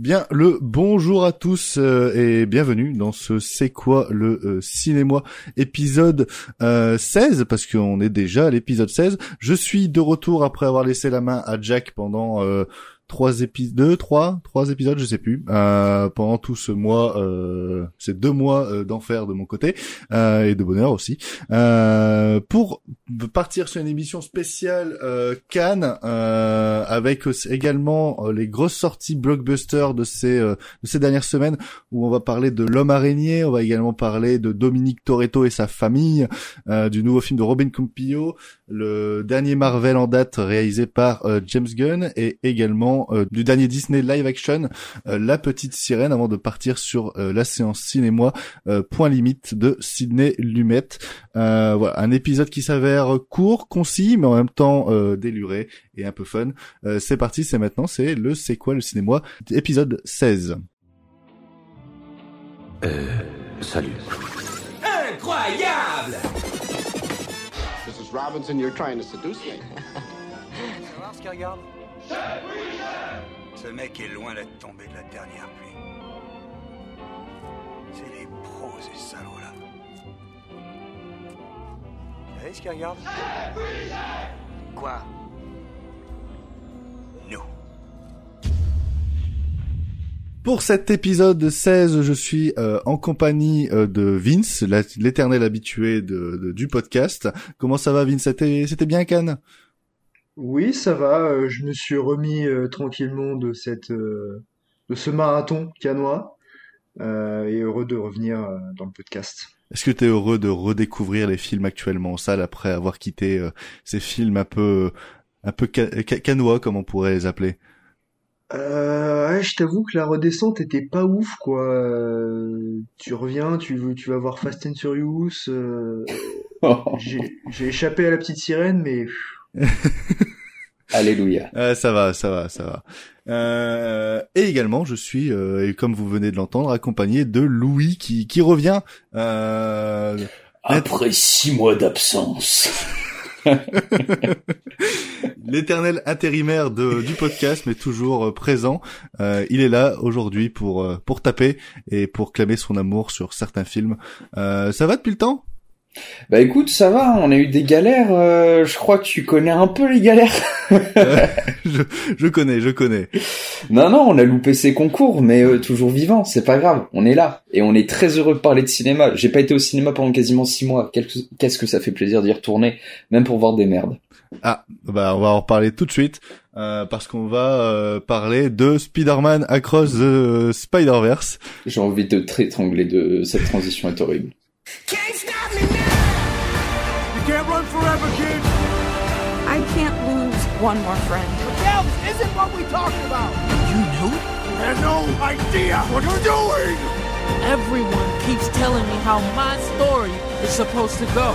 Bien le bonjour à tous euh, et bienvenue dans ce C'est quoi le euh, cinéma épisode 16 euh, parce qu'on est déjà à l'épisode 16. Je suis de retour après avoir laissé la main à Jack pendant trois épisodes, deux, trois, trois épisodes, je sais plus, euh, pendant tout ce mois, euh, ces deux mois euh, d'enfer de mon côté euh, et de bonheur aussi, euh, pour partir sur une émission spéciale euh, Cannes avec également les grosses sorties blockbusters de ces de ces dernières semaines où on va parler de l'homme araignée, on va également parler de Dominique Toretto et sa famille, du nouveau film de Robin Campillo, le dernier Marvel en date réalisé par James Gunn et également euh, du dernier Disney live action, euh, La Petite Sirène, avant de partir sur euh, la séance cinéma Point Limite de Sidney Lumet. Voilà, un épisode qui s'avère court, concis, mais en même temps déluré et un peu fun. c'est parti, c'est maintenant, c'est le C'est quoi le cinéma, épisode 16. Euh, salut. Incroyable Mrs. Robinson, you're trying to seduce me. Ce mec est loin d'être tombé de la dernière pluie. C'est les pros, ces salauds-là. Ce Quoi? Nous. Pour cet épisode 16, je suis euh, en compagnie euh, de Vince, l'éternel habitué de, du podcast. Comment ça va Vince? C'était bien Cannes? Oui, ça va. Euh, je me suis remis euh, tranquillement de cette euh, de ce marathon canois et heureux de revenir dans le podcast. Est-ce que tu es heureux de redécouvrir les films actuellement en salle après avoir quitté ces films un peu un peu canois comme on pourrait les appeler? Ouais, je t'avoue que la redescente était pas ouf quoi. tu reviens, tu tu vas voir Fast and Furious. j'ai échappé à la petite sirène, mais Alléluia. Euh, ça va, ça va, ça va. Euh, et également, je suis, euh, comme vous venez de l'entendre, accompagné de Louis qui, qui revient. Euh, Après six mois d'absence. L'éternel intérimaire de, du podcast, mais toujours euh, présent. il est là aujourd'hui pour pour taper et pour clamer son amour sur certains films. ça va depuis le temps? Bah écoute, ça va, on a eu des galères, euh, je crois que tu connais un peu les galères. je, je, connais, je connais. Non, non, on a loupé ses concours, mais euh, toujours vivant, c'est pas grave, on est là. Et on est très heureux de parler de cinéma. J'ai pas été au cinéma pendant quasiment six mois, qu'est-ce que ça fait plaisir d'y retourner, même pour voir des merdes. Ah, bah on va en reparler tout de suite, euh, parce qu'on va parler de Spider-Man Across the Spider-Verse. J'ai envie de te étrangler de cette transition est horrible. One more friend. Miguel, this isn't what we talked about. You knew? I had no idea what you're doing. Everyone keeps telling me how my story is supposed to go.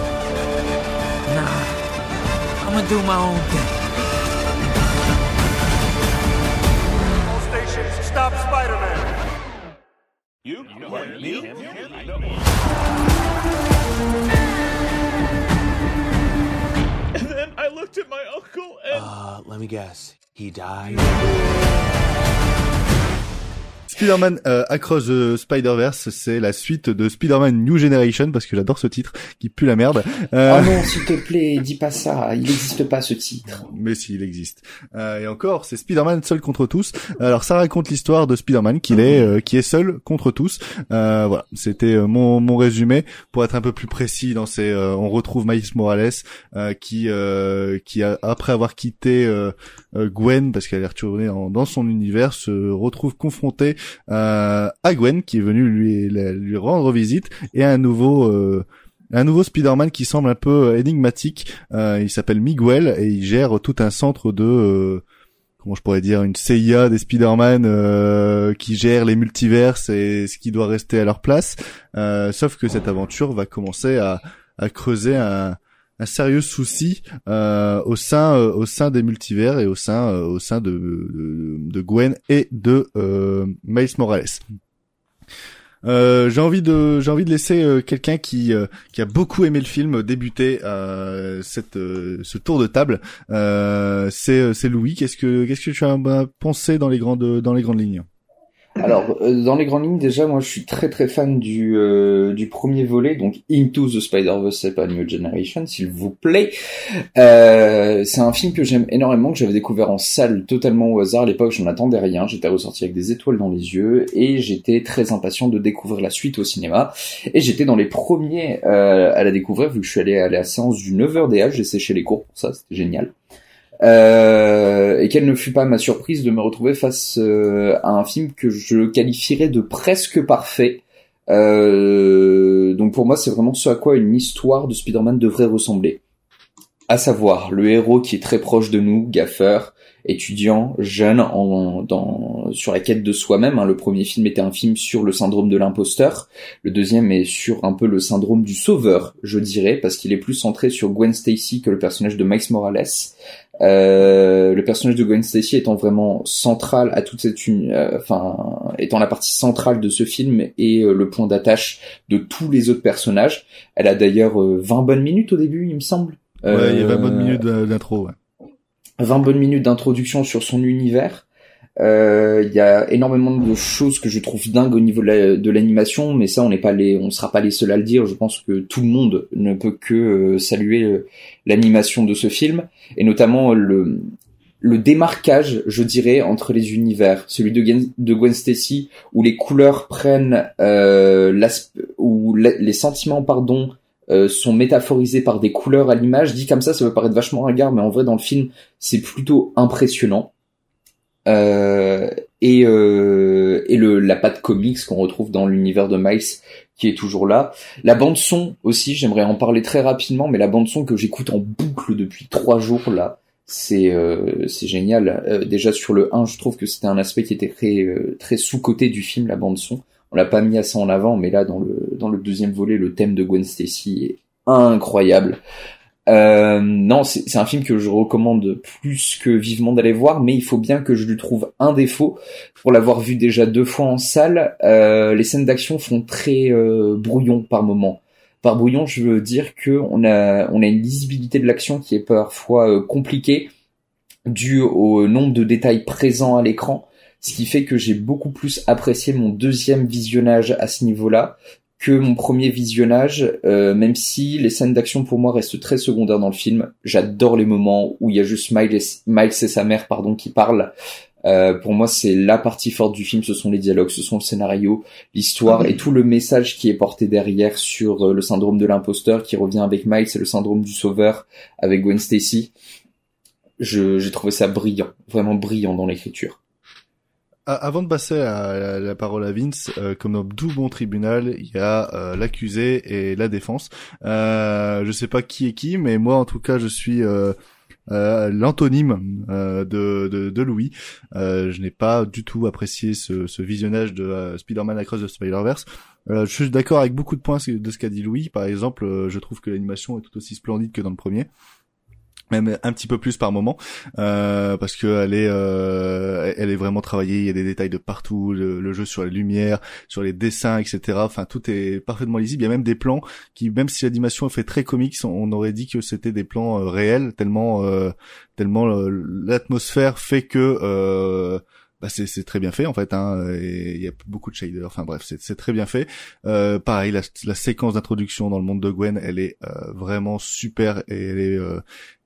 Nah, I'm gonna do my own thing. All stations, stop Spider-Man. You? you what, me? I looked at my uncle and. Uh, let me guess. He died. Spider-Man euh, Across the Spider-Verse, c'est la suite de Spider-Man New Generation parce que j'adore ce titre qui pue la merde. Euh... Oh non, s'il te plaît, dis pas ça. Il n'existe pas ce titre. Mais si, il existe. Euh, et encore, c'est Spider-Man seul contre tous. Alors ça raconte l'histoire de Spider-Man qui est euh, qui est seul contre tous. Euh, voilà, c'était euh, mon mon résumé pour être un peu plus précis. Dans ces, euh, on retrouve Miles Morales qui qui a, après avoir quitté Gwen parce qu'elle est retournée dans son univers se retrouve confronté euh, Gwen qui est venu lui rendre visite et un nouveau euh, un nouveau Spider-Man qui semble un peu énigmatique. Euh, il s'appelle Miguel et il gère tout un centre de euh, comment je pourrais dire une CIA des Spider-Man euh, qui gère les multiverses et ce qui doit rester à leur place. sauf que cette aventure va commencer à creuser un, un sérieux souci euh, au sein euh, au sein des multivers et au sein euh, au sein de, de, Gwen et de Miles Morales. j'ai envie de j'ai envie de laisser quelqu'un qui qui a beaucoup aimé le film débuter cette ce tour de table. c'est c'est Louis. Qu'est-ce que qu'est-ce que tu as pensé dans les grandes dans les grandes lignes? Alors, euh, dans les grandes lignes, déjà, moi, je suis très très fan du euh, du premier volet, donc Into the Spider-Verse, New Generation, s'il vous plaît. Euh, c'est un film que j'aime énormément, que j'avais découvert en salle totalement au hasard. À l'époque, je n'attendais rien. J'étais ressorti avec des étoiles dans les yeux et j'étais très impatient de découvrir la suite au cinéma. Et j'étais dans les premiers euh, à la découvrir, vu que je suis allé à la séance du 9h DH, j'ai séché les cours pour ça, c'était génial. Euh, et quelle ne fut pas ma surprise de me retrouver face euh, à un film que je qualifierais de presque parfait. Euh, donc pour moi, c'est vraiment ce à quoi une histoire de Spider-Man devrait ressembler. À savoir, le héros qui est très proche de nous, gaffeur, étudiant, jeune, en, dans, sur la quête de soi-même. Hein. Le premier film était un film sur le syndrome de l'imposteur. Le deuxième est sur un peu le syndrome du sauveur, je dirais, parce qu'il est plus centré sur Gwen Stacy que le personnage de Miles Morales. Euh, le personnage de Gwen Stacy étant vraiment central à toute cette, euh, enfin, étant la partie centrale de ce film et euh, le point d'attache de tous les autres personnages. Elle a d'ailleurs 20 bonnes minutes au début, il me semble. Ouais, il y a 20 bonnes minutes d'intro. Ouais. 20 bonnes minutes d'introduction sur son univers. Euh, Il y a énormément de choses que je trouve dingues au niveau de l'animation, mais ça on n'est pas les, on sera pas les seuls à le dire. Je pense que tout le monde ne peut que euh, saluer euh, l'animation de ce film et notamment le le démarquage, je dirais, entre les univers, celui de, Gwen, de Gwen Stacy où les couleurs prennent euh, où les sentiments, pardon, euh, sont métaphorisés par des couleurs à l'image. Dit comme ça, ça peut paraître vachement ringard, mais en vrai, dans le film, c'est plutôt impressionnant. Euh, et euh, et le la patte comics qu'on retrouve dans l'univers de Miles qui est toujours là. La bande son aussi, j'aimerais en parler très rapidement, mais la bande son que j'écoute en boucle depuis trois jours là, c'est euh, c'est génial. Euh, déjà sur le 1, je trouve que c'était un aspect qui était très très sous côté du film, la bande son on l'a pas mis assez en avant, mais là dans le dans le deuxième volet, le thème de Gwen Stacy est incroyable. Euh, non, c'est un film que je recommande plus que vivement d'aller voir, mais il faut bien que je lui trouve un défaut. Pour l'avoir vu déjà deux fois en salle, euh, les scènes d'action font très euh, brouillon par moment. Par brouillon, je veux dire que on a on a une lisibilité de l'action qui est parfois compliquée due au nombre de détails présents à l'écran ce qui fait que j'ai beaucoup plus apprécié mon deuxième visionnage à ce niveau-là que mon premier visionnage, euh, même si les scènes d'action pour moi restent très secondaires dans le film. J'adore les moments où il y a juste Miles et, Miles et sa mère pardon qui parlent. Euh, pour moi, c'est la partie forte du film. Ce sont les dialogues, ce sont le scénario, l'histoire ah et tout le message qui est porté derrière sur euh, le syndrome de l'imposteur qui revient avec Miles et le syndrome du sauveur avec Gwen Stacy. j'ai trouvé ça brillant, vraiment brillant dans l'écriture. Avant de passer à la, parole à Vince, euh, comme dans tout bon tribunal, il y a euh, l'accusé et la défense. Euh, je sais pas qui est qui, mais moi en tout cas je suis euh, l'antonyme de, de, de, Louis. je n'ai pas du tout apprécié ce, ce visionnage de Spider-Man Across the Spider-Verse. je suis d'accord avec beaucoup de points de ce qu'a dit Louis. Par exemple, je trouve que l'animation est tout aussi splendide que dans le premier même un petit peu plus par moment euh, parce que elle est euh, elle est vraiment travaillée il y a des détails de partout le, jeu sur les lumières sur les dessins etc enfin tout est parfaitement lisible. Il y a même des plans qui même si l'animation fait très comics on, aurait dit que c'était des plans euh, réels tellement euh, tellement l'atmosphère fait que bah c'est très bien fait en fait hein, il y a beaucoup de shaders. Enfin bref c'est très bien fait. Euh, pareil la, la séquence d'introduction dans le monde de Gwen elle est vraiment super et elle est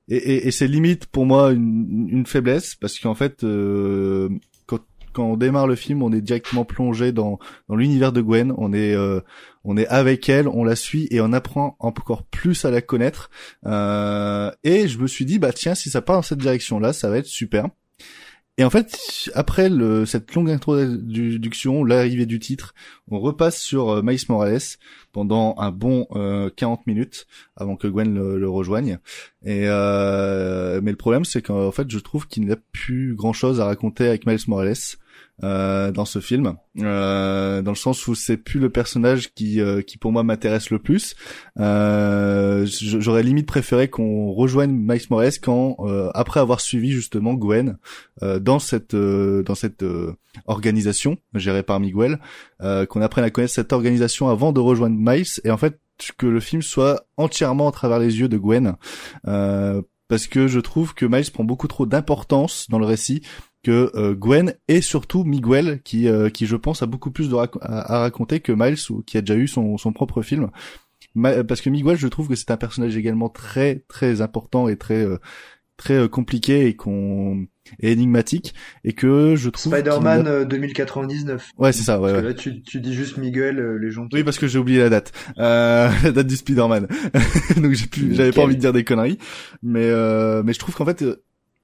et, et, et c'est limite pour moi une, une faiblesse parce qu'en fait euh, quand, quand on démarre le film on est directement plongé dans, dans l'univers de Gwen. On est euh, on est avec elle on la suit et on apprend encore plus à la connaître. Euh, et je me suis dit bah tiens si ça part dans cette direction là ça va être super et en fait, après cette longue introduction, l'arrivée du titre, on repasse sur euh, Miles Morales pendant un bon euh, 40 minutes avant que Gwen le, rejoigne. Euh, mais le problème, c'est qu'en fait, je trouve qu'il n'y a plus grand-chose à raconter avec Miles Morales. Euh, dans ce film, euh, dans le sens où c'est plus le personnage qui, euh, qui pour moi m'intéresse le plus. Euh, j'aurais limite préféré qu'on rejoigne Miles Morales quand, après avoir suivi justement Gwen dans cette dans cette organisation gérée par Miguel, qu'on apprenne à connaître cette organisation avant de rejoindre Miles et en fait que le film soit entièrement à travers les yeux de Gwen. parce que je trouve que Miles prend beaucoup trop d'importance dans le récit que euh, Gwen et surtout Miguel qui euh, qui je pense a beaucoup plus de rac- à, à raconter que Miles ou qui a déjà eu son son propre film Ma- parce que Miguel je trouve que c'est un personnage également très très important et très euh, très euh, compliqué et qu'on et énigmatique et que je trouve Spider-Man n'a- euh, 2099. Ouais, c'est ça, ouais, Parce que là, tu, tu dis juste Miguel, euh, les gens qui... Oui, parce que j'ai oublié la date. Euh, la date du Spider-Man. Donc j'ai plus, j'avais pas envie de dire des conneries. Mais, euh, mais je trouve qu'en fait, euh,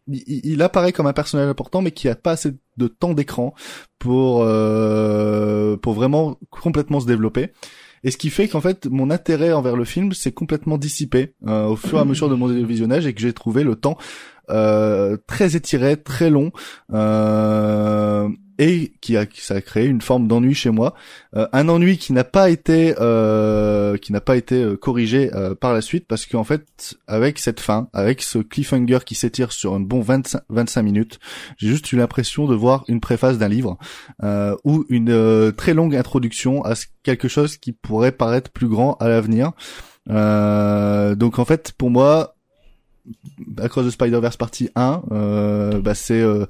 il, il apparaît comme un personnage important, mais qui a pas assez de temps d'écran pour, euh, pour vraiment complètement se développer. Et ce qui fait qu'en fait, mon intérêt envers le film s'est complètement dissipé euh, au fur et à mesure de mon visionnage et que j'ai trouvé le temps euh, très étiré, très long, euh, et qui a, ça a créé une forme d'ennui chez moi. Euh, un ennui qui n'a pas été euh, qui n'a pas été euh, corrigé euh, par la suite parce qu'en fait avec cette fin avec ce cliffhanger qui s'étire sur un bon 25, 25 minutes j'ai juste eu l'impression de voir une préface d'un livre euh, ou une euh, très longue introduction à quelque chose qui pourrait paraître plus grand à l'avenir donc en fait pour moi Across the Spider-Verse partie 1 euh, bah c'est euh,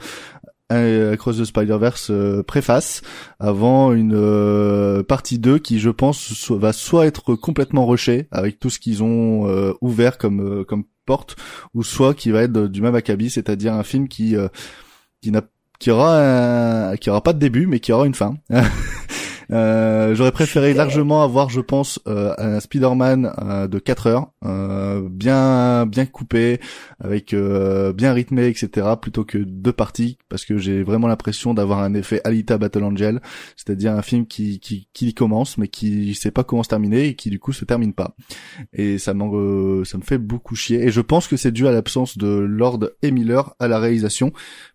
Across the Spider-Verse euh, préface avant une euh, partie 2 qui je pense va soit être complètement rushée avec tout ce qu'ils ont euh, ouvert comme euh, comme porte ou soit qui va être du même acabit c'est-à-dire un film qui euh, qui n'a qui aura un, qui aura pas de début mais qui aura une fin Euh, J'aurais préféré largement avoir, je pense, euh, un Spider-Man euh, de 4 heures, euh, bien bien coupé, avec euh, bien rythmé, etc., plutôt que deux parties, parce que j'ai vraiment l'impression d'avoir un effet Alita Battle Angel, c'est-à-dire un film qui, qui qui commence mais qui sait pas comment se terminer et qui du coup se termine pas. Et ça euh, ça me fait beaucoup chier. Et je pense que c'est dû à l'absence de Lord et Miller à la réalisation,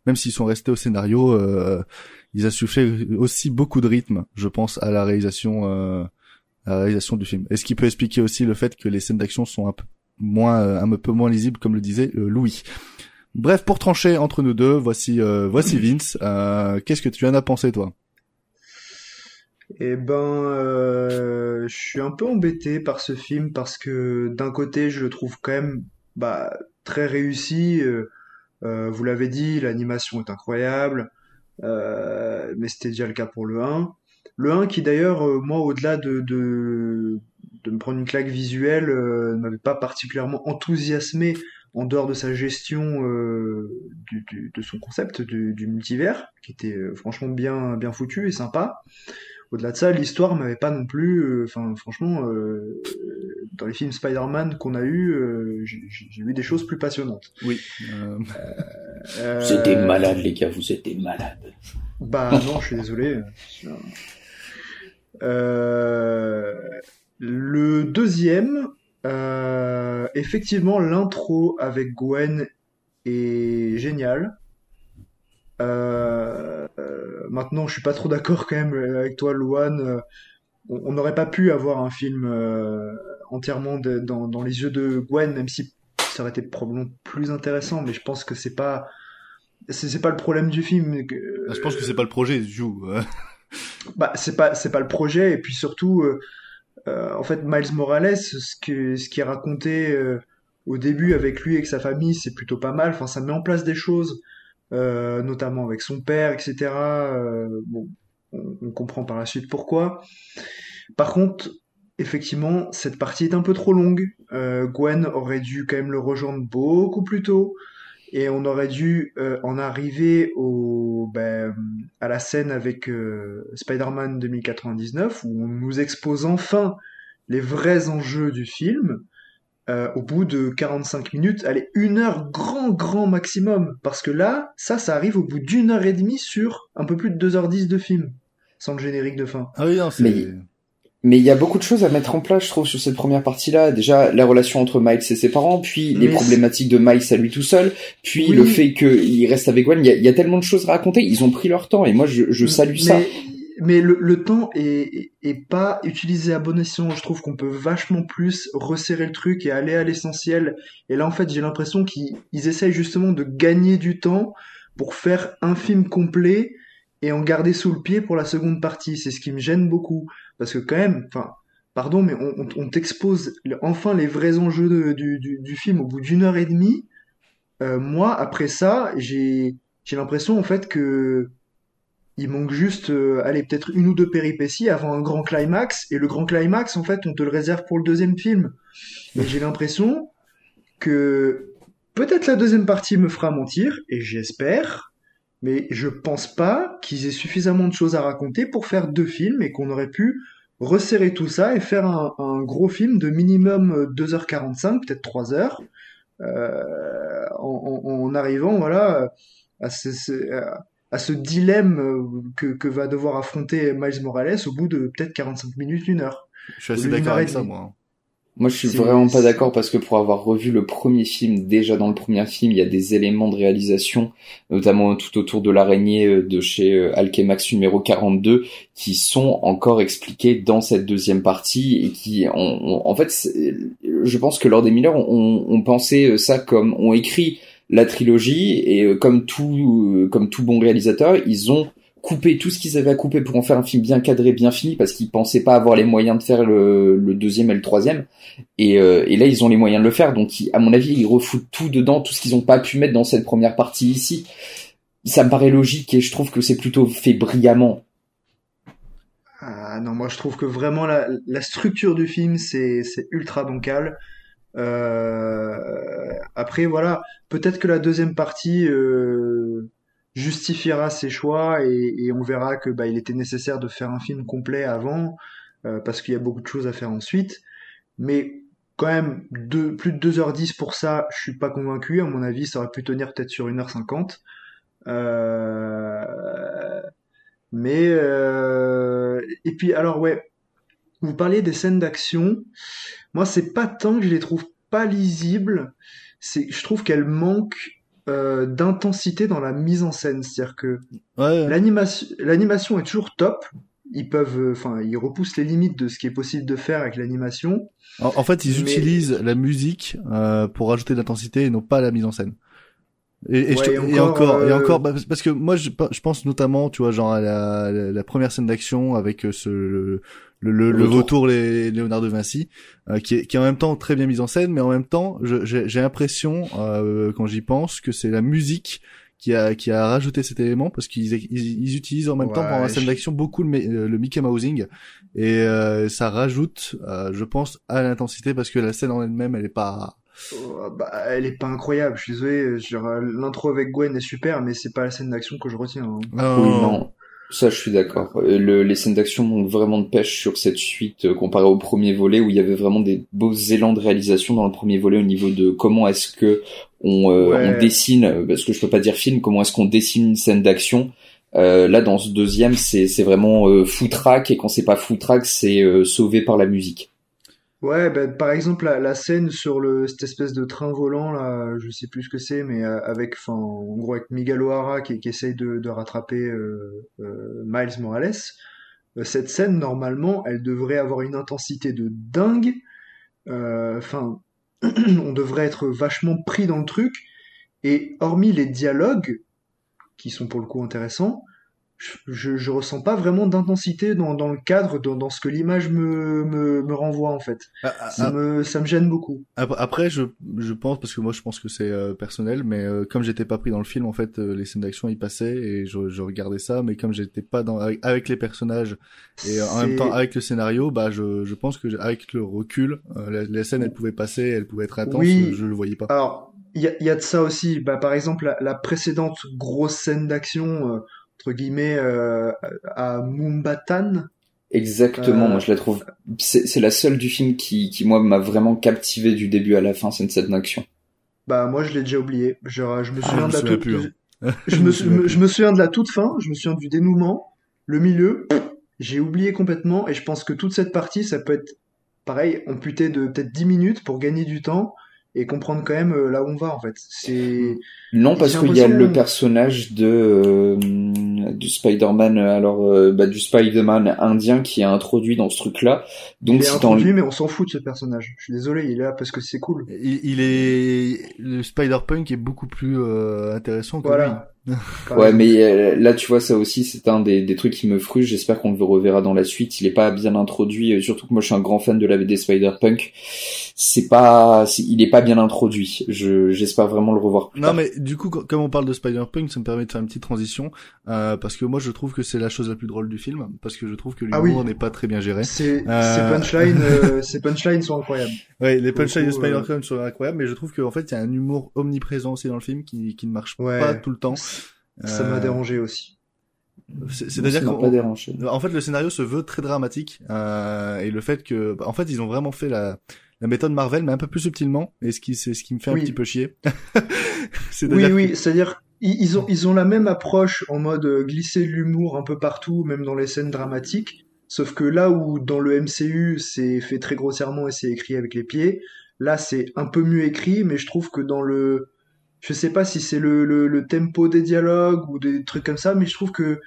même s'ils sont restés au scénario. Euh, ils insufflaient aussi beaucoup de rythme, je pense, à la réalisation, euh, à la réalisation du film. Et ce qui peut expliquer aussi le fait que les scènes d'action sont un peu moins, euh, un peu moins lisibles, comme le disait euh, Louis? Bref, pour trancher entre nous deux, voici, euh, voici Vince. Euh, Qu'est-ce que tu en as pensé, toi? Eh ben, euh, je suis un peu embêté par ce film parce que d'un côté, je le trouve quand même bah, très réussi. Vous l'avez dit, l'animation est incroyable, mais c'était déjà le cas pour le 1. Le 1 qui d'ailleurs, euh, moi, au-delà de, de, de me prendre une claque visuelle, euh, ne m'avait pas particulièrement enthousiasmé en dehors de sa gestion euh, du, du- de son concept du, du multivers, qui était euh, franchement bien, bien foutu et sympa. Au-delà de ça, l'histoire m'avait pas non plus. euh, Enfin, franchement, euh, dans les films Spider-Man qu'on a eu, euh, j'ai vu des choses plus passionnantes. Oui. Vous êtes malades, les gars, vous êtes des malades. Bah non, je suis désolé. Euh, le deuxième, euh, effectivement, l'intro avec Gwen est géniale. Euh, euh, maintenant, je suis pas trop d'accord quand même avec toi, Luan. Euh, On on n'aurait pas pu avoir un film entièrement de- dans, dans les yeux de Gwen, même si ça aurait été probablement plus intéressant. Mais je pense que c'est pas c'est pas le problème du film. que- je pense que c'est pas le projet tout. euh. bah, c'est pas c'est pas le projet et puis surtout euh, euh, en fait Miles Morales ce que ce qui est raconté euh, au début avec lui et avec sa famille c'est plutôt pas mal enfin ça met en place des choses euh, notamment avec son père etc euh, bon on, on comprend par la suite pourquoi par contre effectivement cette partie est un peu trop longue Euh, Gwen aurait dû quand même le rejoindre beaucoup plus tôt et on aurait dû euh, en arriver au, ben, à la scène avec euh, Spider-Man 2099 où on nous expose enfin les vrais enjeux du film euh, au bout de 45 minutes, allez, une heure grand grand maximum parce que là, ça, ça arrive au bout d'une heure et demie sur un peu plus de 2h10 de film sans le générique de fin. Ah oui, non, c'est. Mais- Mais il y a beaucoup de choses à mettre en place, je trouve, sur cette première partie-là. Déjà, la relation entre Miles et ses parents, puis les problématiques de Miles à lui tout seul, puis Oui. le fait qu'il reste avec Gwen. Il y, a, il y a tellement de choses à raconter. Ils ont pris leur temps, et moi, je, je salue mais, ça. Mais le, le temps est, est- pas utilisé à bon escient. Je trouve qu'on peut vachement plus resserrer le truc et aller à l'essentiel. Et là, en fait, j'ai l'impression qu'ils ils essayent justement de gagner du temps pour faire un film complet et en garder sous le pied pour la seconde partie. C'est ce qui me gêne beaucoup. Parce que quand même, pardon, mais on, t'expose enfin les vrais enjeux du, film au bout d'une heure et demie. Euh, moi, après ça, j'ai l'impression en fait que il manque juste, euh, allez, peut-être une ou deux péripéties avant un grand climax, et le grand climax, en fait, on te le réserve pour le deuxième film. Et j'ai l'impression que peut-être la deuxième partie me fera mentir, et j'espère, mais je pense pas qu'ils aient suffisamment de choses à raconter pour faire deux films et qu'on aurait pu resserrer tout ça et faire un, un gros film de minimum 2h45, peut-être 3h, euh, en, en, en, arrivant, voilà, à ce, à, à ce dilemme euh, que, que, va devoir affronter Miles Morales au bout de peut-être 45 minutes, une heure. Je suis assez d'accord avec ça, moi. Moi, je suis vraiment pas d'accord parce que pour avoir revu le premier film, déjà dans le premier film, il y a des éléments de réalisation, notamment tout autour de l'araignée euh, de chez euh, Alchemax numéro 42, qui sont encore expliqués dans cette deuxième partie et qui, on, en fait, je pense que lors des Miller, on, on pensait ça comme, on écrit la trilogie et euh, comme tout euh, comme tout bon réalisateur, ils ont coupé tout ce qu'ils avaient à couper pour en faire un film bien cadré, bien fini, parce qu'ils pensaient pas avoir les moyens de faire le, le deuxième et le troisième. Et, euh, et, là, ils ont les moyens de le faire. Donc, à mon avis, ils refoutent tout dedans, tout ce qu'ils ont pas pu mettre dans cette première partie ici. Ça me paraît logique et je trouve que c'est plutôt fait brillamment. Ah non, moi je trouve que vraiment la, la structure du film c'est ultra bancal. Euh, après, voilà, peut-être que la deuxième partie euh, justifiera ses choix et, et, on verra que bah, il était nécessaire de faire un film complet avant euh, parce qu'il y a beaucoup de choses à faire ensuite. Mais quand même, deux, plus de 2h10 pour ça, je suis pas convaincu. À mon avis, ça aurait pu tenir peut-être sur 1h50. Euh, mais euh, et puis alors ouais, vous parliez des scènes d'action. Moi, c'est pas tant que je les trouve pas lisibles, c'est je trouve qu'elles manquent euh, d'intensité dans la mise en scène. C'est-à-dire que ouais. l'animation, l'animation est toujours top. Ils peuvent, enfin, ils repoussent les limites de ce qui est possible de faire avec l'animation. En, en, fait, ils mais... utilisent la musique euh, pour rajouter de l'intensité et non pas la mise en scène. Et, et, ouais, je, et, encore, et encore, euh... et encore bah, parce que moi je, je, pense notamment tu vois genre à la, la, la première scène d'action avec euh, ce le, le, le, le vautour les, Léonard de Vinci euh, qui, est, qui est en même temps très bien mise en scène mais en même temps j'ai l'impression euh, quand j'y pense que c'est la musique qui a qui a rajouté cet élément parce qu'ils ils, ils, utilisent en même ouais, temps pendant la scène d'action beaucoup le, le Mickey Mousing et euh, ça rajoute je pense à l'intensité parce que la scène en elle-même elle est pas Oh, bah, elle est pas incroyable, je suis désolé. L'intro avec Gwen est super, mais c'est pas la scène d'action que je retiens. Hein. Oh. Oui, non. Ça, je suis d'accord. Le, les scènes d'action manquent vraiment de pêche sur cette suite euh, comparé au premier volet où il y avait vraiment des beaux élans de réalisation dans le premier volet au niveau de comment est-ce que on, euh, ouais. on dessine, parce que je peux pas dire film, comment est-ce qu'on dessine une scène d'action. Euh, là, dans ce deuxième, c'est vraiment euh, foutraque et quand c'est pas foutraque, c'est euh, sauvé par la musique. Ouais, bah, par exemple la, scène sur le cette espèce de train volant là, je sais plus ce que c'est, mais euh, avec, enfin, en gros avec Miguel O'Hara qui, qui essaye de, de rattraper euh, euh, Miles Morales. cette scène normalement, elle devrait avoir une intensité de dingue. Enfin, on devrait être vachement pris dans le truc. Et hormis les dialogues qui sont pour le coup intéressants, je, je ressens pas vraiment d'intensité dans, dans le cadre, dans, dans ce que l'image me, me, me renvoie en fait. Ah, ça, ah, me, ça me gêne beaucoup. Après, je, je pense, parce que moi je pense que c'est euh, personnel, mais euh, comme j'étais pas pris dans le film, en fait, euh, les scènes d'action ils passaient et je, je, regardais ça, mais comme j'étais pas dans, avec, avec, les personnages et en même temps avec le scénario, bah je, je pense que avec le recul, les, les, scènes elles pouvaient passer, elles pouvaient être intenses, oui. je le voyais pas. Alors, il y a, y a, de ça aussi. Bah, par exemple, la, la précédente grosse scène d'action entre guillemets euh, à Mumbatan. Exactement, euh... moi je la trouve. C'est la seule du film qui, qui moi m'a vraiment captivé du début à la fin, c'est une scène d'action. Bah moi je l'ai déjà oublié. Genre je me souviens ah, de la toute. Plus, hein. je, me, je me souviens de la toute fin, je me souviens du dénouement, le milieu. J'ai oublié complètement et je pense que toute cette partie ça peut être pareil amputé de peut-être 10 minutes pour gagner du temps et comprendre quand même là où on va en fait. C'est non parce qu'il y a le personnage de euh, du Spider-Man alors euh, bah, du Spider-Man indien qui est introduit dans ce truc là. Donc il est introduit mais on s'en fout de ce personnage. Je suis désolé, il est là parce que c'est cool. Il, il, est le Spider-Punk est beaucoup plus euh, intéressant que voilà. lui. Ouais, mais euh, là, tu vois, ça aussi, c'est un des, des trucs qui me frustre. J'espère qu'on le reverra dans la suite. Il est pas bien introduit, euh, surtout que moi, je suis un grand fan de la BD Spider-Punk. C'est pas, c'est- il est pas bien introduit. Je, j'espère vraiment le revoir plus Non tard. mais du coup, co- comme on parle de Spider-Punk, ça me permet de faire une petite transition, euh, parce que moi je trouve que c'est la chose la plus drôle du film, parce que je trouve que Ah l'humour oui. n'est pas très bien géré. Ces, Euh, ces punchlines, euh, ces punchlines sont incroyables. Ouais, les punchlines de Spider-Punk sont incroyables, mais je trouve qu'en fait il y a un humour omniprésent aussi dans le film qui, qui ne marche Ouais. pas tout le temps. Ça m'a Euh, dérangé aussi. c'est- C'est-à-dire qu'en pas dérangé. en fait le scénario se veut très dramatique euh, et le fait que bah, en fait ils ont vraiment fait la la méthode Marvel mais un peu plus subtilement et ce qui c'est ce qui me fait un petit peu chier. Oui, oui, c'est-à-dire ils, ont ils ont la même approche en mode euh, glisser de l'humour un peu partout, même dans les scènes dramatiques. Sauf que là où dans le MCU c'est fait très grossièrement et c'est écrit avec les pieds, là c'est un peu mieux écrit, mais je trouve que dans le je sais pas si c'est le, le, le tempo des dialogues ou des trucs comme ça, mais je trouve que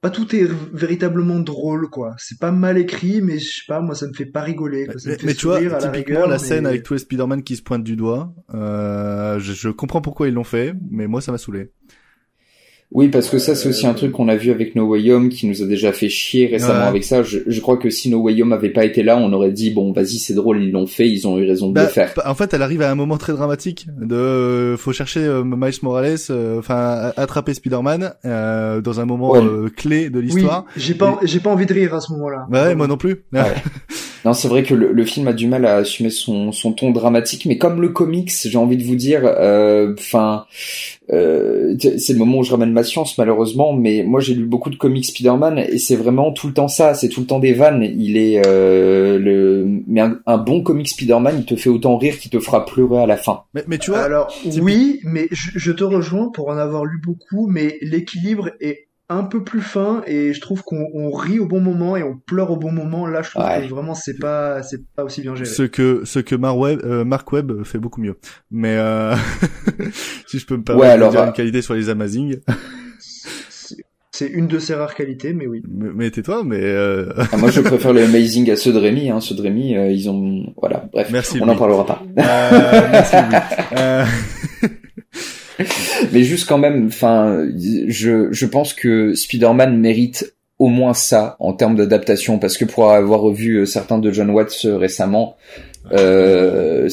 pas tout est véritablement drôle, quoi. C'est pas mal écrit, mais je sais pas, moi ça me fait pas rigoler. quoi. Ça me Mais, fait mais tu vois, la typiquement rigueur, la mais- scène avec tous les Spider-Man qui se pointent du doigt, euh, je, je comprends pourquoi ils l'ont fait, mais moi ça m'a saoulé. Oui, parce que ça, c'est aussi un truc qu'on a vu avec No Way Home qui nous a déjà fait chier récemment Ouais. avec ça. Je, je crois que si No Way Home avait pas été là, on aurait dit bon, vas-y, c'est drôle, ils l'ont fait, ils ont eu raison de Bah, le faire. En fait, elle arrive à un moment très dramatique de euh, faut chercher euh, Miles Morales, euh, enfin attraper Spider-Man euh, dans un moment Ouais. euh, clé de Oui, l'histoire. j'ai pas, j'ai pas envie de rire à ce moment-là. Bah ouais, moi non plus. Ouais. Non, c'est vrai que le, le film a du mal à assumer son, son ton dramatique, mais comme le comics, j'ai envie de vous dire, enfin, euh, c'est le moment où je ramène ma science malheureusement, mais moi j'ai lu beaucoup de comics Spider-Man et c'est vraiment tout le temps ça, c'est tout le temps des vannes. Il est euh, le, mais un, un bon comic Spider-Man, il te fait autant rire qu'il te fera pleurer à la fin. Mais, mais tu vois, Alors oui, mais je, je te rejoins pour en avoir lu beaucoup, mais l'équilibre est un peu plus fin et je trouve qu'on on rit au bon moment et on pleure au bon moment. Là, je trouve Ouais. que vraiment c'est pas c'est pas aussi bien géré. ce que ce que Mark Webb, euh, Mark Webb fait beaucoup mieux. Mais euh, si je peux me permettre Ouais, alors, de dire euh, une qualité sur les Amazing, C'est- une de ses rares qualités, mais oui. mais, mais tais-toi, mais euh... Ah, moi je préfère le Amazing à ceux de Rémi, hein. ceux de Rémi, euh, ils ont, voilà, bref, merci. on n'en parlera pas. Euh, merci. Mais juste quand même, enfin, je, je pense que Spider-Man mérite au moins ça en termes d'adaptation, parce que pour avoir revu euh, certains de John Watts euh, récemment, euh,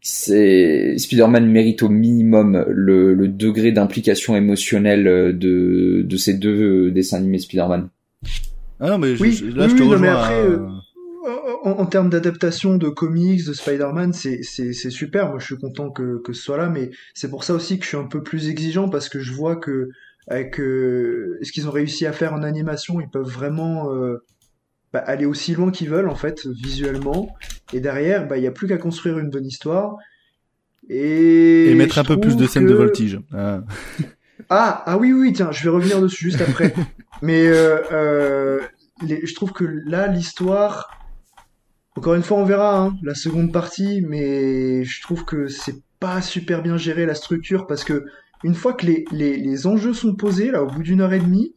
c'est Spider-Man mérite au minimum le, le degré d'implication émotionnelle euh, de, de ces deux dessins animés Spider-man. Ah non, mais je- Oui, je- là oui, je te oui, non, mais après, euh, En, en termes d'adaptation de comics, de Spider-Man, c'est c'est c'est super. Moi, je suis content que que ce soit là, mais c'est pour ça aussi que je suis un peu plus exigeant parce que je vois que avec euh, ce qu'ils ont réussi à faire en animation, ils peuvent vraiment euh, bah, aller aussi loin qu'ils veulent en fait visuellement. Et derrière, bah il y a plus qu'à construire une bonne histoire. Et, Et mettre un peu plus de scènes de voltige. Ah. ah, ah oui, oui, tiens, je vais revenir dessus juste après. Mais euh, euh, les- je trouve que là, l'histoire, encore une fois, on verra hein, la seconde partie, mais je trouve que c'est pas super bien géré la structure parce que une fois que les, les, les enjeux sont posés, là, au bout d'une heure et demie,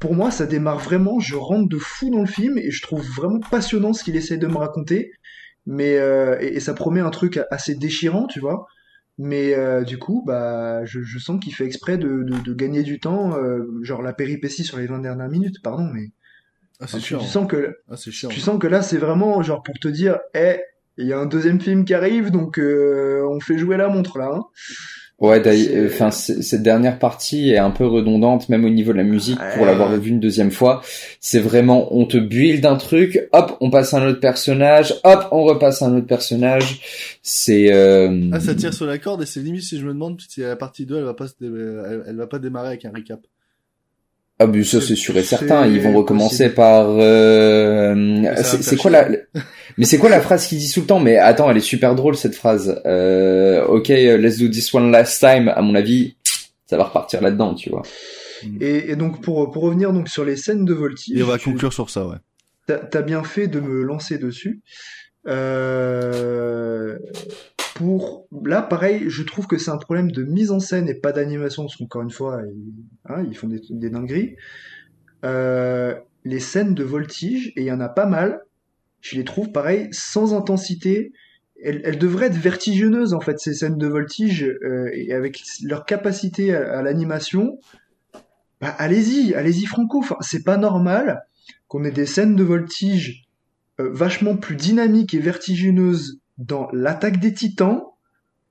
pour moi, ça démarre vraiment. Je rentre de fou dans le film et je trouve vraiment passionnant ce qu'il essaie de me raconter. Mais euh, et, ça promet un truc assez déchirant, tu vois. Mais euh, du coup, bah, je, je sens qu'il fait exprès de, de, de gagner du temps, euh, genre la péripétie sur les 20 dernières minutes, pardon, mais Ah, c'est tu, chiant. tu sens que Ah, c'est chiant. tu sens que là, c'est vraiment genre pour te dire, eh, il y a un deuxième film qui arrive, donc euh, on fait jouer la montre là. Hein. Ouais, d'ailleurs, C'est- enfin, cette dernière partie est un peu redondante, même au niveau de la musique, pour l'avoir vu une deuxième fois. C'est vraiment, on te build d'un truc, hop, on passe à un autre personnage, hop, on repasse à un autre personnage. C'est, euh... Ah, ça tire sur la corde et c'est limite si je me demande si la partie 2 elle va pas se dé- elle, elle va pas démarrer avec un recap. Ah, mais ça, c'est- sûr et certain. Ils vont recommencer possible. par, euh... va c'est quoi la, mais c'est quoi la phrase qu'il dit tout le temps? Mais attends, elle est super drôle, cette phrase. Euh, ok, let's do this one last time. À mon avis, ça va repartir là-dedans, tu vois. Et, et donc pour, pour revenir donc sur les scènes de voltige, Et on va conclure sur ça, ouais. T'as t'as bien fait de me lancer dessus. Euh, pour là, pareil, je trouve que c'est un problème de mise en scène et pas d'animation, parce qu'encore une fois, ils, hein, font des, dingueries. Euh, les scènes de voltige, et il y en a pas mal, je les trouve pareil, sans intensité elles, devraient être vertigineuses en fait ces scènes de voltige euh, et avec leur capacité à, l'animation. Bah, allez-y, allez-y franco. C'est pas normal qu'on ait des scènes de voltige vachement plus dynamiques et vertigineuses dans l'attaque des Titans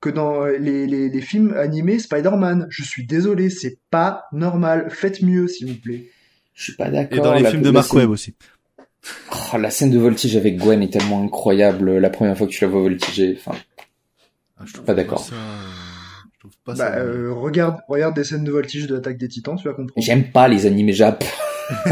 que dans euh, les, les, les films animés Spider-Man. Je suis désolé, c'est pas normal. Faites mieux, s'il vous plaît. Je suis pas d'accord. Et dans les La- films de Mark scène- Webb aussi. Oh, la scène de voltige avec Gwen est tellement incroyable. La première fois que tu la vois voltiger, enfin, Ah, je trouve Pas d'accord. ça, euh, Je trouve pas Bah, ça. euh, regarde, regarde des scènes de voltige de l'attaque des Titans, tu vas comprendre. j'aime pas les animés Jap.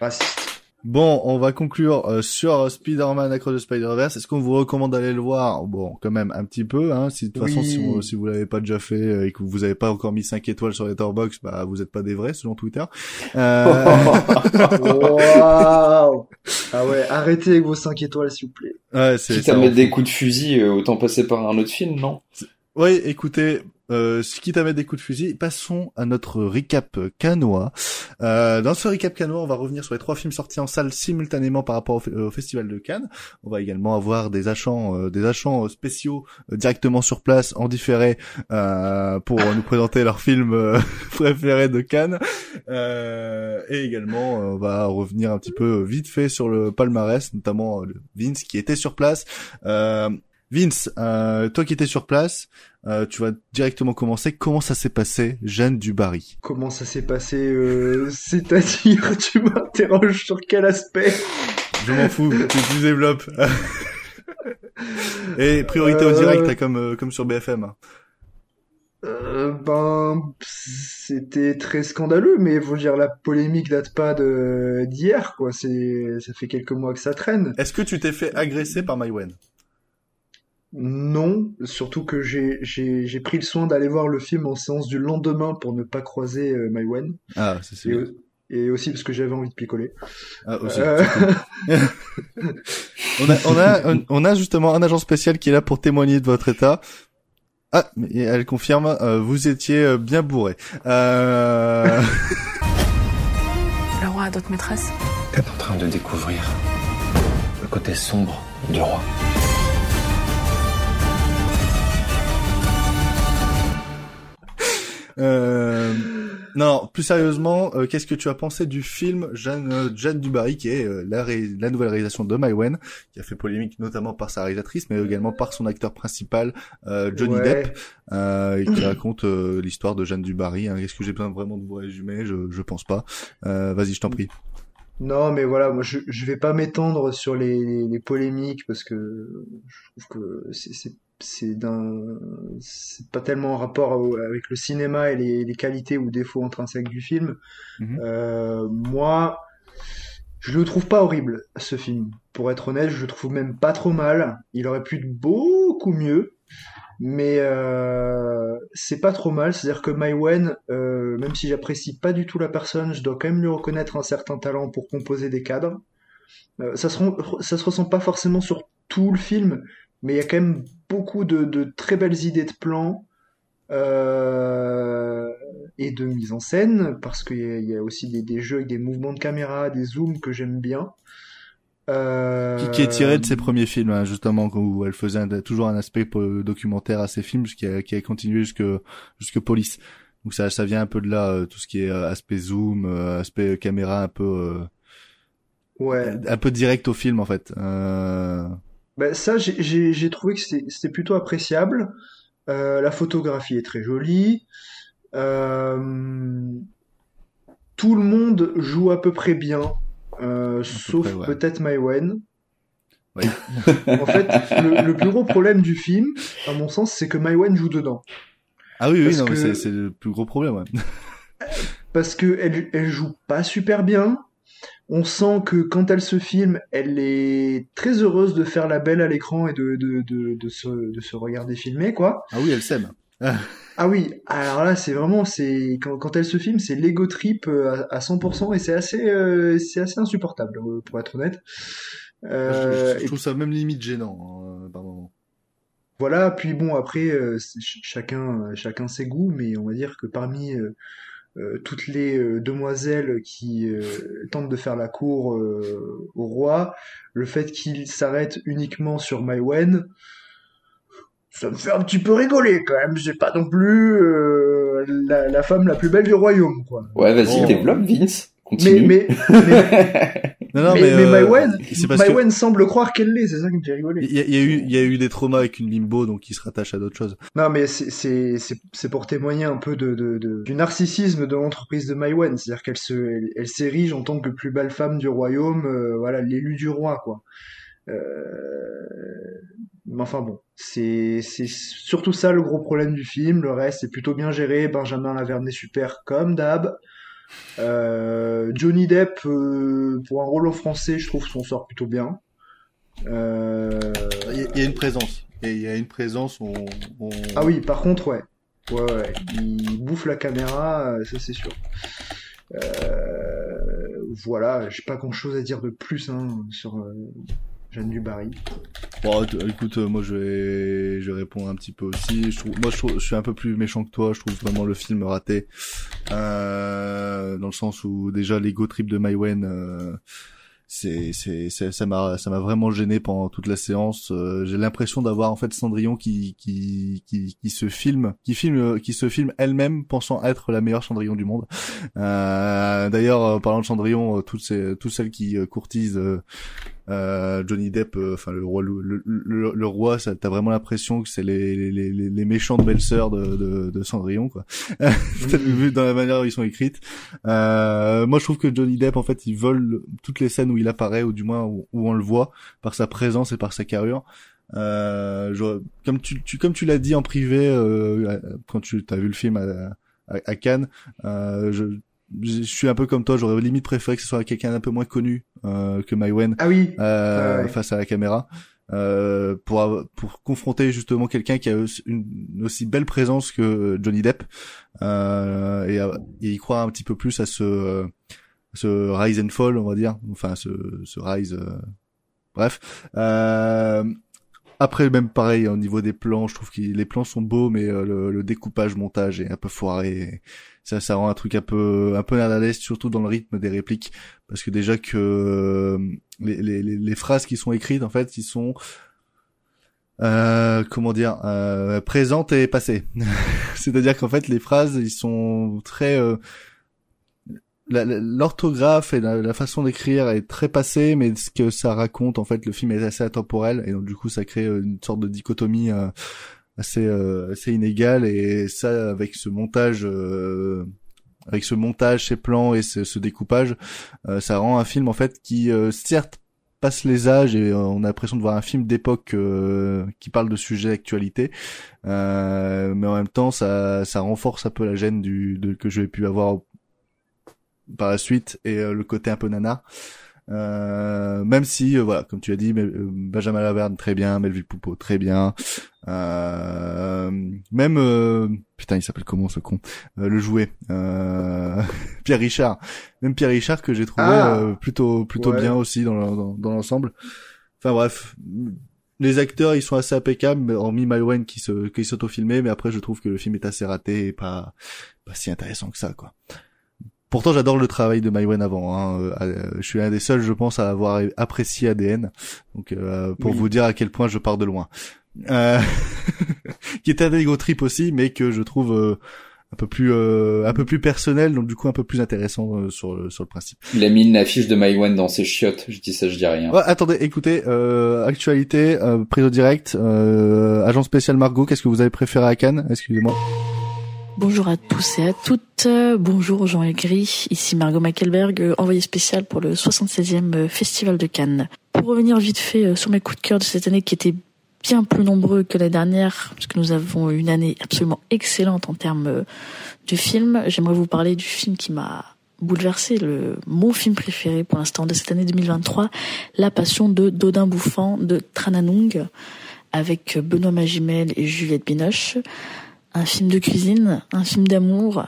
Raciste. Bon, on va conclure euh, sur Spider-Man Across the Spider-Verse. Est-ce qu'on vous recommande d'aller le voir? Bon, quand même un petit peu. Hein. Si de toute façon, si vous, si vous l'avez pas déjà fait euh, et que vous avez pas encore mis 5 étoiles sur Letterboxd, bah vous êtes pas des vrais selon Twitter. Euh... Waouh Ah ouais, arrêtez avec vos 5 étoiles, s'il vous plaît. ouais, c'est Quitte ça. à mettre des coups de fusil, euh, autant passer par un autre film, non? Oui, écoutez, euh, quitte à mettre des coups de fusil, passons à notre recap canois. Euh, dans ce recap canois, on va revenir sur les trois films sortis en salle simultanément par rapport au, fe- au Festival de Cannes. On va également avoir des achants, euh, des achants euh, spéciaux euh, directement sur place, en différé, euh, pour nous présenter leurs films préférés de Cannes. Euh, et également, on va revenir un petit peu vite fait sur le palmarès, notamment Vince qui était sur place. Euh, Vince, euh, toi qui étais sur place, euh, tu vas directement commencer. Comment ça s'est passé, Jeanne du Barry Comment ça s'est passé euh, C'est-à-dire, tu m'interroges sur quel aspect? Je m'en fous, tu, tu développes. Et priorité au Euh, direct, là, comme euh, comme sur BFM. Euh, ben, c'était très scandaleux, mais faut dire la polémique date pas de d'hier, quoi. C'est, ça fait quelques mois que ça traîne. Est-ce que tu t'es fait agresser par Maïwen? Non, surtout que j'ai j'ai j'ai pris le soin d'aller voir le film en séance du lendemain pour ne pas croiser euh, Maïwen Ah, c'est et, et aussi parce que j'avais envie de picoler. Ah, aussi. Euh, On a, on a, un- on a justement un agent spécial qui est là pour témoigner de votre état. Ah, mais elle confirme, euh, vous étiez euh, bien bourré. Euh... Le roi a d'autres maîtresses. T'es en train de découvrir le côté sombre du roi. Euh, non, plus sérieusement, euh, qu'est-ce que tu as pensé du film Jeanne, euh, Jeanne Dubarry, qui est euh, la, ré- la nouvelle réalisation de Maïwen, qui a fait polémique notamment par sa réalisatrice, mais également par son acteur principal, euh, Johnny ouais. Depp, et qui raconte l'histoire de Jeanne Dubarry. Hein. Est-ce que j'ai besoin vraiment de vous résumer? Je, je pense pas. Vas-y, je t'en prie. Non, mais voilà, moi je, je vais pas m'étendre sur les, les polémiques parce que je trouve que c'est c'est pas tellement en rapport avec le cinéma et les, les qualités ou défauts intrinsèques du film. Mhm. Euh, moi, je le trouve pas horrible ce film. Pour être honnête, je le trouve même pas trop mal. Il aurait pu être beaucoup mieux. Mais euh, c'est pas trop mal, c'est-à-dire que Maïwen, euh, même si j'apprécie pas du tout la personne, je dois quand même lui reconnaître un certain talent pour composer des cadres. Euh, ça se, ça se ressent pas forcément sur tout le film, mais il y a quand même beaucoup de, de très belles idées de plans euh, et de mise en scène, parce qu'il y, a- il y a aussi des, des jeux avec des mouvements de caméra, des zooms que j'aime bien. Euh, Qui, qui est tiré de ses premiers films, hein, justement, où elle faisait un- toujours un aspect euh, documentaire à ses films, qui a, qui a continué jusque jusque Police. Donc ça, ça vient un peu de là, euh, tout ce qui est euh, aspect zoom, euh, aspect caméra un peu euh, Ouais. un peu direct au film en fait. Ben, ça, j'ai- trouvé que c'était plutôt appréciable. Euh, la photographie est très jolie. Euh, tout le monde joue à peu près bien, euh, sauf ouais. peut-être Maïwen. Oui. En fait, le, le plus gros problème du film, à mon sens, c'est que Maïwen joue dedans. Ah oui, oui, non, que- c'est c'est le plus gros problème. Ouais. parce que elle, elle joue pas super bien. On sent que quand elle se filme, elle est très heureuse de faire la belle à l'écran et de, de, de, de, se, de se regarder filmer, quoi. Ah oui, elle s'aime. Ah oui, alors là, c'est vraiment, c'est quand, quand elle se filme, c'est l'ego trip euh, à, à 100% et c'est assez, euh, c'est assez insupportable, euh, pour être honnête. Euh, je, je et trouve ça même limite gênant hein, par moment. Voilà, puis bon, après, chacun, chacun ses goûts, mais on va dire que parmi toutes les euh, demoiselles qui euh, tentent de faire la cour euh, au roi, le fait qu'il s'arrête uniquement sur Maïwen, ça me fait un petit peu rigoler quand même. C'est pas non plus euh, la, la femme la plus belle du royaume, quoi. Ouais, vas-y, Bon. développe, Vince. Mais Continue. mais mais, Non, non, mais, mais, mais euh, Maïwen, que semble croire qu'elle l'est, c'est ça qui me fait rigoler. il y, a, il y a eu, il y a eu des traumas avec une limbo, donc il se rattache à d'autres choses. Non, mais c'est pour témoigner un peu de, de, de- du narcissisme de l'entreprise de Maïwen, c'est-à-dire qu'elle se elle, elle s'érige en tant que plus belle femme du royaume, euh, voilà l'élu du roi quoi. Euh... Mais enfin bon, c'est c'est surtout ça le gros problème du film. Le reste est plutôt bien géré. Benjamin Laverne est super comme d'hab. Euh, Johnny Depp euh, pour un rôle en français, je trouve son sort plutôt bien. Euh... Il y, a- il y a une présence. Et il y a une présence, on, on- Ah oui, par contre, ouais. Ouais, ouais. Il bouffe la caméra, ça c'est sûr. Voilà, j'ai pas grand chose à dire de plus hein, sur Jeanne du Barry. Bon, écoute, euh, moi je vais, je vais répondre un petit peu aussi. Je trouve, moi je, trouve, je suis un peu plus méchant que toi. Je trouve vraiment le film raté, euh, dans le sens où déjà l'ego trip de Maïwen, euh, c'est, c'est, ça m'a, ça m'a vraiment gêné pendant toute la séance. Euh, j'ai l'impression d'avoir en fait Cendrillon qui, qui, qui, qui se filme, qui filme, qui se filme elle-même pensant être la meilleure Cendrillon du monde. Euh, d'ailleurs, euh, parlant de Cendrillon, euh, toutes ces, toutes celles qui euh, courtisent. Euh, Johnny Depp, euh, enfin le roi, le, le, le- roi, t'as vraiment l'impression que c'est les, les, les, les méchantes belles-sœurs de, de, de Cendrillon, quoi. Vu dans la manière dont ils sont écrites. Euh, moi, je trouve que Johnny Depp, en fait, il vole toutes les scènes où il apparaît, ou du moins où, où on le voit, par sa présence et par sa carrure. Euh, je- comme tu, tu comme tu l'as dit en privé euh, quand tu as vu le film à, à, à Cannes, euh, je, je suis un peu comme toi, j'aurais limite préféré que ce soit quelqu'un d'un peu moins connu euh, que Maïwen Ah oui, euh, Ouais, face à la caméra. Euh, pour pour confronter justement quelqu'un qui a une, une aussi belle présence que Johnny Depp. Euh, et, et y croire un petit peu plus à ce euh, ce rise and fall on va dire. Enfin ce ce rise euh, bref. Euh, après même pareil au niveau des plans je trouve que les plans sont beaux mais euh, le, le découpage montage est un peu foiré. Ça ça rend un truc un peu un peu nerdalesque surtout dans le rythme des répliques. Parce que déjà que euh, les, les, les, phrases qui sont écrites en fait ils sont euh, comment dire euh, présentes et passées. C'est-à-dire qu'en fait les phrases ils sont très euh, l'orthographe et la, façon d'écrire est très passée mais ce que ça raconte en fait le film est assez intemporel et donc du coup ça crée euh, une sorte de dichotomie euh, assez euh, assez inégale et ça avec ce montage euh, avec ce montage, ces plans et ce, ce découpage, euh, ça rend un film en fait qui certes passe les âges et on a l'impression de voir un film d'époque euh, qui parle de sujets d'actualité, euh, mais en même temps ça, ça renforce un peu la gêne du de, que j'ai pu avoir par la suite et euh, le côté un peu nanar. Euh, même si euh, voilà comme tu as dit euh, Benjamin Laverne très bien Melville Poupeau très bien euh, même euh, putain il s'appelle comment ce con Euh, le jouet euh, Pierre Richard même Pierre Richard que j'ai trouvé Ah. euh, plutôt plutôt Ouais. bien aussi dans le- dans, dans l'ensemble enfin bref les acteurs ils sont assez impeccables hormis Maïwen qui se qui s'auto-filmait mais après je trouve que le film est assez raté et pas pas si intéressant que ça quoi Pourtant, j'adore le travail de Maïwen avant. Hein. Euh, euh, je suis un des seuls, je pense, à avoir apprécié ADN. Donc, euh, pour Oui. vous dire à quel point je pars de loin. Euh... qui est un ego trip aussi, mais que je trouve euh, un peu plus, euh, un peu plus personnel, donc du coup un peu plus intéressant euh, sur le sur le principe. Il a mis une affiche de Maïwen dans ses chiottes. Je dis ça, je dis rien. Ouais, attendez, écoutez, euh, actualité, euh, prise au direct, euh, agent spécial Margot, qu'est-ce que vous avez préféré à Cannes? Excusez-moi. Bonjour à tous et à toutes. Bonjour Jean Gris. Ici Margot Mackelberg, envoyée spéciale pour le 76e euh, Festival de Cannes. Pour revenir vite fait euh, sur mes coups de cœur de cette année qui étaient bien plus nombreux que la dernière, parce que nous avons une année absolument excellente en termes euh, de films, j'aimerais vous parler du film qui m'a bouleversé, le, mon film préféré pour l'instant de cette année 2023, La Passion de Dodin Bouffant de Trananung, avec Benoît Magimel et Juliette Binoche un film de cuisine, un film d'amour,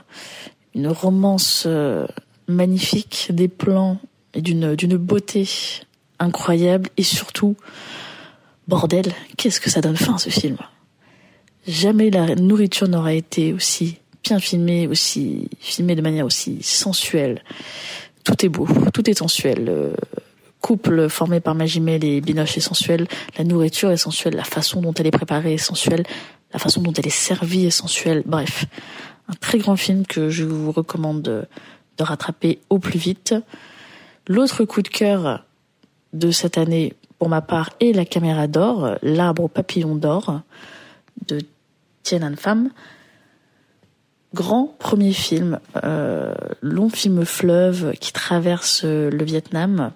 une romance euh, magnifique, des plans et d'une beauté incroyable et surtout bordel, qu'est-ce que ça donne faim ce film? Jamais la nourriture n'aura été aussi bien filmé, aussi filmé de manière aussi sensuelle. Tout est beau, tout est sensuel. Euh, couple formé par Magimel et Binoche est sensuel, la nourriture est sensuelle, la façon dont elle est préparée est sensuelle, la façon dont elle est servie est sensuelle. Bref, un très grand film que je vous recommande de, rattraper au plus vite. L'autre coup de cœur de cette année, pour ma part, est La caméra d'or, L'arbre au papillon d'or de Tian'an Pham. Grand premier film, euh, long film fleuve qui traverse le Vietnam,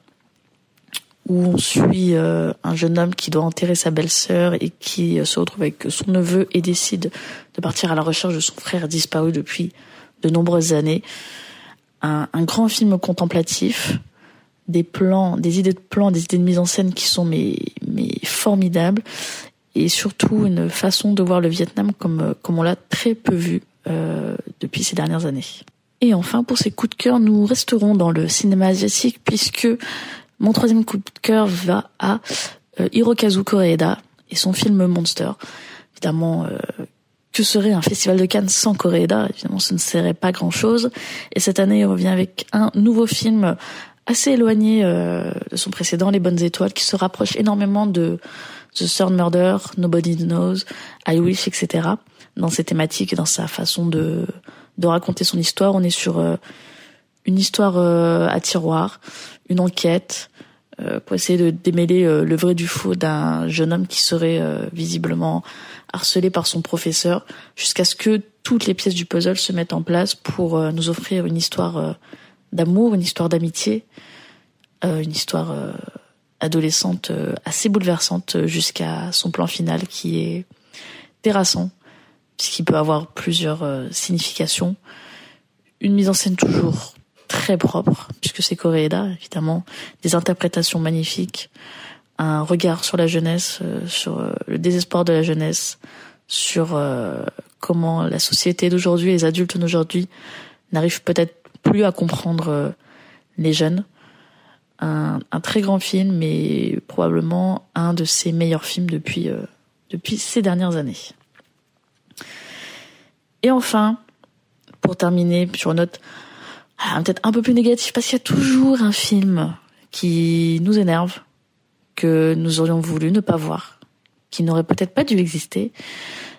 où on suit euh, un jeune homme qui doit enterrer sa belle-sœur et qui euh, se retrouve avec son neveu et décide de partir à la recherche de son frère disparu depuis de nombreuses années. Un, grand film contemplatif, des plans, des idées de plans, des idées de mise en scène qui sont formidables et surtout une façon de voir le Vietnam comme, comme on l'a très peu vu euh, depuis ces dernières années. Et enfin, pour ces coups de cœur, nous resterons dans le cinéma asiatique puisque mon troisième coup de cœur va à euh, Hirokazu Koreeda et son film Monster. Évidemment, euh, que serait un festival de Cannes sans Koreeda? Évidemment, ce ne serait pas grand-chose. Et cette année, il revient avec un nouveau film assez éloigné euh, de son précédent, Les Bonnes Étoiles, qui se rapproche énormément de The Third Murder, Nobody Knows, I Wish, etc dans ses thématiques et dans sa façon de, raconter son histoire. On est sur une histoire euh, à tiroir, une enquête euh, pour essayer de démêler le vrai du faux d'un jeune homme qui serait visiblement harcelé par son professeur, jusqu'à ce que toutes les pièces du puzzle se mettent en place pour nous offrir une histoire d'amour, une histoire d'amitié, une histoire adolescente assez bouleversante jusqu'à son plan final qui est terrassant puisqu'il peut avoir plusieurs euh, significations. Une mise en scène toujours très propre, puisque c'est Koreeda, évidemment, des interprétations magnifiques, un regard sur la jeunesse, euh, sur euh, le désespoir de la jeunesse, sur comment la société d'aujourd'hui, les adultes d'aujourd'hui, n'arrivent peut-être plus à comprendre les jeunes. Un, un, très grand film, mais probablement un de ses meilleurs films depuis, depuis ces dernières années. Et enfin, pour terminer sur une note ah, peut-être un peu plus négative, parce qu'il y a toujours un film qui nous énerve, que nous aurions voulu ne pas voir, qui n'aurait peut-être pas dû exister.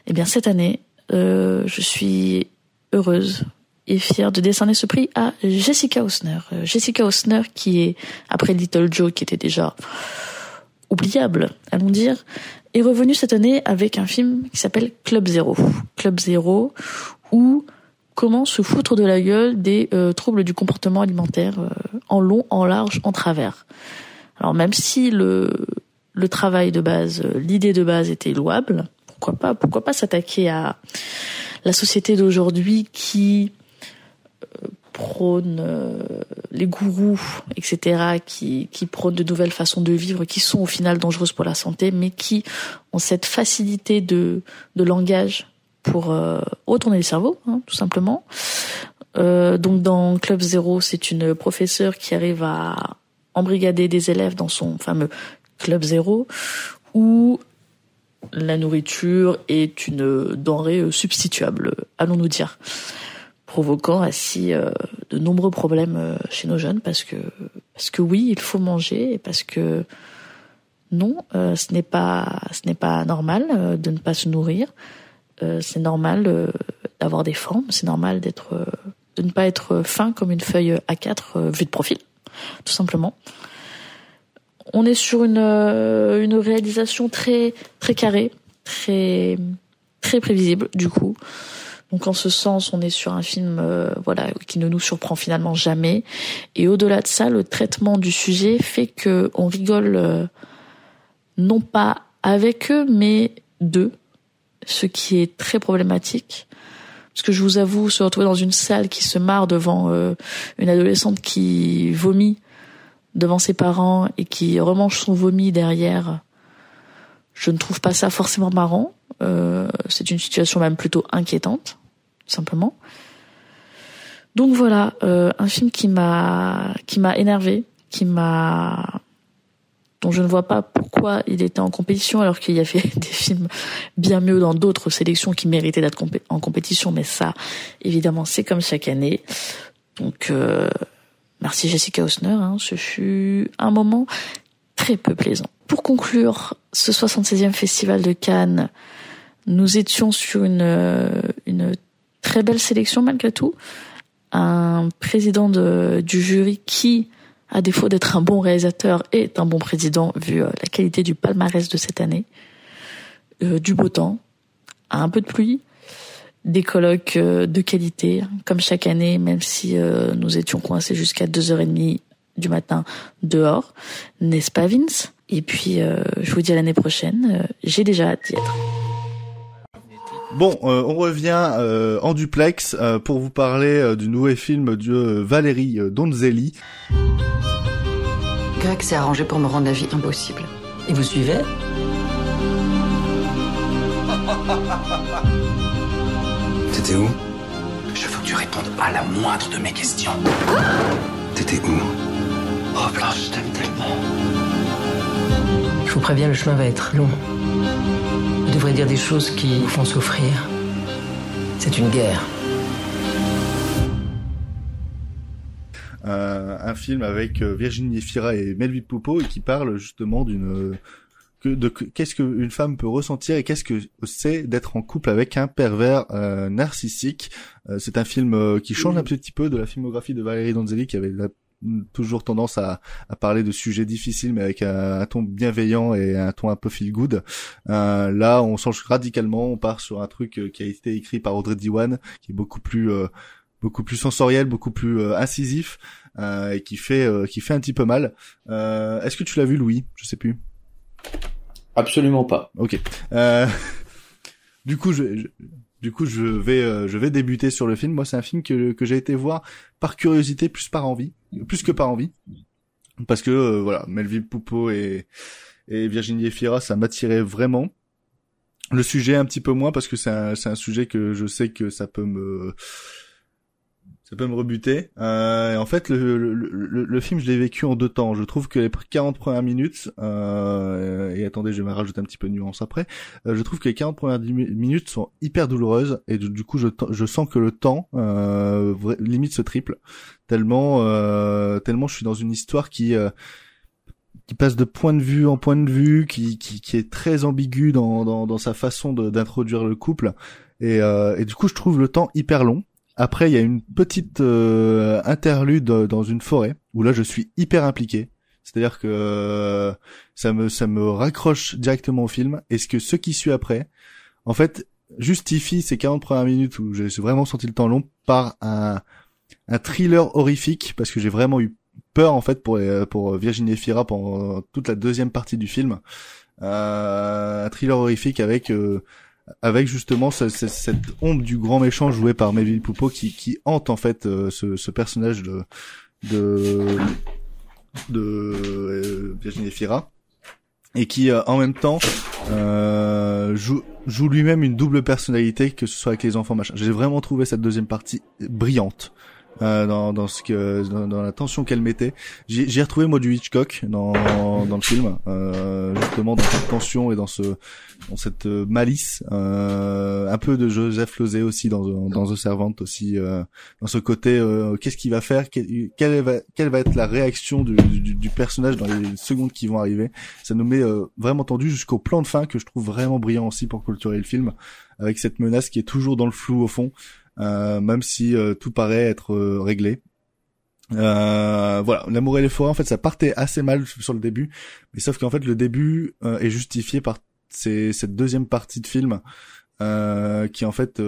Eh bien, cette année, euh, je suis heureuse et fière de décerner ce prix à Jessica Osner. Euh, Jessica Osner, qui est, après Little Joe, qui était déjà oubliable, allons dire, est revenu cette année avec un film qui s'appelle Club Zero. Club Zero, où comment se foutre de la gueule des euh, troubles du comportement alimentaire euh, en long, en large, en travers. Alors même si le travail de base, euh, l'idée de base était louable, pourquoi pas pourquoi pas s'attaquer à la société d'aujourd'hui qui prône les gourous, etc., qui, qui de nouvelles façons de vivre, qui sont au final dangereuses pour la santé, mais qui ont cette facilité de langage pour euh, retourner le cerveau, hein, tout simplement. Euh, donc dans Club Zero, c'est une professeure qui arrive à embrigader des élèves dans son fameux Club Zero, où la nourriture est une denrée substituable, allons-nous dire provoquant ainsi euh, de nombreux problèmes chez nos jeunes parce que parce que oui, il faut manger et parce que non, ce n'est pas ce n'est pas normal de ne pas se nourrir. C'est normal d'avoir des formes, c'est normal d'être de ne pas être fin comme une feuille A4 vue de profil, tout simplement. On est sur une une réalisation très très carrée, très très prévisible du coup. Donc en ce sens, on est sur un film euh, voilà qui ne nous surprend finalement jamais. Et au-delà de ça, le traitement du sujet fait que on rigole euh, non pas avec eux, mais d'eux, ce qui est très problématique. Parce que je vous avoue, se retrouver dans une salle qui se marre devant euh, une adolescente qui vomit devant ses parents et qui remange son vomi derrière, je ne trouve pas ça forcément marrant. c'est une situation même plutôt inquiétante simplement. Donc voilà, euh, un film qui m'a qui m'a énervé, qui m'a dont je ne vois pas pourquoi il était en compétition alors qu'il y avait des films bien mieux dans d'autres sélections qui méritaient d'être en compétition. Mais ça, évidemment, c'est comme chaque année. Donc, euh, merci Jessica Osner. Hein, ce fut un moment très peu plaisant. Pour conclure ce 76e festival de Cannes, nous étions sur une, euh, une très belle sélection malgré tout. Un président de, du jury qui à défaut d'être un bon réalisateur, est un bon président vu euh, la qualité du palmarès de cette année. Euh, du beau temps, un peu de pluie, des colloques euh, de qualité, comme chaque année, même si nous étions coincés jusqu'à 2h30 du matin dehors, n'est-ce pas Vince? Et puis, je vous dis à l'année prochaine, j'ai déjà hâte d'y être. Bon, on revient en duplex pour vous parler du nouveau film de Valérie Donzelli. Greg s'est arrangé pour me rendre la vie impossible. Et vous suivez T'étais où? Je veux que tu répondes à la moindre de mes questions. T'étais où? Oh Blanche, je t'aime tellement. Je vous préviens, le chemin va être long. Devrez dire des choses qui vous font souffrir. C'est une guerre. Euh, un film avec euh, Virginie Efira et Melville Poupeau et qui parle justement d'une que de qu'est-ce qu'une femme peut ressentir et qu'est-ce que c'est d'être en couple avec un pervers euh, narcissique. c'est un film qui change un petit peu de la filmographie de Valérie Donzelli qui avait toujours tendance à, à, parler de sujets difficiles mais avec un, ton bienveillant et un ton un peu feel good. là, on change radicalement, on part sur un truc qui a été écrit par Audrey Diwan qui est beaucoup plus beaucoup plus sensoriel, beaucoup plus euh, incisif euh, et qui fait euh, qui fait un petit peu mal. Est-ce que tu l'as vu, Louis? Je sais plus. Absolument pas. Ok. du coup, je, du coup, je vais je vais débuter sur le film. Moi, c'est un film que que j'ai été voir par curiosité, plus par envie, plus que par envie, parce que voilà, Melville Poupeau et et Virginie Efira, ça m'attirait vraiment. Le sujet un petit peu moins parce que c'est un, c'est un sujet que je sais que ça peut me ça peut me rebuter. Euh, et en fait, le, le, le, le, film, je l'ai vécu en deux temps. Je trouve que les 40 premières minutes, euh, et attendez, je vais rajouter un petit peu de nuance après, euh, je trouve que les 40 premières minutes sont hyper douloureuses, et du, coup, je, je sens que le temps, euh, limite, se triple, tellement, euh, tellement je suis dans une histoire qui... Euh, qui passe de point de vue en point de vue, qui, qui, qui est très ambigu dans, dans, dans sa façon d'introduire le couple. Et, et du coup, je trouve le temps hyper long. Après, il y a une petite euh, interlude dans une forêt où là, je suis hyper impliqué. C'est-à-dire que euh, ça me ça me raccroche directement au film. Et ce que ce qui suit après, en fait, justifie ces 40 premières minutes où j'ai vraiment senti le temps long par un un thriller horrifique parce que j'ai vraiment eu peur en fait pour pour Virginie Fira pendant toute la deuxième partie du film. Euh, un thriller horrifique avec euh, avec justement cette ombre du grand méchant joué par Melville Poupeau qui, qui hante en fait euh, ce, personnage de de de euh, Virginie Fira et qui euh, en même temps joue, joue lui-même une double personnalité que ce soit avec les enfants machin. J'ai vraiment trouvé cette deuxième partie brillante. Euh, dans, dans ce que dans, la tension qu'elle mettait. J'ai retrouvé moi du Hitchcock dans, dans le film, euh, justement dans cette tension et dans ce dans cette euh, malice, euh, un peu de Joseph Losey aussi dans dans The Servant aussi, dans ce côté qu'est-ce qu'il va faire, quelle, va quelle va être la réaction du, du, du, personnage dans les secondes qui vont arriver. Ça nous met vraiment tendu jusqu'au plan de fin que je trouve vraiment brillant aussi pour clôturer le film, avec cette menace qui est toujours dans le flou au fond. Euh, même si euh, tout paraît être euh, réglé. Euh, voilà, l'amour et les forêts, en fait, ça partait assez mal sur le début, mais sauf qu'en fait, le début est justifié par cette deuxième partie de film qui, en fait,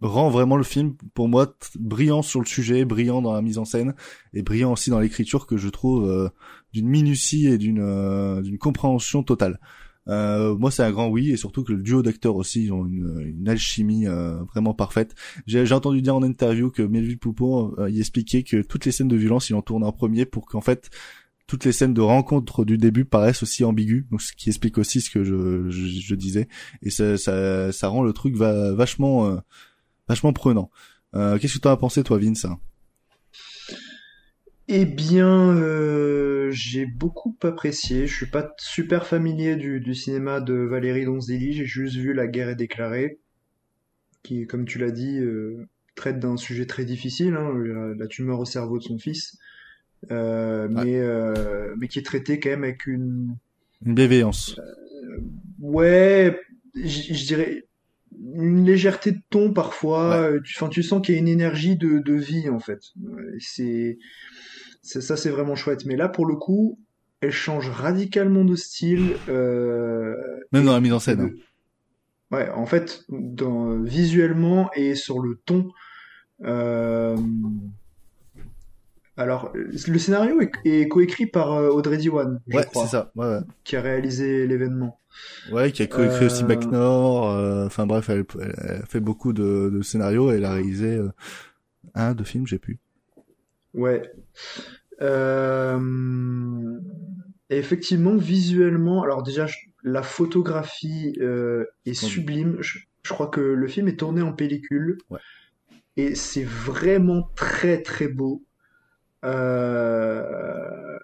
rend vraiment le film, pour moi, brillant sur le sujet, brillant dans la mise en scène, et brillant aussi dans l'écriture que je trouve d'une minutie et d'une d'une compréhension totale. Euh, moi, c'est un grand oui, et surtout que le duo d'acteurs aussi, ils ont une, une alchimie euh, vraiment parfaite. J'ai entendu dire en interview que Melville Poupeau euh, y expliquait que toutes les scènes de violence, il en tourne en premier pour qu'en fait toutes les scènes de rencontre du début paraissent aussi ambiguës, donc ce qui explique aussi ce que je, je, je disais, et ça, ça, ça, rend le truc va, vachement, euh, vachement prenant. Qu'est-ce que tu as pensé toi, Vince? Eh bien, euh, j'ai beaucoup apprécié. Je suis pas super familier du, du cinéma de Valérie Donzelli. J'ai juste vu La guerre est déclarée, qui, comme tu l'as dit, euh, traite d'un sujet très difficile, hein, la, la tumeur au cerveau de son fils, euh, mais euh, mais qui est traité quand même avec une Une bienveillance. ouais, je dirais une légèreté de ton parfois. Euh, Tu, enfin, tu sens qu'il y a une énergie de, de vie en fait. C'est ça, c'est vraiment chouette. Mais là, pour le coup, elle change radicalement de style. Euh, Même dans la mise en scène. hein. ouais, en fait, dans, visuellement et sur le ton. Euh, alors, le scénario est, est coécrit par euh, Audrey Diwan, je Ouais, crois, c'est ça. Ouais, ouais. qui a réalisé l'événement. Ouais, qui a coécrit aussi Euh, McNor. euh, Enfin bref, elle, elle fait beaucoup de, de scénarios et elle a réalisé un, deux films, j'ai plus. Ouais. Euh, et effectivement, visuellement, alors déjà, je- la photographie euh, est sublime. Je, je crois que le film est tourné en pellicule. Ouais. Et c'est vraiment très très beau. Euh,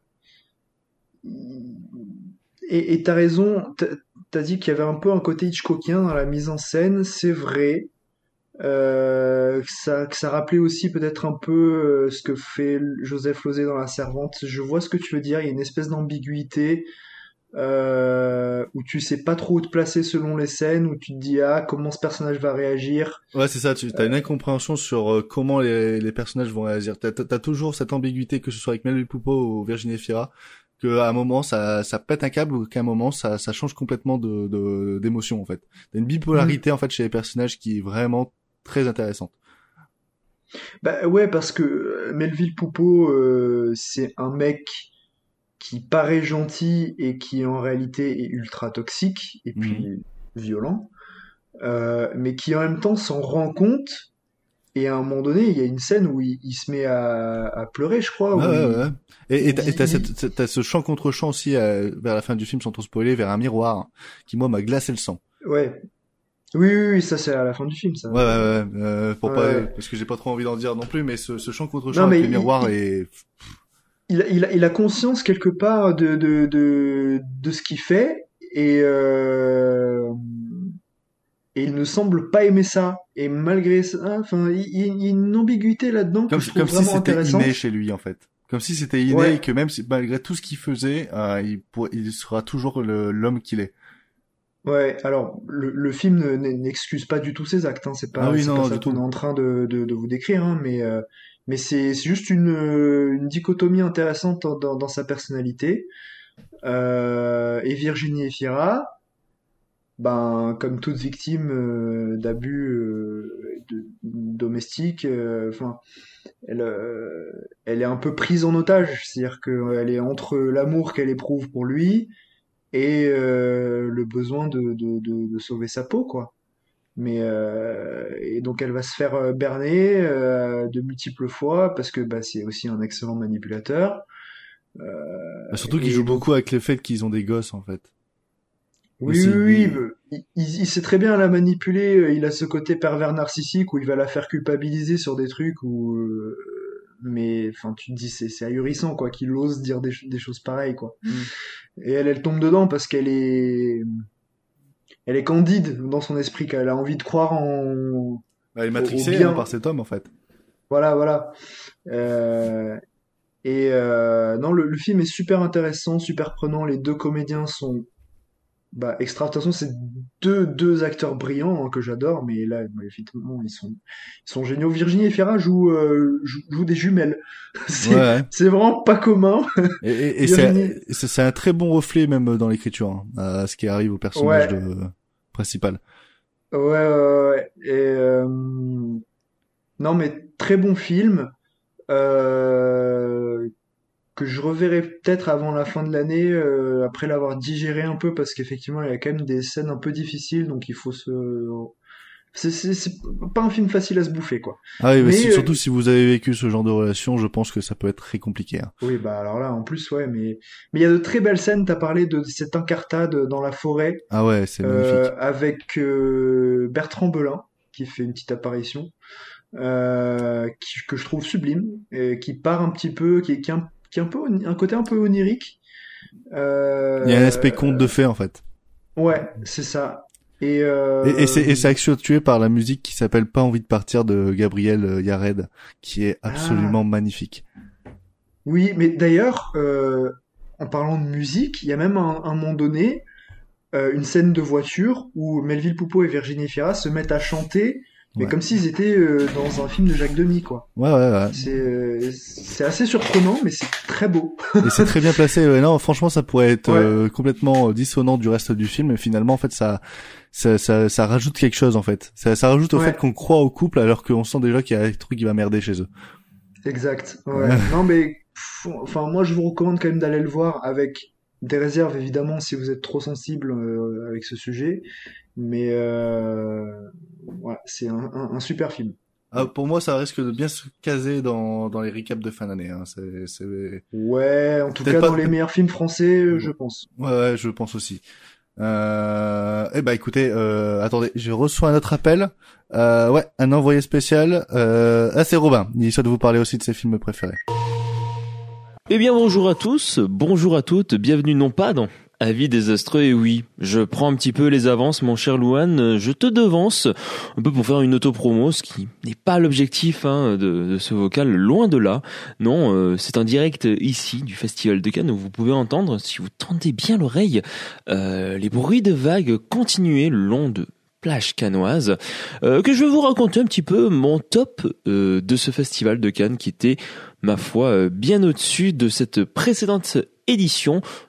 Et et t'as raison, t'as- t'as dit qu'il y avait un peu un côté Hitchcockien dans la mise en scène, c'est vrai. Euh, que ça, que ça rappelait aussi peut-être un peu euh, ce que fait Joseph Losey dans La Servante. Je vois ce que tu veux dire, il y a une espèce d'ambiguïté euh, où tu sais pas trop où te placer selon les scènes, où tu te dis ah comment ce personnage va réagir. Ouais, c'est ça. Tu as une incompréhension sur euh, comment les, les personnages vont réagir. T'as as, toujours cette ambiguïté, que ce soit avec Melville Poupeau ou Virginie Fira, que à un moment ça, ça pète un câble ou qu'à un moment ça, ça change complètement de de- d'émotion en fait. T'as une bipolarité en fait chez les personnages qui est vraiment très intéressante. Bah ouais, parce que euh, Melville Poupeau, euh, c'est un mec qui paraît gentil et qui en réalité est ultra toxique et puis violent, euh, mais qui en même temps s'en rend compte. Et à un moment donné, il y a une scène où il, il se met à, à pleurer, je crois. Ouais, ouais. Et t'as il- ce chant contre chant aussi euh, vers la fin du film, sans trop spoiler, vers un miroir hein, qui moi m'a glacé le sang. Ouais. Oui, oui, oui, ça c'est à la fin du film, ça. Ouais, ouais, ouais. euh, pour pas, Ouais. parce que j'ai pas trop envie d'en dire non plus, mais ce, ce chant contre mais avec le il- miroir il- est il, a- il, a, il a conscience quelque part de, de, de, de ce qu'il fait et, euh, et il ne semble pas aimer ça. Et malgré ça, enfin, il, y a une ambiguïté là-dedans que comme, je trouve comme si vraiment c'était intéressante. inné chez lui en fait. Comme si c'était inné et que même si, malgré tout ce qu'il faisait, euh, il, pour, il sera toujours l'homme qu'il est. Ouais, alors le, le film ne- n'excuse pas du tout ses actes, hein, c'est pas, Ah oui, c'est non, pas non, ça qu'on est en train de, de, de vous décrire, hein, mais, euh, mais c'est juste une, une dichotomie intéressante dans, dans, dans sa personnalité. Euh, et Virginie Efira, ben, comme toute victime euh, d'abus euh, domestiques, euh, enfin, elle, euh, elle est un peu prise en otage, c'est-à-dire qu'elle est entre l'amour qu'elle éprouve pour lui et euh, le besoin de, de, de, de sauver sa peau, quoi. Mais euh, et donc elle va se faire euh, berner euh, de multiples fois parce que bah, c'est aussi un excellent manipulateur. Euh, Bah, surtout qu'il joue donc- beaucoup avec le fait qu'ils ont des gosses en fait. Oui, Aussi, oui, oui, il, il- sait très bien la manipuler. Il a ce côté pervers narcissique où il va la faire culpabiliser sur des trucs où, euh, mais enfin, tu te dis c'est c'est ahurissant quoi qu'il ose dire des, des choses pareilles quoi. Et elle, elle tombe dedans parce qu'elle est, elle est candide dans son esprit, qu'elle a envie de croire en, elle est matrixée bien. hein, par cet homme en fait. Voilà, voilà. Euh, et euh, non, le, le film est super intéressant, super prenant. Les deux comédiens sont bah, extra. De toute façon, c'est deux, deux acteurs brillants hein, que j'adore, mais là, bah, effectivement, ils sont, ils sont géniaux. Virginie Efira joue, euh, joue, joue des jumelles. C'est Ouais, vraiment pas commun. Et, et, et Virginie- c'est un très bon reflet même dans l'écriture, hein, à ce qui arrive au personnage Ouais. de, principal. Ouais, ouais, ouais. Et euh, non, mais très bon film euh, que je reverrai peut-être avant la fin de l'année, euh, après l'avoir digéré un peu, parce qu'effectivement, il y a quand même des scènes un peu difficiles, donc il faut se. C'est pas un film facile à se bouffer, quoi. Ah oui, mais Mais, si- euh, surtout si vous avez vécu ce genre de relation, je pense que ça peut être très compliqué. hein. Oui, bah alors là, en plus, ouais, mais mais il y a de très belles scènes. T'as parlé de cette incartade dans la forêt. Ah ouais, c'est Euh, avec Bertrand Belin qui fait une petite apparition. euh, qui- que je trouve sublime et qui part un petit peu, qui, qui, a un, qui a un peu un côté un peu onirique. Euh, Il y a un aspect conte de fées en fait. Ouais, c'est ça. Et, euh, Et, et c'est accentué par la musique qui s'appelle Pas envie de partir de Gabriel euh, Yared, qui est absolument magnifique. Oui, mais d'ailleurs, euh, en parlant de musique, il y a même un, un moment donné euh, une scène de voiture où Melville Poupeau et Virginie Fira se mettent à chanter, mais Ouais. comme s'ils étaient euh, dans un film de Jacques Demy, quoi. Ouais, ouais, ouais. C'est euh, c'est assez surprenant, mais c'est très beau. Et c'est très bien placé. Ouais, non, franchement, ça pourrait être euh, complètement euh, dissonant du reste du film, mais finalement, en fait, ça, ça, ça, ça rajoute quelque chose, en fait. Ça, ça rajoute au fait qu'on croit au couple, alors qu'on sent déjà qu'il y a un truc qui va merder chez eux. Exact. Ouais. Non, mais pff, enfin, moi, je vous recommande quand même d'aller le voir avec des réserves, évidemment, si vous êtes trop sensible euh, avec ce sujet. Mais euh, voilà, c'est un, un, un super film. Ah, pour moi, ça risque de bien se caser dans, dans les recaps de fin d'année. Hein. C'est, c'est... Ouais, en tout cas, pas- dans les meilleurs films français, euh, je pense. Ouais, ouais, je pense aussi. Euh... Eh ben, écoutez, euh, attendez, je reçois un autre appel. Euh, ouais, un envoyé spécial. Euh... Ah, c'est Robin. Il souhaite vous parler aussi de ses films préférés. Eh bien bonjour à tous, bonjour à toutes, bienvenue non pas dans Avis désastreux et oui, je prends un petit peu les avances mon cher Louane, je te devance un peu pour faire une auto-promo, ce qui n'est pas l'objectif hein, de, de ce vocal, loin de là. Non, euh, c'est un direct ici du Festival de Cannes où vous pouvez entendre, si vous tendez bien l'oreille, euh, les bruits de vagues continuer le long de plage canoise, euh, que je vais vous raconter un petit peu mon top euh, de ce festival de Cannes qui était, ma foi, euh, bien au-dessus de cette précédente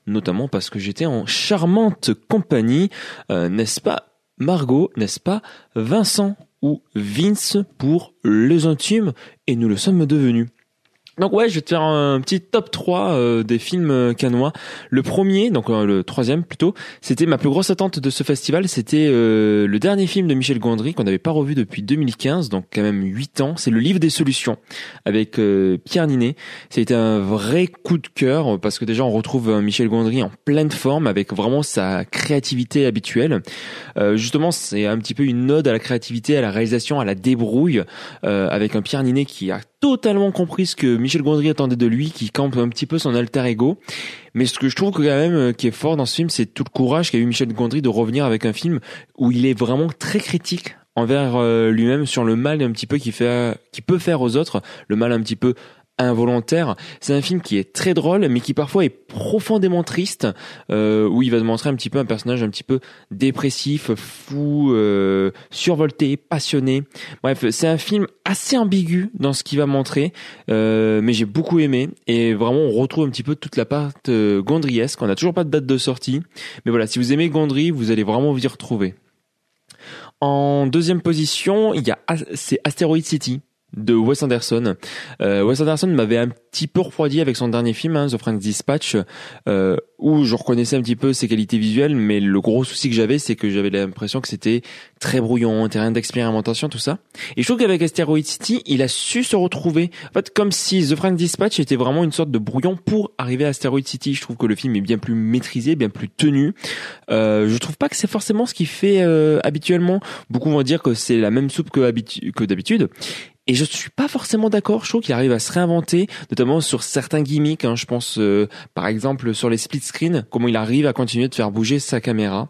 notamment parce que j'étais en charmante compagnie, euh, n'est-ce pas Margot, n'est-ce pas Vincent ou Vince pour les intimes, et nous le sommes devenus. Donc ouais, je vais te faire un petit top 3 euh, des films euh, canois. Le premier, donc euh, le troisième plutôt, c'était ma plus grosse attente de ce festival. C'était euh, le dernier film de Michel Gondry qu'on n'avait pas revu depuis 2015, donc quand même 8 ans. C'est Le Livre des Solutions avec euh, Pierre Ninet. C'était un vrai coup de cœur parce que déjà on retrouve euh, Michel Gondry en pleine forme avec vraiment sa créativité habituelle. Justement, c'est un petit peu une ode à la créativité, à la réalisation, à la débrouille, avec un Pierre Ninet qui a totalement compris ce que Michel Gondry attendait de lui, qui campe un petit peu son alter ego. Mais ce que je trouve que quand même euh, qui est fort dans ce film, c'est tout le courage qu'a eu Michel Gondry de revenir avec un film où il est vraiment très critique envers euh, lui-même sur le mal un petit peu qu'il fait, qui peut faire aux autres, le mal un petit peu involontaire. C'est un film qui est très drôle, mais qui parfois est profondément triste, euh, où il va montrer un petit peu un personnage un petit peu dépressif, fou, euh, survolté, passionné. Bref, c'est un film assez ambigu dans ce qu'il va montrer, euh, mais j'ai beaucoup aimé. Et vraiment, on retrouve un petit peu toute la part gondriesque. On n'a toujours pas de date de sortie, mais voilà, si vous aimez Gondry, vous allez vraiment vous y retrouver. En deuxième position, il y a c'est Asteroid City de Wes Anderson. Euh, Wes Anderson m'avait un petit peu refroidi avec son dernier film, hein, The Frank's Dispatch, euh, où je reconnaissais un petit peu ses qualités visuelles, mais le gros souci que j'avais, c'est que j'avais l'impression que c'était très brouillon, terrain d'expérimentation, tout ça. Et je trouve qu'avec Asteroid City, il a su se retrouver. En fait, comme si The Frank's Dispatch était vraiment une sorte de brouillon pour arriver à Asteroid City. Je trouve que le film est bien plus maîtrisé, bien plus tenu. Euh, je trouve pas que c'est forcément ce qu'il fait euh, habituellement. Beaucoup vont dire que c'est la même soupe que, que d'habitude. Et je suis pas forcément d'accord. Je trouve qu'il arrive à se réinventer, notamment sur certains gimmicks. Hein. Je pense, euh, par exemple, sur les split screens, comment il arrive à continuer de faire bouger sa caméra.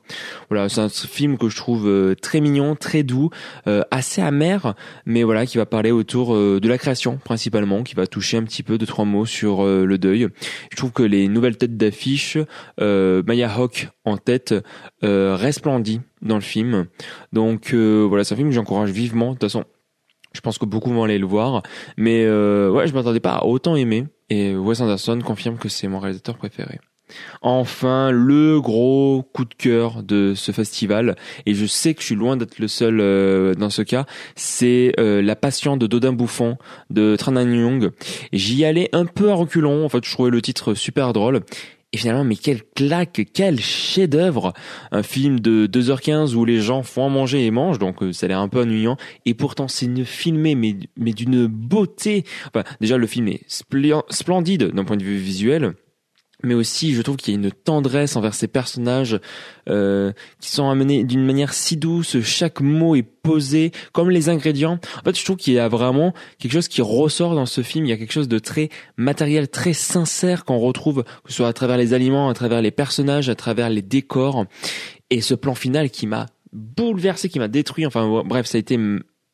Voilà, c'est un film que je trouve euh, très mignon, très doux, euh, assez amer, mais voilà, qui va parler autour euh, de la création principalement, qui va toucher un petit peu de trois mots sur euh, le deuil. Je trouve que les nouvelles têtes d'affiche, euh, Maya Hawke en tête, resplendit dans le film. Donc voilà, c'est un film que j'encourage vivement. De toute façon, je pense que beaucoup vont aller le voir, mais euh, ouais, je m'attendais pas à autant aimer. Et Wes Anderson confirme que c'est mon réalisateur préféré. Enfin, le gros coup de cœur de ce festival, et je sais que je suis loin d'être le seul euh, dans ce cas, c'est euh, La Passion de Dodin Bouffon de Tran Anh Young. J'y allais un peu à reculons, en fait je trouvais le titre super drôle. Et finalement, mais quelle claque, quel chef-d'œuvre Un film de 2h15 où les gens font à manger et mangent, donc euh, ça a l'air un peu ennuyant. Et pourtant, c'est une filmé, mais, mais d'une beauté. Enfin, déjà, le film est splen- splendide d'un point de vue visuel. Mais aussi je trouve qu'il y a une tendresse envers ces personnages euh, qui sont amenés d'une manière si douce, chaque mot est posé comme les ingrédients. En fait, je trouve qu'il y a vraiment quelque chose qui ressort dans ce film, il y a quelque chose de très matériel, très sincère qu'on retrouve que ce soit à travers les aliments, à travers les personnages, à travers les décors et ce plan final qui m'a bouleversé, qui m'a détruit. Enfin bref, ça a été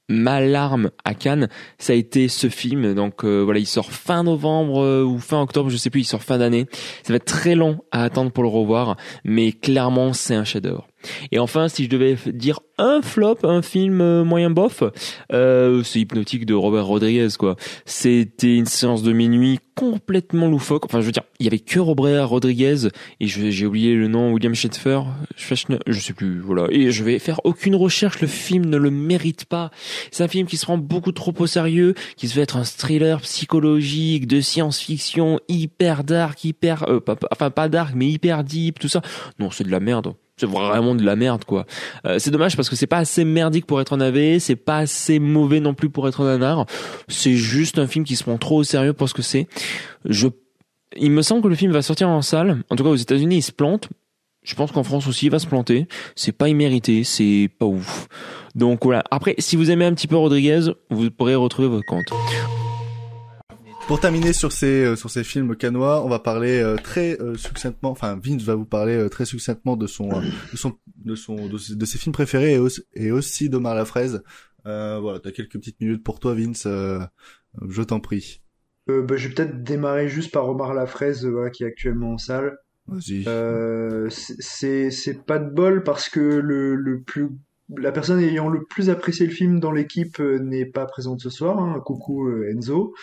ma larme à Cannes, ça a été ce film. Donc euh, voilà, il sort fin novembre euh, ou fin octobre, je sais plus, il sort fin d'année. Ça va être très long à attendre pour le revoir, mais clairement c'est un chef-d'œuvre. Et enfin, si je devais dire un flop, un film euh, moyen bof, euh, c'est Hypnotique de Robert Rodriguez quoi. C'était une séance de minuit complètement loufoque. Enfin, je veux dire, il y avait que Robert Rodriguez et j'ai oublié le nom William Schaeffer, je sais plus. Voilà. Et je vais faire aucune recherche. Le film ne le mérite pas. C'est un film qui se prend beaucoup trop au sérieux, qui se veut être un thriller psychologique de science-fiction hyper dark, hyper, euh, enfin pas dark mais hyper deep, tout ça. Non, c'est de la merde c'est vraiment de la merde quoi. Euh, c'est dommage parce que c'est pas assez merdique pour être un AV, c'est pas assez mauvais non plus pour être un nanar. C'est juste un film qui se prend trop au sérieux pour ce que c'est. Je il me semble que le film va sortir en salle. En tout cas aux États-Unis, il se plante. Je pense qu'en France aussi, il va se planter. C'est pas immérité, c'est pas ouf. Donc voilà. Après, si vous aimez un petit peu Rodriguez, vous pourrez retrouver votre compte. Pour terminer sur ces euh, sur ces films canois, on va parler euh, très euh, succinctement. Enfin, Vince va vous parler très succinctement de son de son de son de, ses films préférés et aussi, et aussi d'Omar la fraise. voilà, t'as quelques petites minutes pour toi, Vince. je t'en prie. bah, je vais peut-être démarrer juste par Omar la fraise, voilà, qui est actuellement en salle. Vas-y. c'est c'est pas de bol parce que le le plus la personne ayant le plus apprécié le film dans l'équipe n'est pas présente ce soir. Hein. Coucou Enzo.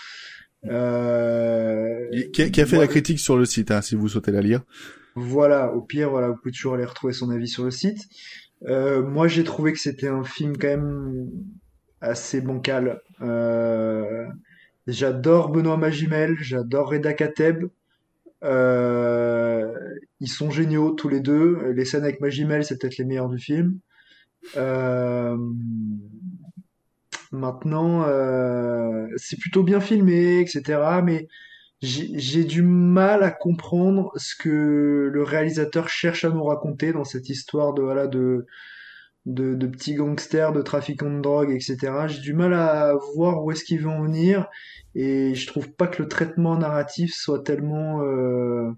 Euh, qui, a, qui, a, fait la critique sur le site, hein, si vous souhaitez la lire. Voilà, au pire, voilà, vous pouvez toujours aller retrouver son avis sur le site. Euh, moi, j'ai trouvé que c'était un film quand même assez bancal. Euh, j'adore Benoît Magimel, j'adore Reda Kateb. Euh, ils sont géniaux tous les deux. Les scènes avec Magimel, c'est peut-être les meilleures du film. Euh, Maintenant, euh, c'est plutôt bien filmé, etc. Mais j'ai du mal à comprendre ce que le réalisateur cherche à nous raconter dans cette histoire de voilà de de, petits gangsters, de trafiquants de drogue, etc. J'ai du mal à voir où est-ce qu'ils vont en venir et je trouve pas que le traitement narratif soit tellement euh,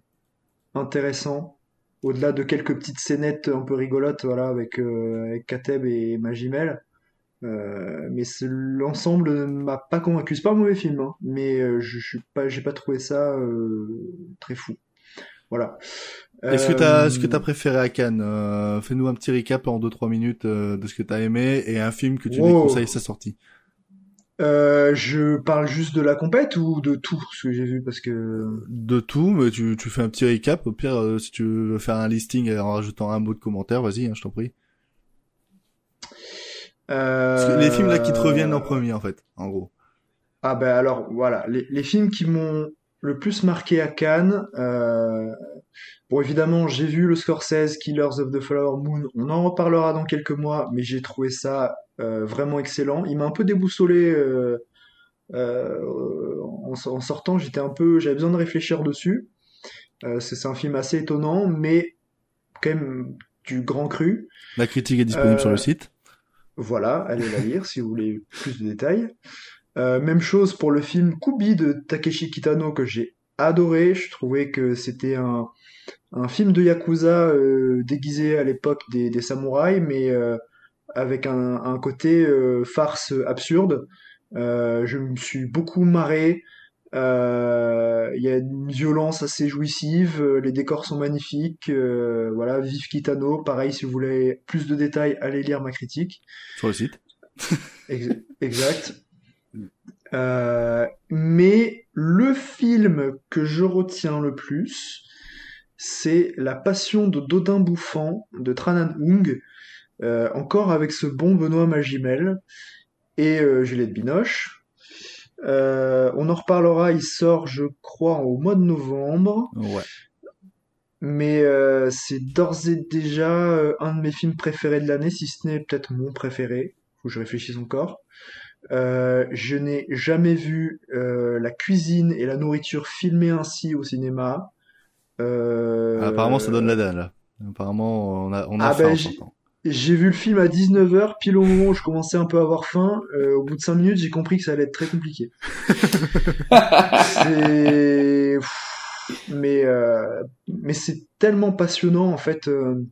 intéressant. Au-delà de quelques petites scénettes un peu rigolotes, voilà, avec, euh, avec Kateb et Magimel. Euh, mais l'ensemble ne m'a pas convaincu. C'est pas un mauvais film, hein, mais euh, je suis pas, j'ai pas trouvé ça euh, très fou. Voilà. Est-ce que t'as, ce que t'as préféré à Cannes Fais-nous un petit recap en 2-3 minutes de ce que t'as aimé et un film que tu déconseilles sa sortie. je parle juste de la compète ou de tout ce que j'ai vu parce que de tout, mais tu, tu fais un petit recap. Au pire, si tu veux faire un listing en rajoutant un mot de commentaire, vas-y, hein, je t'en prie. Euh... Les films là qui te reviennent en premier en fait, en gros. Ah ben alors voilà, les, les films qui m'ont le plus marqué à Cannes. Euh... Bon évidemment j'ai vu le Scorsese, Killers of the Flower Moon. On en reparlera dans quelques mois, mais j'ai trouvé ça euh, vraiment excellent. Il m'a un peu déboussolé euh, euh, en, en, sortant. J'étais un peu, j'avais besoin de réfléchir dessus. Euh, c'est un film assez étonnant, mais quand même du grand cru. La critique est disponible sur le site. Voilà, allez la lire si vous voulez plus de détails. Euh, même chose pour le film Kubi de Takeshi Kitano que j'ai adoré. Je trouvais que c'était un, film de yakuza euh, déguisé à l'époque des, des, samouraïs, mais euh, avec un, un côté euh, farce absurde. Je me suis beaucoup marré. Euh, il y a une violence assez jouissive, euh, les décors sont magnifiques. Euh, voilà, vive Kitano. Pareil, si vous voulez plus de détails, allez lire ma critique. Sur le site. exact. Euh, mais le film que je retiens le plus, c'est La Passion de Dodin Bouffant de Tranan Hung, euh, encore avec ce bon Benoît Magimel et euh, Juliette Binoche. Euh, on en reparlera, il sort, je crois, au mois de novembre. Ouais. Mais euh, c'est d'ores et déjà euh, un de mes films préférés de l'année, si ce n'est peut-être mon préféré. Faut que je réfléchisse encore. Euh, je n'ai jamais vu la cuisine et la nourriture filmée ainsi au cinéma. Ah, apparemment, ça donne la dalle. Apparemment, on a, on a Ah faim. ben, en j'ai- vu le film à 19h, pile au moment où je commençais un peu à avoir faim. Euh, au bout de 5 minutes, j'ai compris que ça allait être très compliqué. c'est... Mais, euh, mais c'est tellement passionnant, en fait, euh,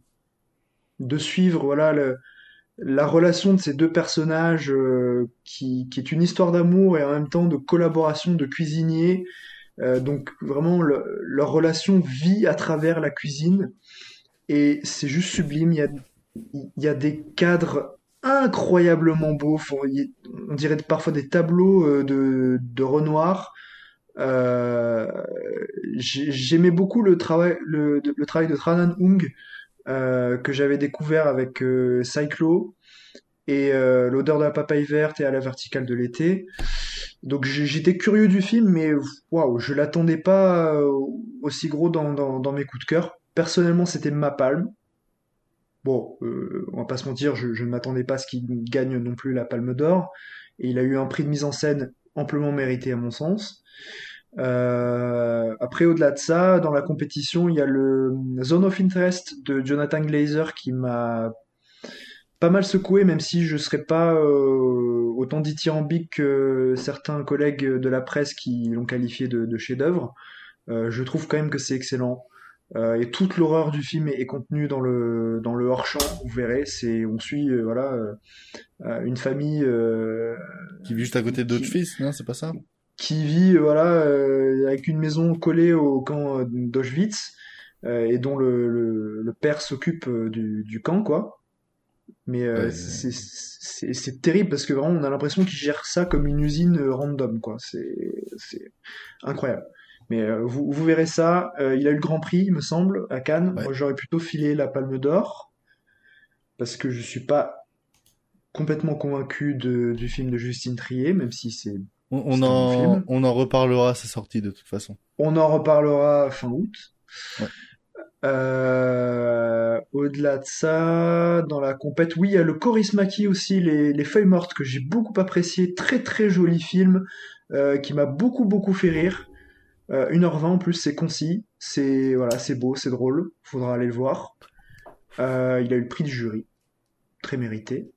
de suivre, voilà, le- la relation de ces deux personnages, qui, qui est une histoire d'amour et en même temps de collaboration de cuisiniers. Donc, vraiment, le- leur relation vit à travers la cuisine. Et c'est juste sublime. Il y a il y a des cadres incroyablement beaux. On dirait parfois des tableaux euh, de, Renoir. Euh, j'ai- J'aimais beaucoup le travail, le, travail de Tranan Ung euh, que j'avais découvert avec euh, Cyclo et l'odeur de la papaye verte et à la verticale de l'été. Donc j'étais curieux du film, mais waouh, je l'attendais pas aussi gros dans, dans mes coups de cœur. Personnellement, c'était ma palme. Bon, euh, on va pas se mentir, je, ne m'attendais pas à ce qu'il gagne non plus la Palme d'Or. Et il a eu un prix de mise en scène amplement mérité à mon sens. Euh, après, au-delà de ça, dans la compétition, il y a le Zone of Interest de Jonathan Glazer qui m'a pas mal secoué, même si je serais pas euh, autant dithyrambique que certains collègues de la presse qui l'ont qualifié de, de chef-d'œuvre. Euh, je trouve quand même que c'est excellent. Euh, et toute l'horreur du film est, est contenue dans le dans le hors champ. Vous verrez, c'est on suit euh, voilà euh, euh, une famille euh, Qui vit juste à côté d'Auschwitz, non C'est pas ça? Qui vit voilà euh, avec une maison collée au camp d'Auschwitz euh, et dont le, le, le père s'occupe du, du camp quoi. Mais euh, Ouais. c'est terrible parce que vraiment on a l'impression qu'il gère ça comme une usine random quoi. C'est c'est incroyable. Mais euh, vous, vous verrez ça. Euh, il a eu le Grand Prix, il me semble, à Cannes. Moi, j'aurais plutôt filé la Palme d'Or parce que je suis pas complètement convaincu de, du film de Justine Trier, même si c'est On, en, film. on en reparlera à sa sortie de toute façon. On en reparlera fin août. Ouais. Euh, au-delà de ça, dans la compète, oui, il y a le Korismaki aussi, les, les feuilles mortes que j'ai beaucoup apprécié, très très joli film euh, qui m'a beaucoup beaucoup fait rire. Euh, 1h20 en plus, c'est concis, c'est voilà, c'est beau, c'est drôle, faudra aller le voir. Euh, il a eu le prix du jury, très mérité.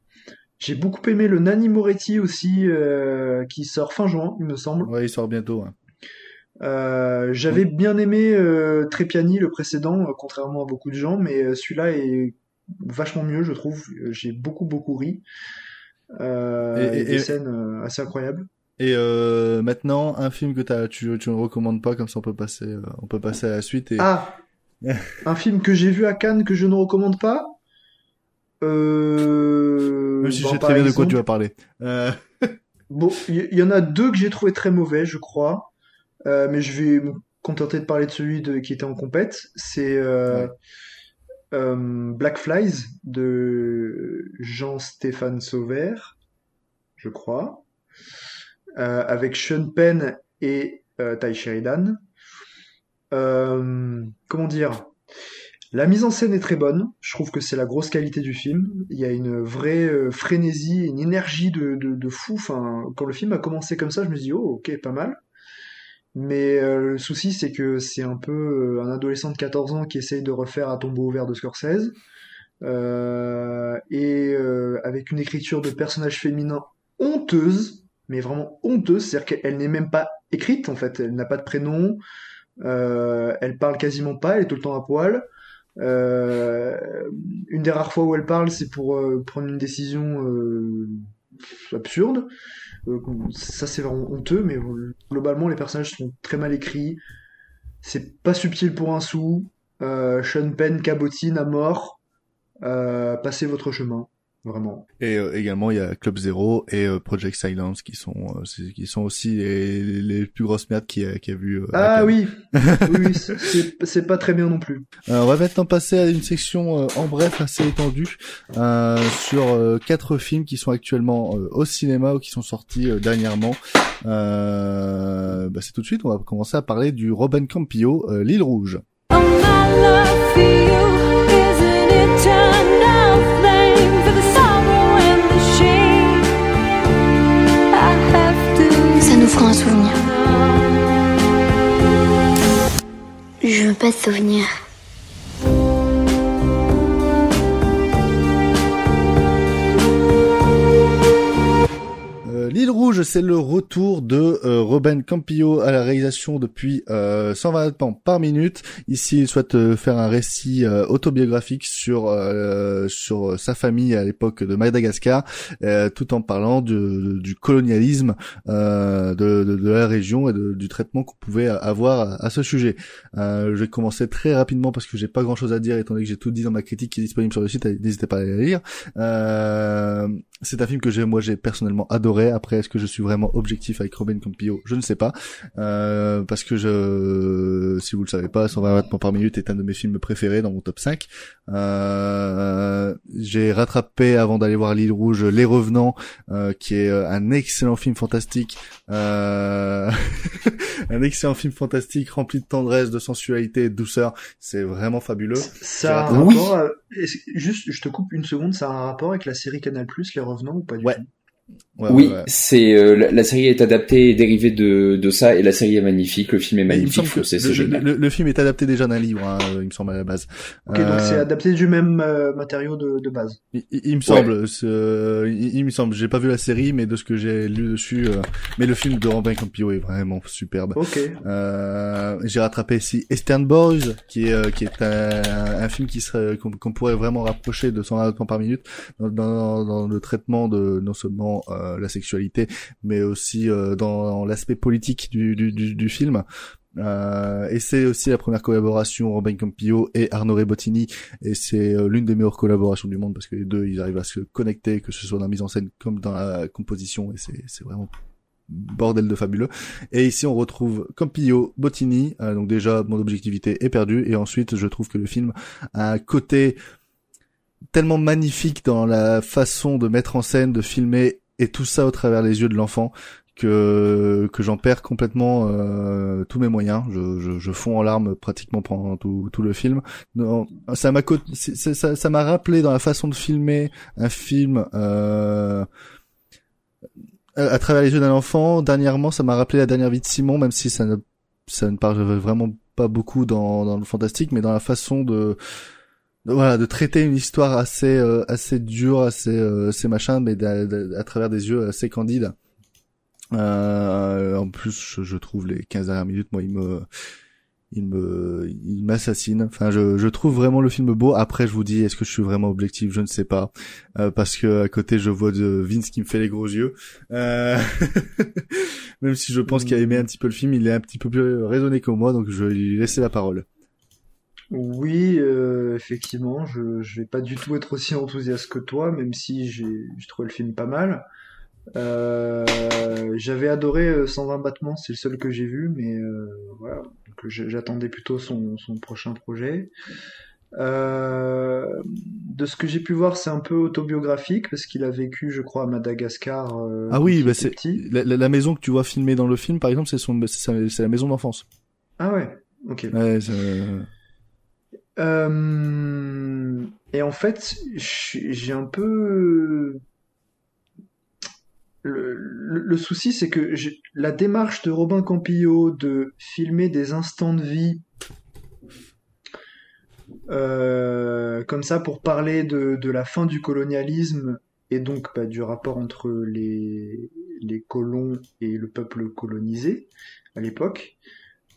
J'ai beaucoup aimé le Nani Moretti aussi, euh, qui sort fin juin, il me semble. Ouais, il sort bientôt. hein. Euh, j'avais bien aimé euh, Trépiani, le précédent, contrairement à beaucoup de gens, mais celui-là est vachement mieux, je trouve. J'ai beaucoup beaucoup ri. Et- et- des et- scènes assez incroyables. Et euh, maintenant, un film que tu, tu ne recommandes pas, comme ça on peut passer, euh, on peut passer à la suite. Et... Ah, un film que j'ai vu à Cannes que je ne recommande pas. Euh, Même si bon, je sais très bien de quoi tu vas parler. Euh, Bon, il y, y en a deux que j'ai trouvé très mauvais, je crois. Mais je vais me contenter de parler de celui de, qui était en compète. C'est euh, Black Flies de Jean-Stéphane Sauvert, je crois, avec Sean Penn et euh, Ty Sheridan. Euh, comment dire? La mise en scène est très bonne. Je trouve que c'est la grosse qualité du film. Il y a une vraie euh, frénésie, une énergie de, de, fou. Enfin, quand le film a commencé comme ça, je me dis oh ok pas mal. Mais euh, le souci c'est que c'est un peu euh, un adolescent de 14 ans qui essaye de refaire à tombeau ouvert de Scorsese. Euh, et euh, avec une écriture de personnage féminin honteuse, mais vraiment honteuse, c'est-à-dire qu'elle n'est même pas écrite en fait, elle n'a pas de prénom, euh, elle parle quasiment pas, elle est tout le temps à poil. Euh, une des rares fois où elle parle, c'est pour euh, prendre une décision euh, absurde. Euh, ça, c'est vraiment honteux, mais globalement, les personnages sont très mal écrits. C'est pas subtil pour un sou. Sean Penn cabotine à mort. Passez votre chemin, vraiment. Et euh, également, il y a Club Zero et euh, Project Silence qui sont, euh, qui sont aussi les, les plus grosses merdes qui a, qui a vu. euh, Ah oui, oui, c'est- pas très bien non plus. Euh, on va maintenant passer à une section euh, en bref assez étendue euh, sur euh, quatre films qui sont actuellement euh, au cinéma ou qui sont sortis euh, dernièrement. Euh, bah, c'est tout de suite, on va commencer à parler du Robin Campillo, euh, L'île rouge. Nous fera c'est le retour de euh, Robin Campillo à la réalisation depuis euh, 120 temps par minute. Ici, il souhaite euh, faire un récit euh, autobiographique sur euh, sur sa famille à l'époque de Madagascar, tout en parlant de- du colonialisme de, de, de la région et du traitement qu'on pouvait avoir à, ce sujet. Je vais commencer très rapidement parce que j'ai pas grand chose à dire étant donné que j'ai tout dit dans ma critique qui est disponible sur le site. N'hésitez pas à aller la lire. C'est un film que j'ai, moi, j'ai personnellement adoré. Après, est-ce que je suis vraiment objectif avec Robin Campillo? Je ne sais pas, euh, parce que je, si vous le savez pas, 120 battements par minute est un de mes films préférés dans mon top 5. Euh, j'ai rattrapé avant d'aller voir L'île rouge, Les Revenants, euh, qui est un excellent film fantastique, euh, un excellent film fantastique rempli de tendresse, de sensualité et de douceur. C'est vraiment fabuleux. Ça a J'ai un rattrapé- rapport, à- est-ce- juste, je te coupe une seconde, ça a un rapport avec la série Canal+, Les Revenants ou pas du Ouais. tout? Ouais, oui, ouais, ouais. c'est euh, la, la série est adaptée et dérivée de, de ça et la série est magnifique, le film est magnifique, foncez, c'est génial. le- le film est adapté déjà d'un livre, hein, il me semble à la base. Ok, donc Euh, c'est adapté du même euh, matériau de, de base. Il, il- il me semble, euh, il, il me semble. J'ai pas vu la série, mais de ce que j'ai lu dessus, euh, mais le film de Robin Campillo est vraiment superbe. Ok. Euh, j'ai rattrapé ici Eastern Boys, qui est euh, qui est un, un film qui serait qu'on pourrait vraiment rapprocher de 120 battements par minute dans, dans, dans le traitement de non seulement euh, la sexualité, mais aussi euh, dans, l'aspect politique du, du, du, du film. Euh, et c'est aussi la première collaboration Robin Campillo et Arnaud Rebottini et c'est euh, l'une des meilleures collaborations du monde parce que les deux ils arrivent à se connecter que ce soit dans la mise en scène comme dans la composition et c'est c'est vraiment bordel de fabuleux. Et ici, on retrouve Campillo, Bottini. Euh, donc déjà, mon objectivité est perdue. Et ensuite, je trouve que le film a un côté tellement magnifique dans la façon de mettre en scène, de filmer, et tout ça au travers les yeux de l'enfant que que j'en perds complètement euh, tous mes moyens. Je, je, je fonds en larmes pratiquement pendant tout, tout le film. Non, ça m'a ça ça m'a rappelé dans la façon de filmer un film. Euh, à travers les yeux d'un enfant. Dernièrement, ça m'a rappelé la dernière vie de Simon, même si ça ne, ça ne parle vraiment pas beaucoup dans, dans le fantastique, mais dans la façon de- voilà, de traiter une histoire assez, euh, assez dure, assez, euh, assez machin, mais à travers des yeux assez candides. Euh, en plus, je, je trouve les 15 dernières minutes, moi, il me, il me, il m'assassine. Enfin, je, je trouve vraiment le film beau. Après, je vous dis, est-ce que je suis vraiment objectif? Je ne sais pas, Euh, parce que à côté, je vois de Vince qui me fait les gros yeux. Euh... Même si je pense qu'il a aimé un petit peu le film, il est un petit peu plus raisonné que moi, donc je vais lui laisser la parole. Oui, euh, effectivement, je, je vais pas du tout être aussi enthousiaste que toi, même si j'ai trouvé le film pas mal. Euh, j'avais adoré euh, 120 battements, c'est le seul que j'ai vu, mais euh, voilà, j'attendais plutôt son, son prochain projet. Euh, de ce que j'ai pu voir, c'est un peu autobiographique parce qu'il a vécu, je crois, à Madagascar. euh, Ah oui, bah c'est la, maison que tu vois filmée dans le film, par exemple, c'est la maison d'enfance. Ah ouais, ok. Ouais, Euh, et en fait, j'ai un peu le, souci, c'est que la démarche de Robin Campillo de filmer des instants de vie euh, comme ça pour parler de, la fin du colonialisme et donc bah, du rapport entre les colons et le peuple colonisé à l'époque,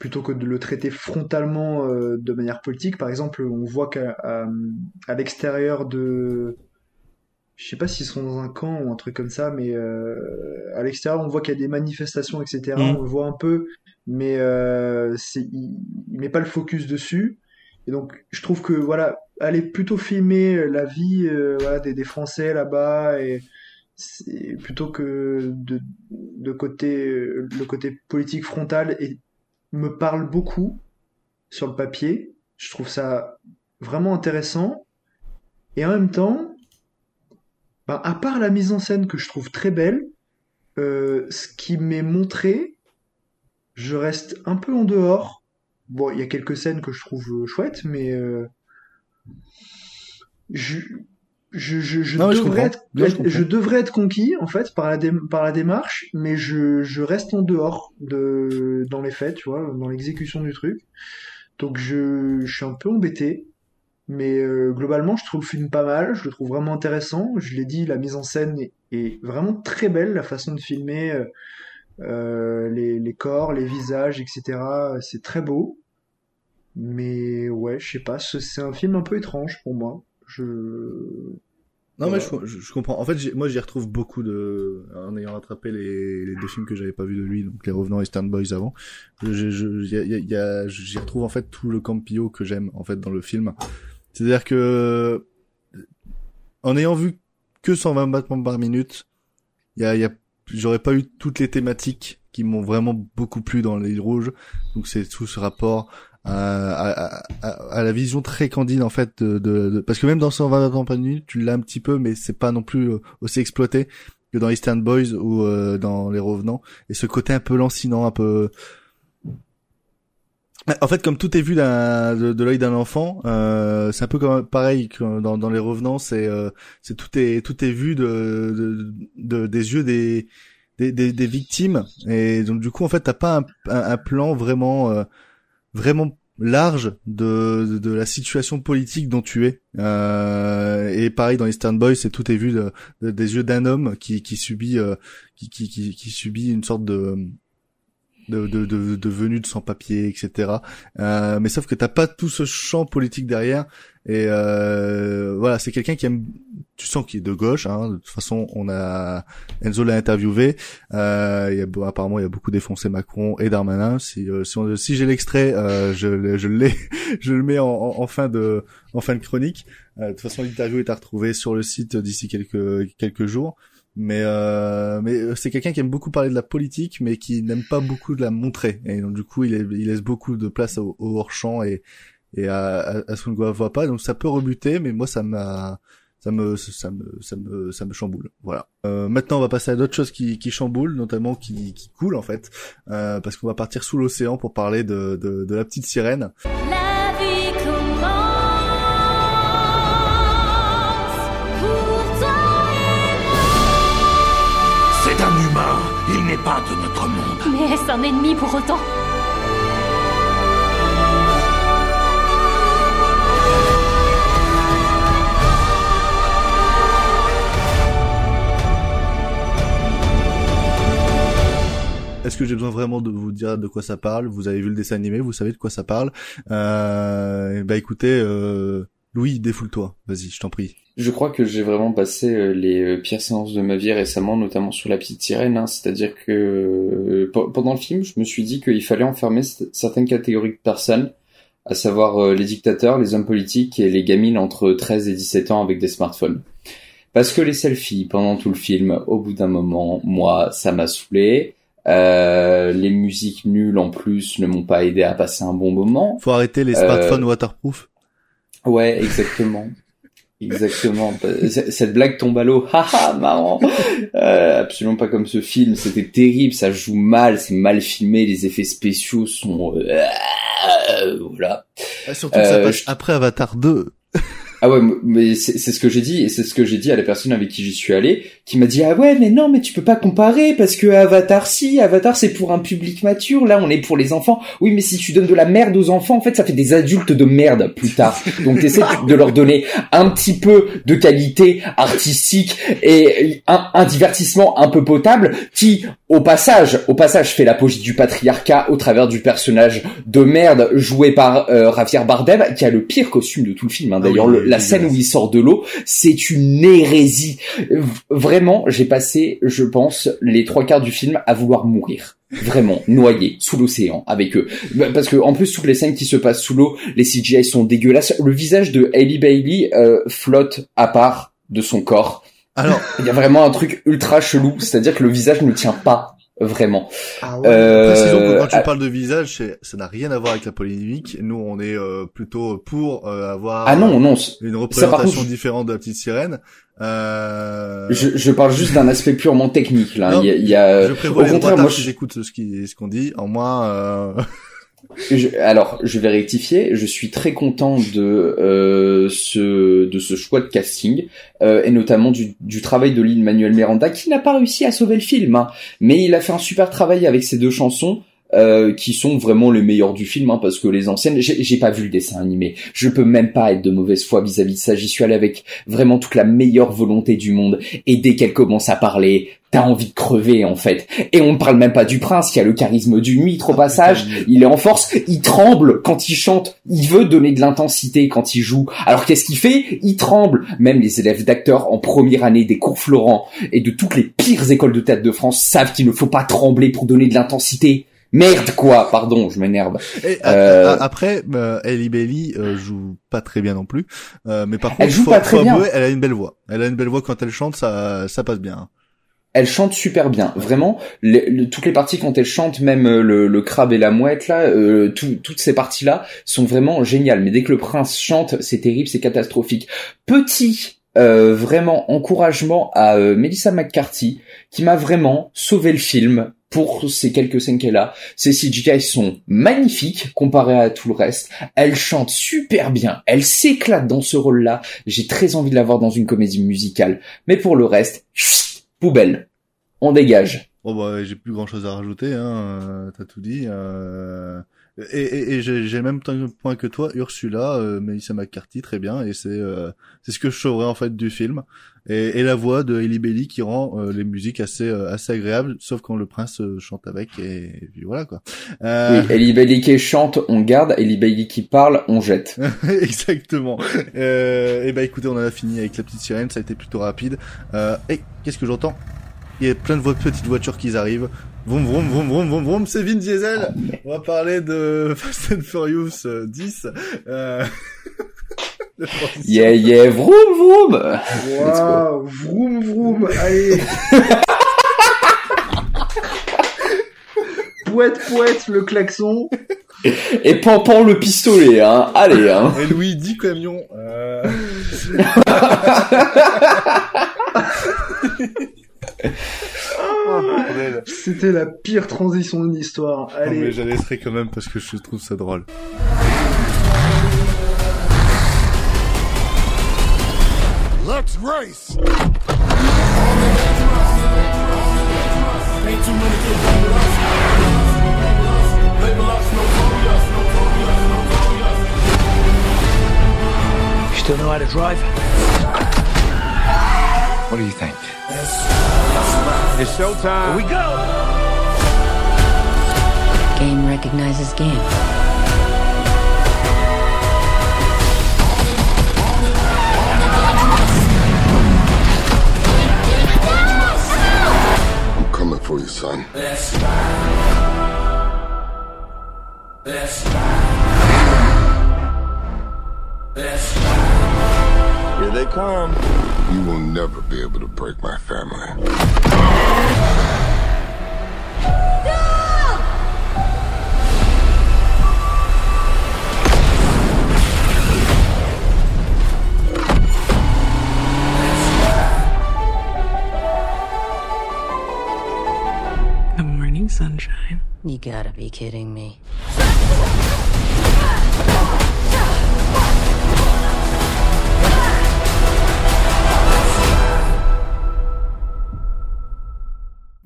plutôt que de le traiter frontalement euh, de manière politique. Par exemple, on voit qu'à à, à l'extérieur de je sais pas s'ils sont dans un camp ou un truc comme ça, mais euh, à l'extérieur, on voit qu'il y a des manifestations, etc. Mhm. On le voit un peu, mais euh, c'est, il, il met pas le focus dessus. Et donc, je trouve que voilà, aller plutôt filmer la vie euh, voilà, des, des Français là-bas et plutôt que de, de côté le côté politique frontal et me parle beaucoup sur le papier. Je trouve ça vraiment intéressant. Et en même temps, ben, à part la mise en scène que je trouve très belle, euh, ce qui m'est montré, je reste un peu en dehors. Bon, il y a quelques scènes que je trouve chouettes, mais euh, je, je, je Non, devrais être, Non, je devrais être conquis en fait par la, dé- par la démarche, mais je, je reste en dehors de dans les faits, tu vois, dans l'exécution du truc. Donc je, je suis un peu embêté. Mais euh, globalement, je trouve le film pas mal, je le trouve vraiment intéressant. Je l'ai dit, la mise en scène est, est vraiment très belle, la façon de filmer euh, euh, les, les corps, les visages, etc. C'est très beau. Mais ouais, je sais pas, ce- c'est un film un peu étrange pour moi. Je... Non, mais je, je- je comprends. En fait, moi, j'y retrouve beaucoup de, en ayant rattrapé les, les deux films que j'avais pas vus de lui, donc Les Revenants et Stern Boys avant. Je, je, y a- y a- y a- j'y retrouve en fait tout le campio que j'aime en fait dans le film. C'est-à-dire que, en ayant vu que 120 battements par minute, y a, y a, j'aurais pas eu toutes les thématiques qui m'ont vraiment beaucoup plu dans les rouges. Donc c'est tout ce rapport à, à, à, la vision très candide en fait de, de, de- parce que même dans 120 battements par minute, tu l'as un petit peu, mais c'est pas non plus euh, aussi exploité que dans Eastern Boys ou euh, dans Les Revenants. Et ce côté un peu lancinant, un peu en fait, comme tout est vu de, de l'œil d'un enfant, euh, c'est un peu comme pareil que dans, dans les revenants, c'est euh, c'est tout est tout est vu de, de, de- des yeux des, des des des victimes et donc du coup en fait t'as pas un, un, un plan vraiment euh, vraiment large de, de de la situation politique dont tu es Euh, et pareil dans Eastern Boys, c'est tout est vu de, de- des yeux d'un homme qui qui subit euh, qui, qui qui subit une sorte de de, de, venue de sans-papiers, etc. Euh, mais sauf que t'as pas tout ce champ politique derrière. Et euh, voilà, c'est quelqu'un qui aime. Tu sens qu'il est de gauche. Hein. De toute façon, on a Enzo l'a interviewé. Euh, il y a, apparemment, il y a beaucoup défoncé Macron et Darmanin. Si, euh, si, j'ai l'extrait, euh, je, le- je l'ai, je le mets en, fin de chronique. Euh, de toute façon, l'interview est à retrouver sur le site d'ici quelques quelques jours. Mais euh, mais euh, c'est quelqu'un qui aime beaucoup parler de la politique, mais qui n'aime pas beaucoup de la montrer. Et donc du coup, il laisse beaucoup de place au, au hors champ et et à, à, à ce qu'on ne voit pas. Donc ça peut rebuter, mais moi ça m'a ça me ça me ça me ça me chamboule. Voilà. Euh, maintenant, on va passer à d'autres choses qui qui chamboulent, notamment qui qui coulent en fait, euh, parce qu'on va partir sous l'océan pour parler de de, de la petite sirène. La vie commence pour toi C'est un humain. Il n'est pas de notre monde. Mais est-ce un ennemi pour autant? Est-ce que j'ai besoin vraiment de vous dire de quoi ça parle? Vous avez vu le dessin animé, vous savez de quoi ça parle. Euh, bah écoutez, euh, Louis, défoule-toi. Vas-y, je t'en prie. Je crois que j'ai vraiment passé euh, les euh, pires séances de ma vie récemment, notamment sur la petite sirène. hein. C'est-à-dire que euh, pe- pendant le film, je me suis dit qu'il fallait enfermer certaines catégories de personnes, à savoir les dictateurs, les hommes politiques et les gamines entre 13 et 17 ans avec des smartphones. Parce que les selfies pendant tout le film, au bout d'un moment, moi, ça m'a saoulé. Euh, les musiques nulles en plus ne m'ont pas aidé à passer un bon moment. Faut arrêter les Euh, smartphones waterproof. Ouais, exactement. Exactement. Cette blague tombe à l'eau. Haha, marrant. Euh, absolument pas comme ce film. C'était terrible. Ça joue mal. C'est mal filmé. Les effets spéciaux sont, euh, voilà. Surtout que ça Euh, passe après Avatar 2. Ah ouais, mais c'est ce que j'ai dit et c'est ce que j'ai dit à la personne avec qui j'y suis allé, qui m'a dit ah ouais mais non mais tu peux pas comparer parce que Avatar si Avatar c'est pour un public mature, là on est pour les enfants. Oui mais si tu donnes de la merde aux enfants en fait ça fait des adultes de merde plus tard. Donc t'essaies de leur donner un petit peu de qualité artistique et un, un divertissement un peu potable qui au passage au passage fait l'apologie du patriarcat au travers du personnage de merde joué par euh, Javier Bardem qui a le pire costume de tout le film. hein. D'ailleurs le- oui, la scène où il sort de l'eau, c'est une hérésie. V- Vraiment, j'ai passé, je pense, les trois quarts du film à vouloir mourir. Vraiment, noyé, sous l'océan, avec eux. Bah, Parce que, en plus, toutes les scènes qui se passent sous l'eau, les CGI sont dégueulasses. Le visage de Hailey Bailey euh, flotte à part de son corps. Alors, Il y a vraiment un truc ultra chelou, c'est-à-dire que le visage ne tient pas vraiment. Ah ouais. Euh, Précisons que quand tu ah, parles de visage, ça n'a rien à voir avec la polémique. Nous, on est euh, plutôt pour euh, avoir Ah non, non, c- une ça, représentation contre, différente de la petite sirène. Euh... je, je parle juste d'un aspect purement technique là. Non, Il y a, il y a- je prévois au contraire, moi, je, j'écoute ce qui ce qu'on dit. En moins, euh... Alors, je vais rectifier. Je suis très content de euh, ce de ce choix de casting euh, et notamment du, du travail de Lin Manuel Miranda qui n'a pas réussi à sauver le film, hein. mais il a fait un super travail avec ces deux chansons. Euh, qui sont vraiment les meilleurs du film, hein, parce que les anciennes, j'ai pas vu le dessin animé. Je peux même pas être de mauvaise foi vis-à-vis de ça. J'y suis allé avec vraiment toute la meilleure volonté du monde. Et dès qu'elle commence à parler, t'as envie de crever en fait. Et on ne parle même pas du prince, qui a le charisme d'une huître au passage. Il est en force, il tremble quand il chante. Il veut donner de l'intensité quand il joue. Alors qu'est-ce qu'il fait? Il tremble. Même les élèves d'acteurs en première année des cours Florent et de toutes les pires écoles de théâtre de France savent qu'il ne faut pas trembler pour donner de l'intensité. Merde quoi, pardon, je m'énerve. Euh, après, euh, Ellie Bailey euh, joue pas très bien non plus, Euh, mais par contre, Elle joue faut- pas très faut bien. avouer, elle a une belle voix. Elle a une belle voix quand elle chante, ça, ça passe bien. Elle chante super bien, vraiment. le- toutes les parties quand elle chante, même euh, le, le crabe et la mouette là, euh, tout- toutes ces parties-là sont vraiment géniales. Mais dès que le prince chante, c'est terrible, c'est catastrophique. Petit. euh, vraiment encouragement à euh, Melissa McCarthy qui m'a vraiment sauvé le film pour ces quelques scènes qu'elle a. Ces CGI sont magnifiques comparés à tout le reste. Elle chante super bien. Elle s'éclate dans ce rôle-là. J'ai très envie de la voir dans une comédie musicale. Mais pour le reste, poubelle. On dégage. Bon bah j'ai plus grand chose à rajouter, hein. euh, T'as tout dit. Euh... Et, et, et j'ai le même point que toi, Ursula, euh, Melissa McCarthy, très bien. Et c'est euh, c'est ce que je sauverais en fait du film. Et, et la voix de Ellie Bailey qui rend euh, les musiques assez euh, assez agréables, sauf quand le prince euh, chante avec. Et, puis voilà quoi. Euh... Oui, Ellie Bailey qui chante, on garde. Ellie Bailey qui parle, on jette. Exactement. Euh, et bah écoutez, on en a fini avec la petite sirène, ça a été plutôt rapide. Euh, et qu'est-ce que j'entends? Il y a plein de petites voitures qui arrivent. Vroom vroom vroom vroom vroom vroom, c'est Vin Diesel. On va parler de Fast and Furious euh, 10. Euh... transition. Yeah, yeah, vroom, vroom. Waouh, vroom vroom, allez. Pouette pouette le klaxon. Et pampan le pistolet, hein. Allez, hein. Et Louis 10 camions. Euh... bordel. C'était la pire transition de l'histoire. Non, mais Allez. je la laisserai quand même parce que je trouve ça drôle. Let's race! You still know how to drive? What do you think? It's showtime. Here we go! Game recognizes game. I'm coming for you, son. Here they come. You will never be able to break my family. Good morning, sunshine. You gotta be kidding me.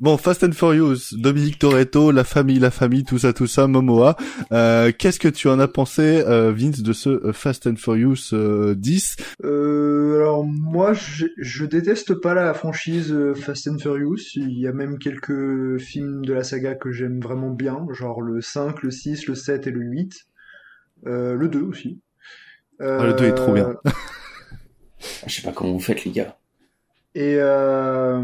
Bon, Fast and Furious, Dominique Toretto, la famille, la famille, tout ça, tout ça, Momoa. Euh, Qu'est-ce que tu en as pensé, euh, Vince, de ce euh, Fast and Furious euh, 10 Euh, alors moi, je, je déteste pas la franchise Fast and Furious. Il y a même quelques films de la saga que j'aime vraiment bien, genre le 5, le 6, le 7 et le 8. Euh, le 2 aussi. Ah, le 2 est trop bien. Je sais pas comment vous faites, les gars. Et euh,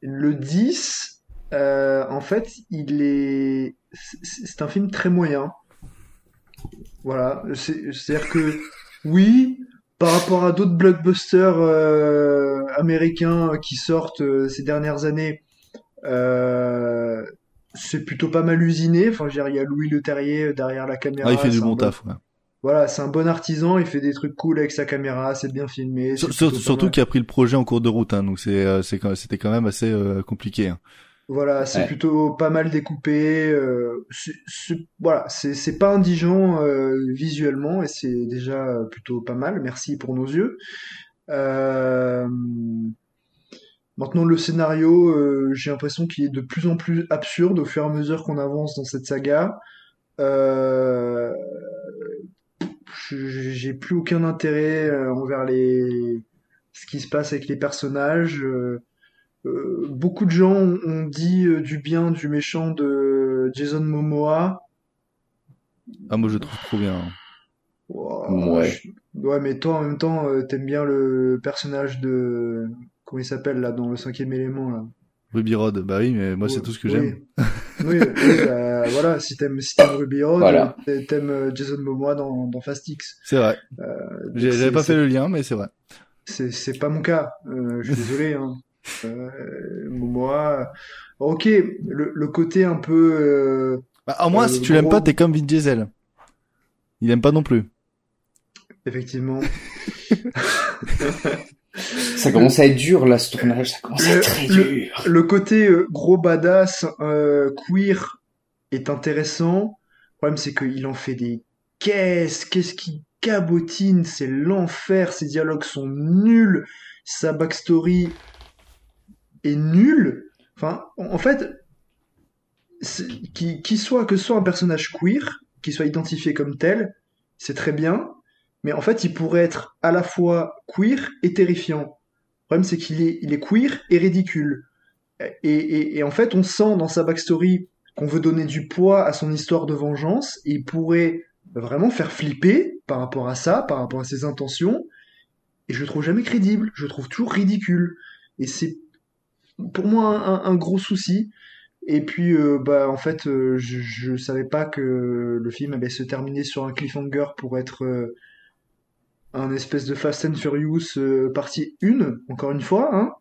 le 10, euh, en fait, il est, c'est un film très moyen. Voilà, c'est- c'est-à-dire que oui, par rapport à d'autres blockbusters euh, américains qui sortent euh, ces dernières années, euh, c'est plutôt pas mal usiné. Enfin, je veux dire, il y a Louis Leterrier derrière la caméra. Ah, il fait du bon- taf, ouais. Voilà, c'est un bon artisan, il fait des trucs cool avec sa caméra, c'est bien filmé. surtout qu'il a pris le projet en cours de route, hein, donc c'est, euh, c'était quand même assez euh, compliqué. hein. Voilà, c'est Ouais. plutôt pas mal découpé. euh, voilà, c'est c'est pas indigent euh, visuellement et c'est déjà plutôt pas mal. Merci pour nos yeux. Euh, Maintenant, le scénario, euh, j'ai l'impression qu'il est de plus en plus absurde au fur et à mesure qu'on avance dans cette saga. Euh, j'ai plus aucun intérêt euh, envers les ce qui se passe avec les personnages. Euh, euh, beaucoup de gens ont, dit euh, du bien du méchant de Jason Momoa. Ah, moi, je le trouve trop bien. Ouah, je- Ouais, mais toi, en même temps, euh, t'aimes bien le personnage de... Comment il s'appelle, là, dans le cinquième élément, là? Ruby Rod, bah oui, mais moi, c'est tout ce que oui. j'aime. Oui, oui, bah, voilà, si t'aimes si t'aimes Ruby Road, Voilà. euh, t'aimes euh, Jason Momoa dans, dans Fast X. C'est vrai. Euh, J'avais pas fait le lien, mais c'est vrai. C'est c'est pas mon cas. Euh, je suis désolé. Hein. Euh, Momoa. Ok, le, le côté un peu. Euh, Bah, au moins, euh, si tu l'aimes pas, t'es comme Vin Diesel. Il aime pas non plus. Effectivement. Ça commence à être dur là ce tournage, ça commence à être très le, dur. le côté euh, gros badass euh, queer est intéressant. Le problème, c'est qu'il en fait des caisses. Qu'est-ce qu'il cabotine? C'est l'enfer. Ses dialogues sont nuls. Sa backstory est nulle. Enfin, en fait, qu'il soit que soit un personnage queer, qu'il soit identifié comme tel, c'est très bien. Mais en fait, il pourrait être à la fois queer et terrifiant. Le problème, c'est qu'il est, il est queer et ridicule. Et, et, en fait, on sent dans sa backstory qu'on veut donner du poids à son histoire de vengeance, et il pourrait vraiment faire flipper par rapport à ça, par rapport à ses intentions, et je le trouve jamais crédible, je le trouve toujours ridicule. Et c'est pour moi un, un gros souci. Et puis, euh, bah, en fait, euh, je, je savais pas que le film allait se terminer sur un cliffhanger pour être euh, un espèce de Fast and Furious euh, partie 1, encore une fois. Hein.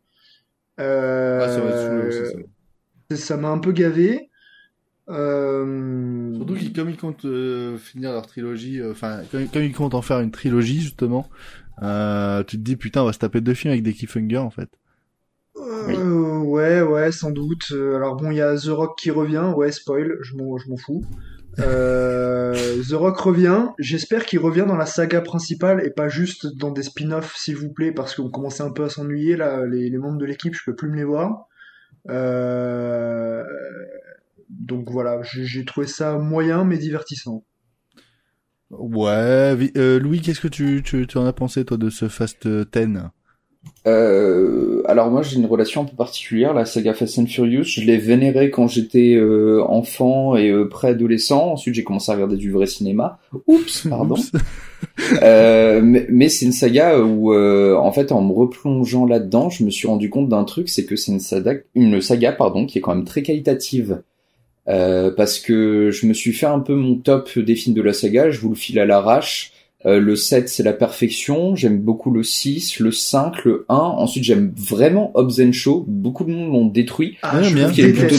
Euh, Ah, ça va être m'a un peu gavé. Euh, Surtout qu'ils, comme ils comptent euh, finir leur trilogie, euh, enfin, comme, comme ils comptent en faire une trilogie, justement, euh, tu te dis, putain, on va se taper deux films avec des cliffhangers, en fait. Euh, ouais, ouais, sans doute. Alors bon, il y a The Rock qui revient. Ouais, spoil, je m'en, je m'en fous. Euh, The Rock revient. J'espère qu'il revient dans la saga principale et pas juste dans des spin-offs, s'il vous plaît, parce qu'on commençait un peu à s'ennuyer là. Les, membres de l'équipe, je peux plus me les voir. Euh, donc voilà, j'ai trouvé ça moyen mais divertissant. Ouais, euh, Louis, qu'est-ce que tu, tu, tu en as pensé, toi, de ce Fast 10 Euh, alors moi j'ai une relation un peu particulière, la saga Fast and Furious. Je l'ai vénérée quand j'étais euh, enfant et euh, préadolescent. Ensuite j'ai commencé à regarder du vrai cinéma. Oups, pardon. Euh, mais mais c'est une saga où euh, en fait en me replongeant là-dedans, je me suis rendu compte d'un truc, c'est que c'est une saga, une saga pardon, qui est quand même très qualitative. Euh, parce que je me suis fait un peu mon top des films de la saga, je vous le file à l'arrache. Euh, le 7, c'est la perfection. J'aime beaucoup le 6, le 5, le 1. Ensuite, j'aime vraiment Hobbs and Shaw. Beaucoup de monde l'ont détruit. Ah, je je trouve qu'il est plutôt.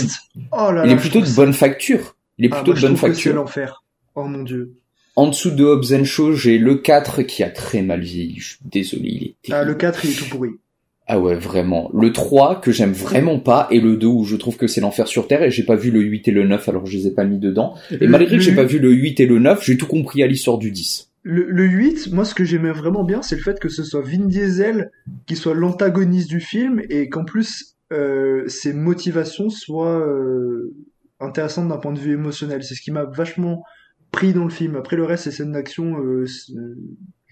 Oh là il là, est je plutôt de bonne facture. Il est Ah, plutôt moi, de bonne que c'est facture. l'enfer. Oh mon dieu. En dessous de Hobbs and Shaw, j'ai le 4 qui a très mal vieilli. Je suis désolé, il est Ah, le 4, il est tout pourri. Ah ouais, vraiment. Le 3 que j'aime vraiment pas et le 2 où je trouve que c'est l'enfer sur Terre et j'ai pas vu le 8 et le 9 alors je les ai pas mis dedans. Et Le- malgré que j'ai pas vu le 8 et le 9, j'ai tout compris à l'histoire du 10. Le, le 8, moi, ce que j'aimais vraiment bien, c'est le fait que ce soit Vin Diesel qui soit l'antagoniste du film et qu'en plus, euh, ses motivations soient euh, intéressantes d'un point de vue émotionnel. C'est ce qui m'a vachement pris dans le film. Après, le reste, ces scènes d'action, euh, je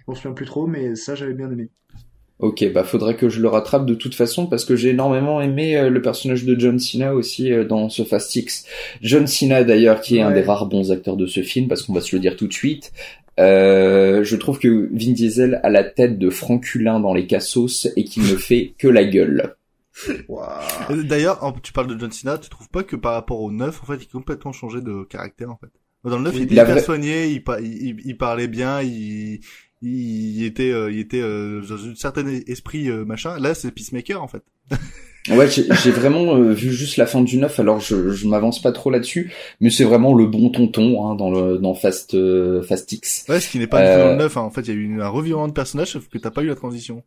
m'en souviens plus trop, mais ça, j'avais bien aimé. Ok, bah faudrait que je le rattrape de toute façon parce que j'ai énormément aimé euh, le personnage de John Cena aussi euh, dans ce Fast X. John Cena d'ailleurs qui est un des rares bons acteurs de ce film parce qu'on va se le dire tout de suite. Euh, je trouve que Vin Diesel a la tête de Franculin dans les cassos et qu'il ne fait que la gueule. Euh, D'ailleurs, tu parles de John Cena, tu trouves pas que par rapport au 9, en fait, il a complètement changé de caractère, en fait? Dans le 9, il était hyper vraie- soigné, il, pa- il, il- il parlait bien, il, il était, euh, il était euh, dans un certain esprit euh, machin. Là, c'est Peacemaker, en fait. Ouais, j'ai j'ai vraiment euh, vu juste la fin du 9, alors je, je m'avance pas trop là-dessus, mais c'est vraiment le bon tonton hein, dans le dans Fast euh, Fast X. Ouais, ce qui n'est pas du tout dans Euh, le 9, hein. En fait, il y a eu une- un revirement de personnage, sauf que t'as pas eu la transition.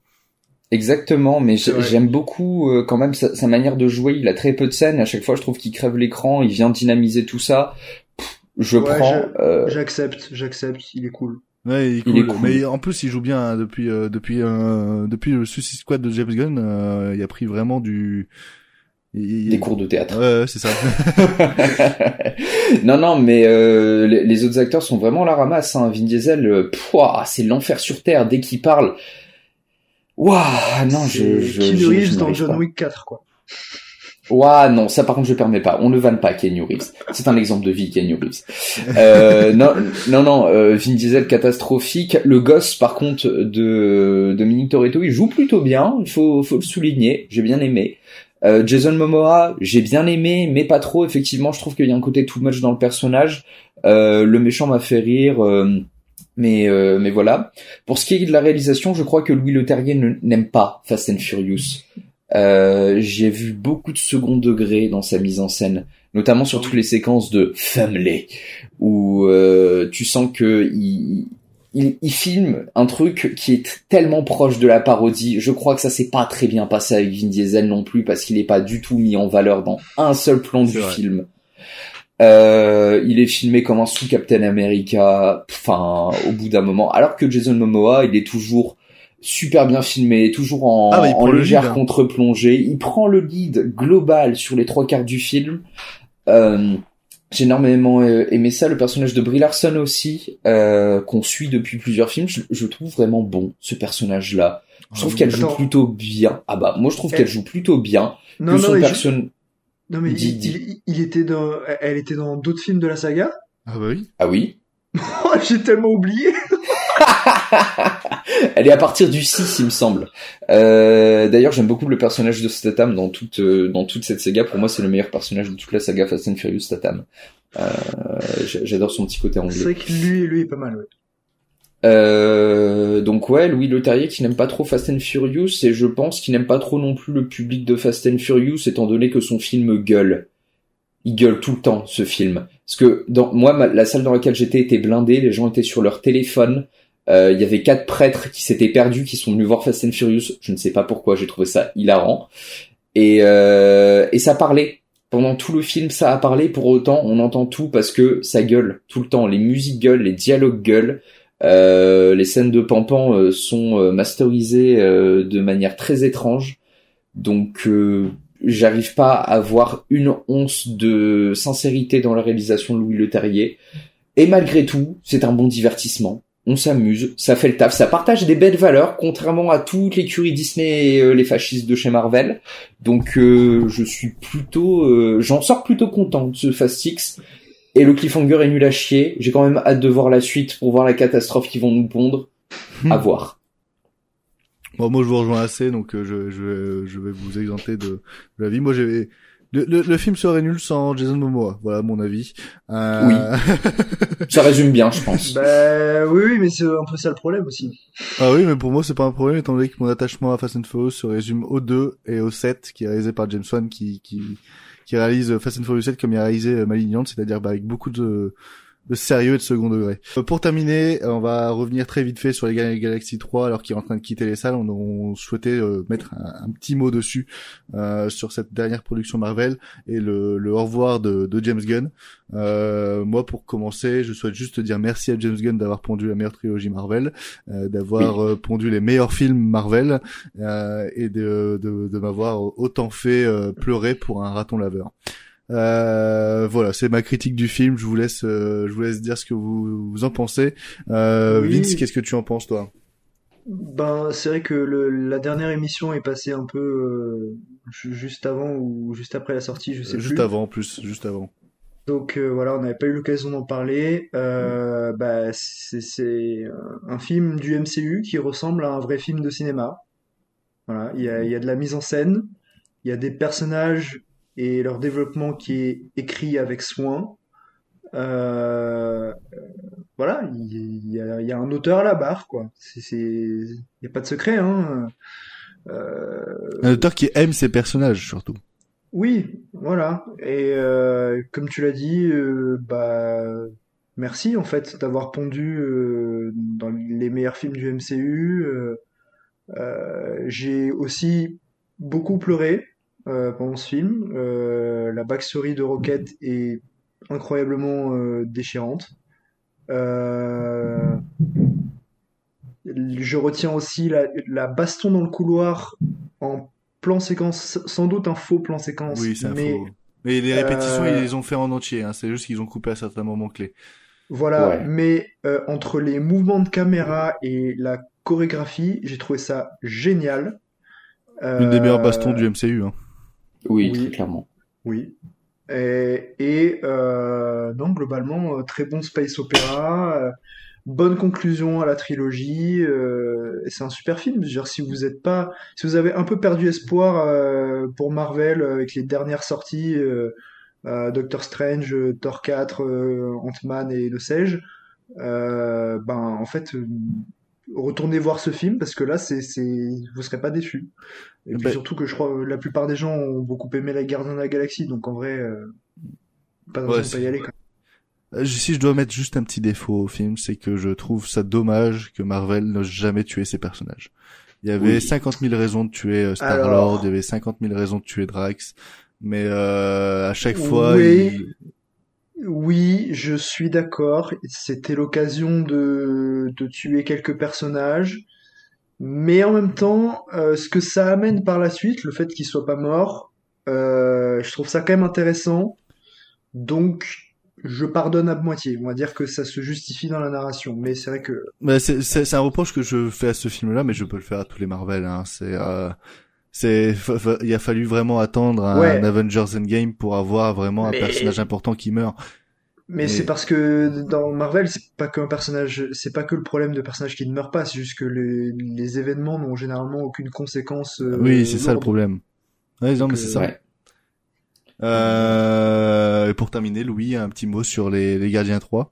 Exactement, mais j'aime beaucoup euh, quand même sa, sa manière de jouer. Il a très peu de scènes. À chaque fois, je trouve qu'il crève l'écran. Il vient dynamiser tout ça. Pff, je Ouais, prends. euh, J'accepte, j'accepte, il est cool. Ouais, il est Il est cool. cool. Mais en plus, il joue bien hein, depuis euh, depuis euh, depuis le Suicide Squad de James Gunn. euh, il a pris vraiment du il- Des cours de théâtre. Ouais, ouais, c'est ça. non, non, mais euh, les, les autres acteurs sont vraiment à la ramasse. Hein. Vin Diesel, euh, pouah, c'est l'enfer sur terre dès qu'il parle. Waouh, non, je, C'est je, Keanu je- je Reeves dans John pas. Wick 4, quoi. Ouah, non, ça par contre je permets pas. On ne vanne pas Keanu Reeves. C'est un exemple de vie, Keanu Reeves. Euh, non, non, non, euh, Vin Diesel catastrophique. Le gosse, par contre, de Dominique Toretto, il joue plutôt bien. Il faut, faut le souligner. J'ai bien aimé. Euh, Jason Momoa, j'ai bien aimé, mais pas trop. Effectivement, je trouve qu'il y a un côté too much dans le personnage. Euh, le méchant m'a fait rire. euh, mais, euh, mais voilà. Pour ce qui est de la réalisation, je crois que Louis Leterrier n'aime pas Fast and Furious. Euh, j'ai vu beaucoup de second degré dans sa mise en scène, notamment sur toutes les séquences de Family, où euh, tu sens que il, il, il filme un truc qui est tellement proche de la parodie. Je crois que ça s'est pas très bien passé avec Vin Diesel non plus, parce qu'il est pas du tout mis en valeur dans un seul plan du vrai. film. Euh, il est filmé comme un sous Captain America, enfin au bout d'un moment, alors que Jason Momoa, il est toujours super bien filmé, toujours en, Ah, bah, en légère lead, hein. contre-plongée. Il prend le lead global sur les trois quarts du film. Euh, j'ai énormément euh, aimé ça. Le personnage de Brie Larson aussi, euh, qu'on suit depuis plusieurs films, je, je trouve vraiment bon ce personnage-là. Je trouve Ah, qu'elle joue plutôt bien. Ah bah moi je trouve Elle- qu'elle joue plutôt bien. Non, que non, son mais je- personne. Non, mais Dis, il, il- il était dans, elle était dans d'autres films de la saga. Ah bah oui. Ah oui. Oh, j'ai tellement oublié. Elle est à partir du 6, il me semble. Euh, D'ailleurs, j'aime beaucoup le personnage de Statham dans toute euh, dans toute cette saga. Pour moi, c'est le meilleur personnage de toute la saga Fast and Furious, Statham. Euh, J'adore son petit côté C'est anglais. vrai que lui, lui est pas mal, ouais. Euh, donc ouais, Louis Leterrier qui n'aime pas trop Fast and Furious et je pense qu'il n'aime pas trop non plus le public de Fast and Furious étant donné que son film gueule. Il gueule tout le temps ce film. Parce que dans moi ma- la salle dans laquelle j'étais était blindée, les gens étaient sur leur téléphone. Euh, Il y avait quatre prêtres qui s'étaient perdus, qui sont venus voir Fast and Furious. Je ne sais pas pourquoi, j'ai trouvé ça hilarant. Et, euh, et ça parlait. Pendant tout le film, ça a parlé. Pour autant, on entend tout parce que ça gueule tout le temps. Les musiques gueulent, les dialogues gueulent. Euh, les scènes de Pampan euh, sont euh, masterisées euh, de manière très étrange. Donc, j'arrive pas à voir une once de sincérité dans la réalisation de Louis Leterrier. Et malgré tout, c'est un bon divertissement. On s'amuse, ça fait le taf, ça partage des belles valeurs, contrairement à toute l'écurie Disney et euh, les fascistes de chez Marvel. Donc euh, je suis plutôt, euh, j'en sors plutôt content de ce Fast Six. Et le cliffhanger est nul à chier. J'ai quand même hâte de voir la suite pour voir la catastrophe qu'ils vont nous pondre. À voir. Bon, moi, je vous rejoins assez, donc euh, je, je vais vous exempter de, de la vie. Moi, j'ai le, le, le film serait nul sans Jason Momoa. Voilà mon avis. Euh... Ça résume bien, je pense. Bah oui, oui, mais c'est un peu ça le problème aussi. ah oui, mais pour moi, c'est pas un problème, étant donné que mon attachement à Fast and Furious se résume au 2 et au 7, qui est réalisé par James Wan, qui, qui, qui réalise Fast and Furious 7 comme il a réalisé Malignante, c'est-à-dire bah, avec beaucoup de, de sérieux et de second degré. Euh, Pour terminer, euh, on va revenir très vite fait sur les Galaxy 3 alors qu'il est en train de quitter les salles. On, on souhaitait euh, mettre un, un petit mot dessus euh, sur cette dernière production Marvel et le, le au revoir de, de James Gunn. Euh, moi, pour commencer, je souhaite juste dire merci à James Gunn d'avoir pondu la meilleure trilogie Marvel, euh, d'avoir pondu les meilleurs films Marvel euh, et de, de, de m'avoir autant fait euh, pleurer pour un raton laveur. Euh, voilà, c'est ma critique du film. Je vous laisse, euh, je vous laisse dire ce que vous, vous en pensez. Euh, Oui. Vince, qu'est-ce que tu en penses, toi? Ben, c'est vrai que le, la dernière émission est passée un peu ju- juste avant ou juste après la sortie, je sais Juste plus. avant, en plus, juste avant. Donc voilà, on n'avait pas eu l'occasion d'en parler. Bah, c'est un- film du MCU qui ressemble à un vrai film de cinéma. Voilà, il y a, il y a de la mise en scène, il y a des personnages et leur développement qui est écrit avec soin. Euh, voilà, il y a, il y a un auteur à la barre, quoi. Il n'y a pas de secret, hein. Euh, Un auteur qui aime ses personnages, surtout. oui, voilà. Et euh, comme tu l'as dit, bah merci en fait d'avoir pondu dans les meilleurs films du MCU. J'ai aussi beaucoup pleuré pendant ce film. Euh, la backstory de Rocket est incroyablement euh, déchirante. Euh, je retiens aussi la, la baston dans le couloir en plan séquence, sans doute un faux plan séquence. Oui, c'est un mais faux. Mais les répétitions, Euh, ils les ont fait en entier. Hein. C'est juste qu'ils ont coupé à certains moments clés. Voilà, Ouais. mais euh, entre les mouvements de caméra et la chorégraphie, j'ai trouvé ça génial. Une des meilleures bastons Euh, du MCU. Hein. Oui, Oui. très clairement. Oui. Et, et euh, non, globalement, euh, très bon space opéra, euh, bonne conclusion à la trilogie. euh, c'est un super film. Je veux dire, si vous êtes pas, si vous avez un peu perdu espoir euh, pour Marvel euh, avec les dernières sorties, euh, euh, Doctor Strange, Thor 4, euh, Ant-Man et le sais-je, euh, ben en fait, euh, retournez voir ce film parce que là, c'est, c'est, vous serez pas déçus. Et puis surtout que je crois euh, la plupart des gens ont beaucoup aimé la Gardiens de la Galaxie, donc en vrai, euh, pas de Ouais, raison de pas y aller. Quoi. Euh, Si je dois mettre juste un petit défaut au film, c'est que je trouve ça dommage que Marvel n'ose jamais tuer ses personnages. Il y avait Oui. 50 000 raisons de tuer euh, Star-Lord, Alors- il y avait 50 000 raisons de tuer Drax, mais euh, à chaque fois, Oui. il- Oui, je suis d'accord. C'était l'occasion de, de tuer quelques personnages. Mais en même temps, euh, ce que ça amène par la suite, le fait qu'ils soient pas morts, euh, je trouve ça quand même intéressant. Donc, je pardonne à moitié. On va dire que ça se justifie dans la narration. Mais c'est vrai que c'est un reproche que je fais à ce film-là, mais je peux le faire à tous les Marvel. Hein. C'est euh, c'est il a fallu vraiment attendre un, Ouais. Avengers Endgame pour avoir vraiment un Mais- personnage important qui meurt. Mais c'est parce que dans Marvel, c'est pas qu'un personnage, c'est pas que le problème de personnage qui ne meurt pas, c'est juste que les, les événements n'ont généralement aucune conséquence. euh, oui, c'est ça le problème. Ouais, non, mais c'est euh, ça. Ouais. Euh, et pour terminer, Louis, un petit mot sur les, les Gardiens 3.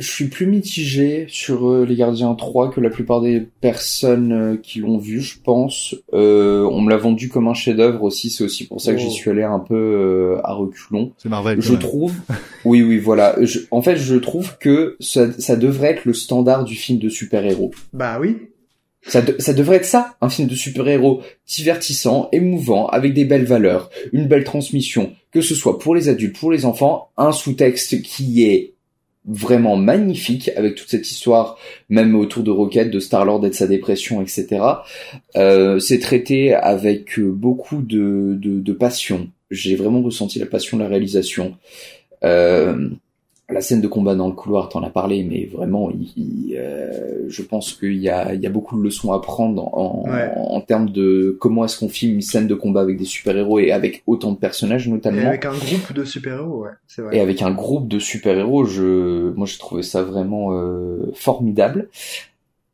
Je suis plus mitigé sur euh, Les Gardiens 3 que la plupart des personnes euh, qui l'ont vu, je pense. Euh, on me l'a vendu comme un chef-d'œuvre aussi, c'est aussi pour ça que Oh. j'y suis allé un peu euh, à reculons. C'est Marvel. Je même. trouve, oui, oui, voilà. Je- en fait, je trouve que ça, ça devrait être le standard du film de super-héros. Bah oui. Ça, de- ça devrait être ça, un film de super-héros divertissant, émouvant, avec des belles valeurs, une belle transmission, que ce soit pour les adultes, pour les enfants, un sous-texte qui est vraiment magnifique avec toute cette histoire, même autour de Rocket, de Star-Lord et de sa dépression, etc. Euh, c'est traité avec euh, beaucoup de, de, de passion. J'ai vraiment ressenti la passion de la réalisation. Euh, la scène de combat dans le couloir, t'en as parlé, mais vraiment, il, il, euh, je pense qu'il y a, il y a beaucoup de leçons à prendre en, Ouais. en, en termes de comment est-ce qu'on filme une scène de combat avec des super-héros et avec autant de personnages Et notamment. avec un groupe de super-héros, ouais, c'est vrai. Et avec un groupe de super-héros, je, moi, j'ai trouvé ça vraiment euh, formidable.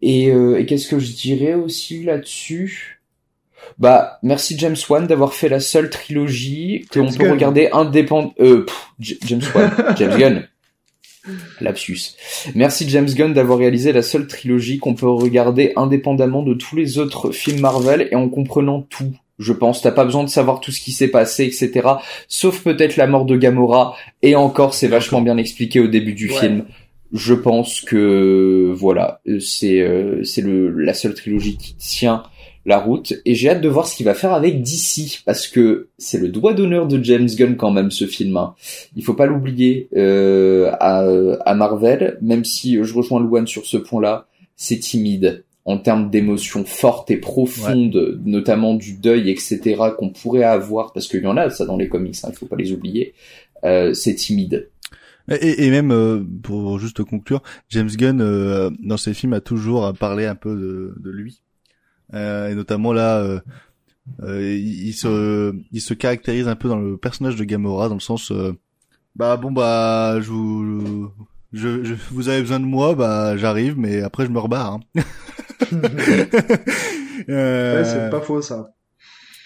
Et, euh, et qu'est-ce que je dirais aussi là-dessus? Bah, merci James Wan d'avoir fait la seule trilogie que James on peut regarder indépendant. Euh, James Wan, James Gunn. Lapsus. Merci James Gunn d'avoir réalisé la seule trilogie qu'on peut regarder indépendamment de tous les autres films Marvel et en comprenant tout. Je pense, t'as pas besoin de savoir tout ce qui s'est passé, etc. Sauf peut-être la mort de Gamora. Et encore, c'est vachement bien expliqué au début du Ouais. film. Je pense que voilà, euh, c'est euh, c'est le la seule trilogie qui tient la route et j'ai hâte de voir ce qu'il va faire avec DC parce que c'est le doigt d'honneur de James Gunn quand même ce film. hein. Il faut pas l'oublier euh, à, à Marvel, même si je rejoins Luan sur ce point-là, c'est timide en termes d'émotions fortes et profondes, notamment du deuil, etc. qu'on pourrait avoir parce qu'il y en a ça dans les comics, hein, il faut pas les oublier. Euh, c'est timide. Et, et même euh, pour juste conclure, James Gunn euh, dans ses films a toujours parlé un peu de, de lui, et notamment là, euh, euh, il, il se il se caractérise un peu dans le personnage de Gamora dans le sens, euh, bah bon bah je vous je, je- vous avez besoin de moi, bah j'arrive, mais après je me rebarre. Hein. Euh, Ouais, c'est pas faux ça.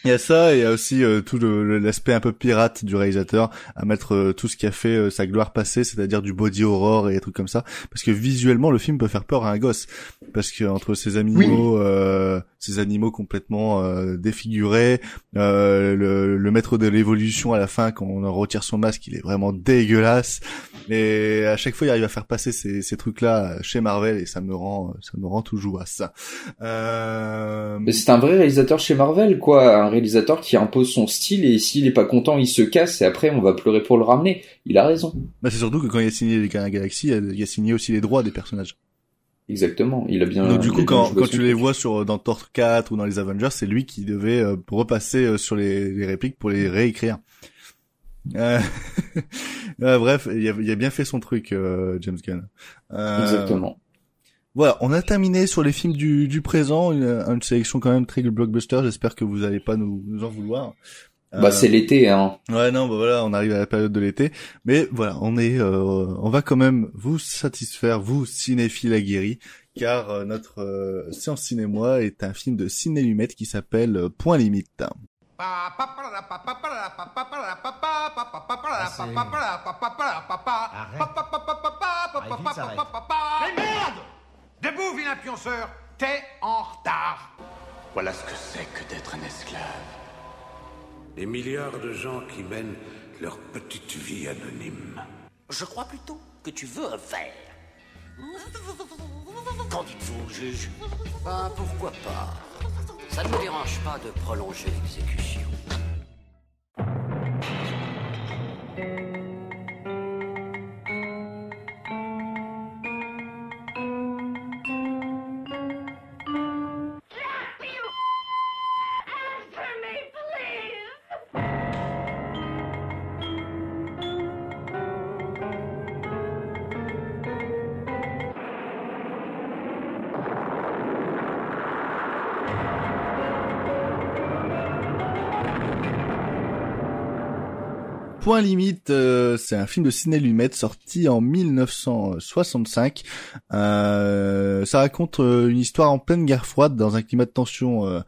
Il y a ça, et il y a aussi euh, tout l'aspect un peu pirate du réalisateur à mettre euh, tout ce qui a fait euh, sa gloire passée, c'est-à-dire du body horror et des trucs comme ça, parce que visuellement le film peut faire peur à un gosse, parce que entre ces animaux, euh, ces animaux complètement euh, défigurés, euh, le, le maître de l'évolution à la fin quand on en retire son masque, il est vraiment dégueulasse, et à chaque fois il arrive à faire passer ces, ces trucs-là chez Marvel et ça me rend, ça me rend tout jouasse. Euh... Mais c'est un vrai réalisateur chez Marvel, quoi. Réalisateur qui impose son style et s'il est pas content, il se casse et après on va pleurer pour le ramener. Il a raison. Bah, c'est surtout que quand il a signé les Galaxie, il a signé aussi les droits des personnages. Exactement, il a bien. Donc du coup, quand, tu les vois sur dans Thor 4 ou dans les Avengers, c'est lui qui devait euh, repasser euh, sur les, les répliques pour les réécrire. Euh, euh, bref, il a, il a bien fait son truc, James Gunn. Exactement. Voilà, on a terminé sur les films du, du présent, une, une sélection quand même très blockbuster. J'espère que vous allez pas nous, nous en vouloir. Bah Euh, c'est l'été, hein. Ouais, non, bah voilà, on arrive à la période de l'été, mais voilà, on est, euh, on va quand même vous satisfaire, vous cinéphiles aguerris, car euh, notre euh, séance cinéma est un film de Ciné Lumet qui s'appelle euh, Point Limite. Mais merde Debout, vilain pionceur T'es en retard Voilà ce que c'est que d'être un esclave. Des milliards de gens qui mènent leur petite vie anonyme. Je crois plutôt que tu veux un verre. Qu'en dites-vous, juge? Ben, pourquoi pas? Ça ne me dérange pas de prolonger l'exécution. Point limite, euh, c'est un film de Ciné Lumet sorti en 1965. Euh, ça raconte euh, une histoire en pleine guerre froide dans un climat de tension euh,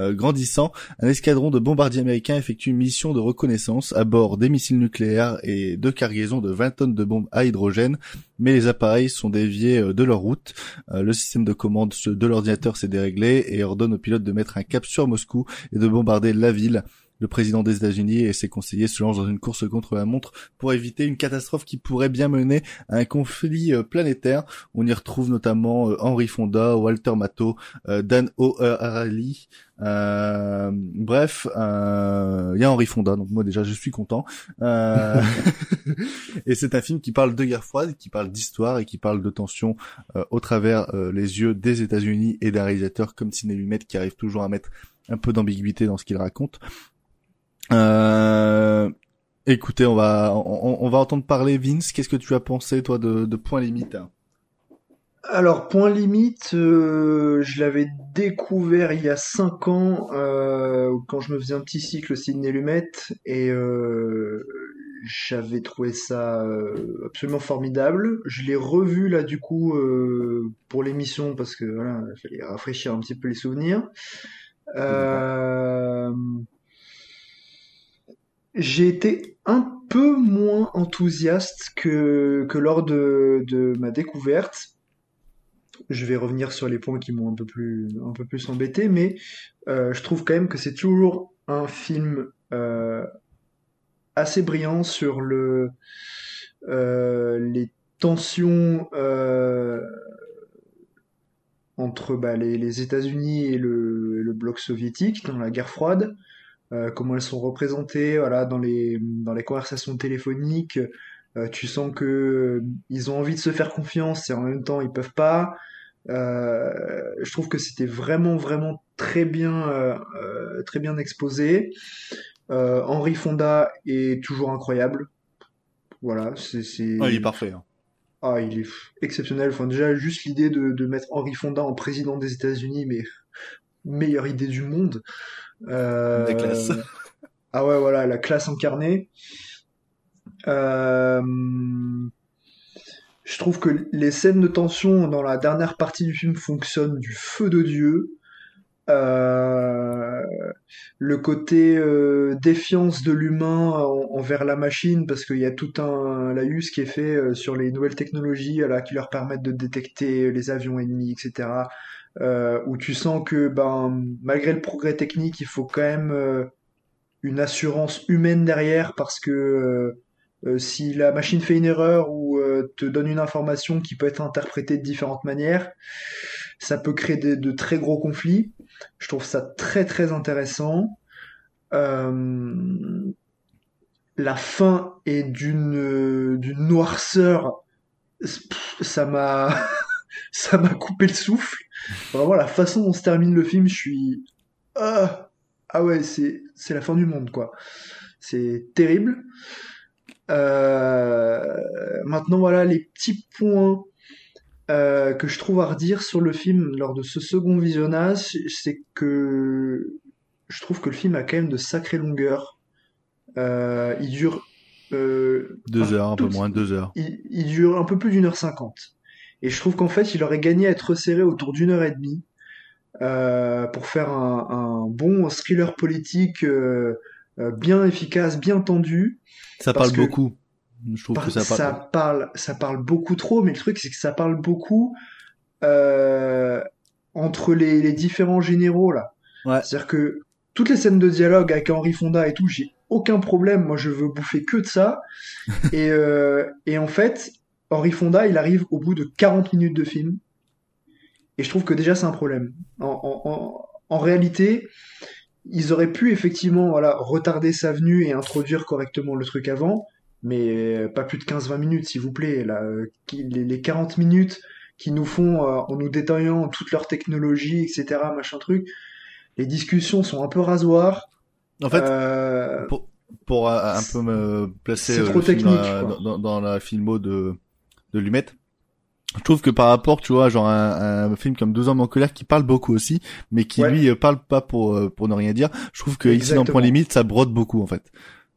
euh, grandissant. Un escadron de bombardiers américains effectue une mission de reconnaissance à bord des missiles nucléaires et de cargaisons de 20 tonnes de bombes à hydrogène, mais les appareils sont déviés euh, de leur route. Le système de commande de l'ordinateur s'est déréglé et ordonne aux pilotes de mettre un cap sur Moscou et de bombarder la ville. Le président des États-Unis et ses conseillers se lancent dans une course contre la montre pour éviter une catastrophe qui pourrait bien mener à un conflit euh, planétaire. On y retrouve notamment euh, Henry Fonda, Walter Matthau, euh, Dan O'Reilly. Euh, bref, euh, il y a Henry Fonda, donc moi déjà je suis content. Euh, et c'est un film qui parle de guerre froide, qui parle d'histoire et qui parle de tension au travers les yeux des États-Unis et d'un réalisateur comme Ciné Lumet qui arrive toujours à mettre un peu d'ambiguïté dans ce qu'il raconte. Euh, écoutez, on va on, va entendre parler Vince. Qu'est-ce que tu as pensé toi de, de Point Limite? Alors, Point Limite, euh, je l'avais découvert il y a 5 ans, euh, quand je me faisais un petit cycle Ciné Lumet, et euh, j'avais trouvé ça euh, absolument formidable. Je l'ai revu là du coup euh, pour l'émission parce que voilà, il fallait rafraîchir un petit peu les souvenirs. Euh, j'ai été un peu moins enthousiaste que, que lors de, de ma découverte. Je vais revenir sur les points qui m'ont un peu plus, un peu plus embêté, mais euh, je trouve quand même que c'est toujours un film euh, assez brillant sur le, euh, les tensions entre bah, les, les États-Unis et le, le bloc soviétique dans la guerre froide euh, comment elles sont représentées voilà dans les dans les conversations téléphoniques euh, tu sens que euh, ils ont envie de se faire confiance et en même temps ils peuvent pas je trouve que c'était vraiment vraiment très bien très bien exposé Henry Fonda est toujours incroyable voilà c'est c'est Ah, il est parfait. hein. ah, il est exceptionnel. Enfin, déjà, juste l'idée de, de mettre Henry Fonda en président des États-Unis, mais meilleure idée du monde. Euh. Ah ouais, voilà, la classe incarnée. Euh, Je trouve que les scènes de tension dans la dernière partie du film fonctionnent du feu de Dieu. Euh, le côté défiance de l'humain en- envers la machine, parce qu'il y a tout un laïus qui est fait sur les nouvelles technologies là, qui leur permettent de détecter les avions ennemis, etc. Euh, où tu sens que ben, malgré le progrès technique, il faut quand même euh, une assurance humaine derrière, parce que euh, euh, si la machine fait une erreur ou te donne une information qui peut être interprétée de différentes manières, ça peut créer des- de très gros conflits. Je trouve ça très très intéressant. La fin est d'une d'une noirceur. Ça m'a ça m'a coupé le souffle. Vraiment la façon dont se termine le film, je suis ah ah ouais c'est c'est la fin du monde quoi. C'est terrible. Euh, maintenant voilà les petits points euh, que je trouve à redire sur le film lors de ce second visionnage, c'est que je trouve que le film a quand même de sacrées longueurs. Euh, il dure euh, Deux heures, un peu moins de deux heures. il, il dure un peu plus d'une heure cinquante. Et je trouve qu'en fait, il aurait gagné à être resserré autour d'une heure et demie euh, pour faire un, un bon thriller politique euh, euh, bien efficace, bien tendu. Ça parle beaucoup. Je trouve par- que ça parle. parle, ça parle beaucoup trop, mais le truc c'est que ça parle beaucoup euh, entre les, les différents généraux là. C'est-à-dire que toutes les scènes de dialogue avec Henri Fonda et tout, j'ai aucun problème. Moi, je veux bouffer que de ça. et, euh, et en fait, Henri Fonda, il arrive au bout de 40 minutes de film. Et je trouve que déjà c'est un problème. En, en, en, en réalité, ils auraient pu effectivement voilà, retarder sa venue et introduire correctement le truc avant, mais pas plus de 15-20 minutes, s'il vous plaît. Là, les, les 40 minutes qui nous font, euh, en nous détaillant toute leur technologie, etc., machin truc, les discussions sont un peu rasoirs. En fait, Euh, pour, pour euh, un peu me placer trop le film technique, dans, la- quoi. dans, dans la filmo de, de Lumet, je trouve que par rapport, tu vois, genre un, un film comme 12 hommes en colère qui parle beaucoup aussi, mais qui Ouais. lui euh, parle pas pour euh, pour ne rien dire, je trouve que ici dans Exactement. Point Limite, ça brode beaucoup en fait.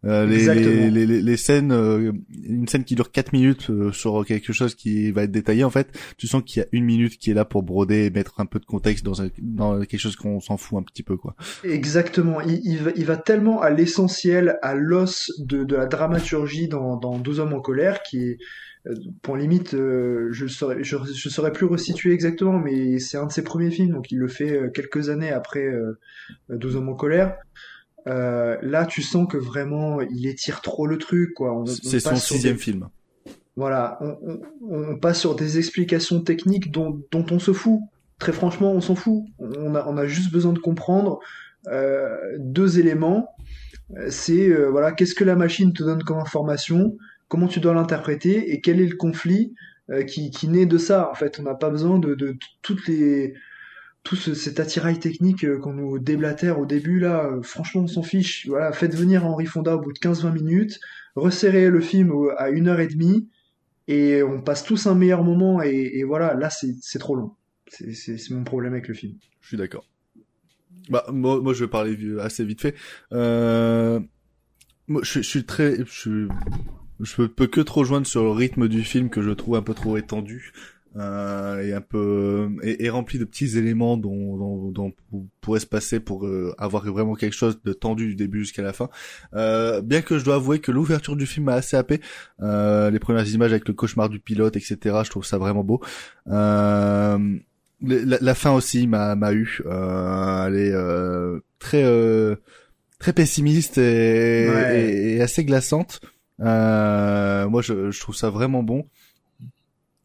Euh, les, Exactement. les, les, les- scènes, euh, une scène qui dure 4 minutes euh, sur quelque chose qui va être détaillé, en fait, tu sens qu'il y a une minute qui est là pour broder et mettre un peu de contexte dans, un, dans quelque chose qu'on s'en fout un petit peu, quoi. Exactement, il, il va, il va tellement à l'essentiel, à l'os de, de la dramaturgie dans, dans 12 hommes en colère, qui est, point limite, euh, je saurais, je, je saurais plus resituer exactement, mais c'est un de ses premiers films, donc il le fait euh, quelques années après euh, 12 hommes en colère. Euh, là, tu sens que vraiment, il étire trop le truc, quoi. C'est son sixième des- film. Voilà, on, on- on passe sur des explications techniques dont, dont on se fout. Très franchement, on s'en fout. On a, on a juste besoin de comprendre euh, deux éléments. Euh, C'est euh, voilà, qu'est-ce que la machine te donne comme information, comment tu dois l'interpréter et quel est le conflit euh, qui, qui naît de ça. En fait, on n'a pas besoin de, de, toutes les tout ce- cet attirail technique euh, qu'on nous déblatère au début là. euh, franchement, on s'en fiche. Voilà, faites venir Henri Fonda au bout de 15-20 minutes, resserrez le film à une heure et demie et on passe tous un meilleur moment et, voilà, là c'est trop long. C'est- mon problème avec le film. Je suis d'accord. Bah moi, je vais parler assez vite fait. Moi je, suis très, je peux, que te rejoindre sur le rythme du film que je trouve un peu trop étendu euh, et un peu et, et rempli de petits éléments dont, dont, dont pou- pourrait se passer pour euh, avoir vraiment quelque chose de tendu du début jusqu'à la fin. Euh, bien que je dois avouer que l'ouverture du film m'a assez happé. Euh, les premières images avec le cauchemar du pilote, etc. Je trouve ça vraiment beau. Euh, la, la fin aussi m'a m'a eu. Euh, elle est euh, très euh, très pessimiste et, Ouais. et- et assez glaçante. Euh, moi, je, je trouve ça vraiment bon.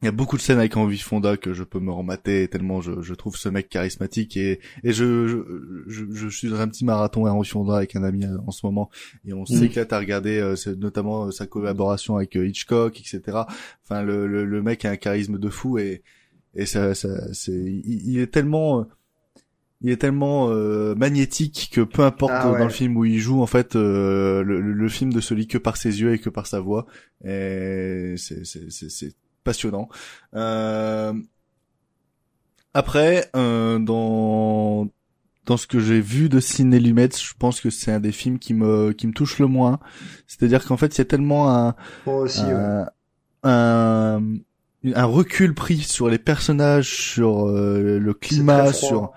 Il y a beaucoup de scènes avec Henri Fonda que je peux me remater tellement je, je trouve ce mec charismatique et, et je, je, je, suis dans un petit marathon à Henri Fonda avec un ami en ce moment et on s'éclate à regarder euh, notamment euh, sa collaboration avec euh, Hitchcock etc. Enfin le, le, le mec a un charisme de fou et et ça, ça c'est il, il est tellement euh, il est tellement euh, magnétique que peu importe Ah ouais. dans le film où il joue en fait euh, le, le- film ne se lit que par ses yeux et que par sa voix et c'est passionnant euh... après euh, dans dans ce que j'ai vu de Ciné Lumet, je pense que c'est un des films qui me qui me touche le moins. C'est-à-dire qu'en fait, il y a tellement un Moi aussi, un, un un recul pris sur les personnages, sur euh, le climat, sur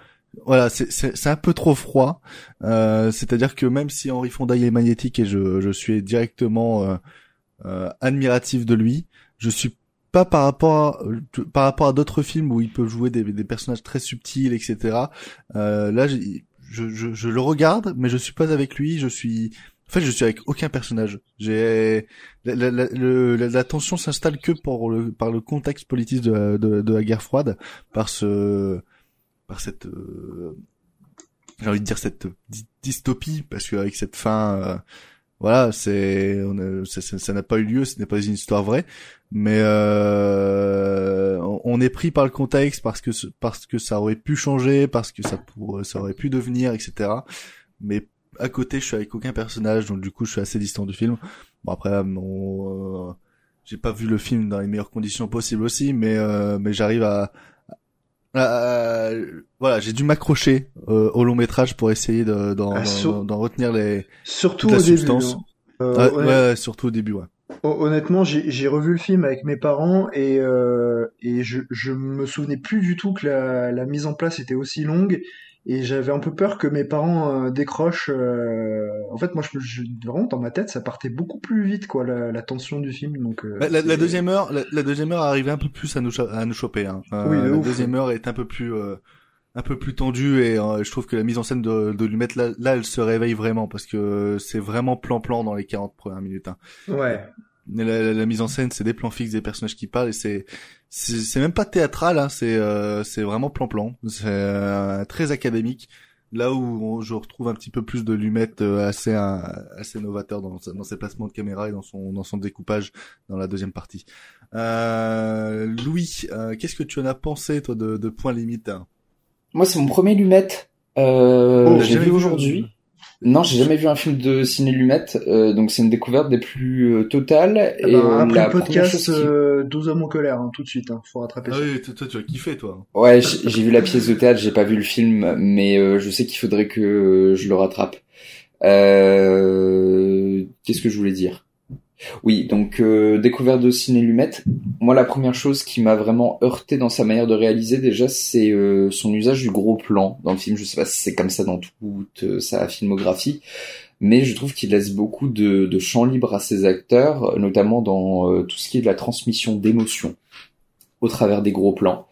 voilà, c'est un peu trop froid. Euh, C'est-à-dire que même si Henri Fonda il est magnétique et je je suis directement euh, euh, admiratif de lui, je suis pas par rapport à, par rapport à d'autres films où il peut jouer des, des personnages très subtils, etc. Euh, là, je, je, je le regarde, mais je suis pas avec lui. Je suis, en fait, je suis avec aucun personnage. J'ai la, la, la, la- tension s'installe que pour le par le contexte politique de, de, de la guerre froide, par ce par cette euh, j'ai envie de dire cette dy- dystopie parce qu'avec cette fin euh, voilà c'est ça- n'a pas eu lieu ce n'est pas une histoire vraie. Mais euh, on- est pris par le contexte parce que ce- parce que ça aurait pu changer parce que ça ça aurait pu devenir etc mais à côté je suis avec aucun personnage donc du coup je suis assez distant du film. Bon après mon euh, j'ai pas vu le film dans les meilleures conditions possibles aussi mais euh, mais j'arrive à euh, voilà, j'ai dû m'accrocher euh, au long métrage pour essayer d'en Ah, d'en- sur- retenir les Surtout la au début. hein. Euh, Ouais, honnête- ouais, surtout au début, ouais. Hon- Honnêtement, j'ai j'ai revu le film avec mes parents et, euh, et je, je me souvenais plus du tout que la, la mise en place était aussi longue et j'avais un peu peur que mes parents euh, décrochent. euh, En fait, moi, je, je- vraiment dans ma tête, ça partait beaucoup plus vite, quoi, la, la tension du film. Donc, euh, Bah, la, la deuxième heure, la, la deuxième heure arrivait un peu plus à nous à nous choper. Hein. Oui, de la ouf. deuxième heure est un peu plus euh, un peu plus tendue et euh, je trouve que la mise en scène de, de lui mettre là, là, elle se réveille vraiment parce que c'est vraiment plan-plan dans les 40 premières minutes. Hein. Ouais. La, la- la mise en scène, c'est des plans fixes des personnages qui parlent et c'est c'est même pas théâtral, hein, c'est euh, c'est vraiment plan-plan, c'est euh, très académique. Là où on- je retrouve un petit peu plus de Lumet euh, assez un- assez novateur dans dans ses placements de caméra et dans son dans son découpage dans la deuxième partie. Euh, Louis, euh, qu'est-ce que tu en as pensé toi de, de Point Limite? Hein Moi, c'est mon premier Lumette. Euh, Oh, j'ai vu, aujourd'hui. Non, j'ai jamais vu un film de ciné Lumette, euh, donc c'est une découverte des plus euh, totales. Eh et ben, euh, après la le podcast, qui- euh, 12 hommes en colère, hein, tout de suite, hein, faut rattraper Ah ça. oui, toi, tu as kiffé toi. Ouais, j'ai j'ai vu la pièce de théâtre, j'ai pas vu le film, mais euh, je sais qu'il faudrait que euh, je le rattrape. Euh, Qu'est-ce que je voulais dire? Oui, donc euh, découverte de Ciné Lumette. Moi, la première chose qui m'a vraiment heurté dans sa manière de réaliser, déjà, c'est euh, son usage du gros plan dans le film. Je sais pas si c'est comme ça dans toute euh, sa filmographie, mais je trouve qu'il laisse beaucoup de, de champ libre à ses acteurs, notamment dans euh, tout ce qui est de la transmission d'émotions au travers des gros plans.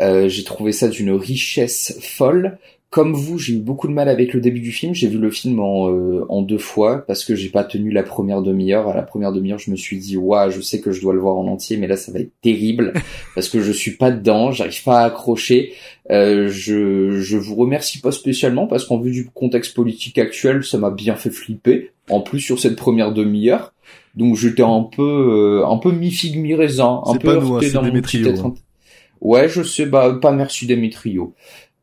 Euh, j'ai trouvé ça d'une richesse folle. Comme vous, j'ai eu beaucoup de mal avec le début du film. J'ai vu le film en, euh, en deux fois parce que j'ai pas tenu la première demi-heure. À la première demi-heure, je me suis dit, waouh, je sais que je dois le voir en entier, mais là, ça va être terrible parce que je suis pas dedans, j'arrive pas à accrocher. Euh, je, je vous remercie pas spécialement parce qu'en vue du contexte politique actuel, ça m'a bien fait flipper. En plus, sur cette première demi-heure. Donc, j'étais un peu, euh, un peu mi-figue, mi-raisin, un C'est peu pas nous, hein, heurté dans mon petit hein. Ouais, je sais, bah pas merci Demetrio.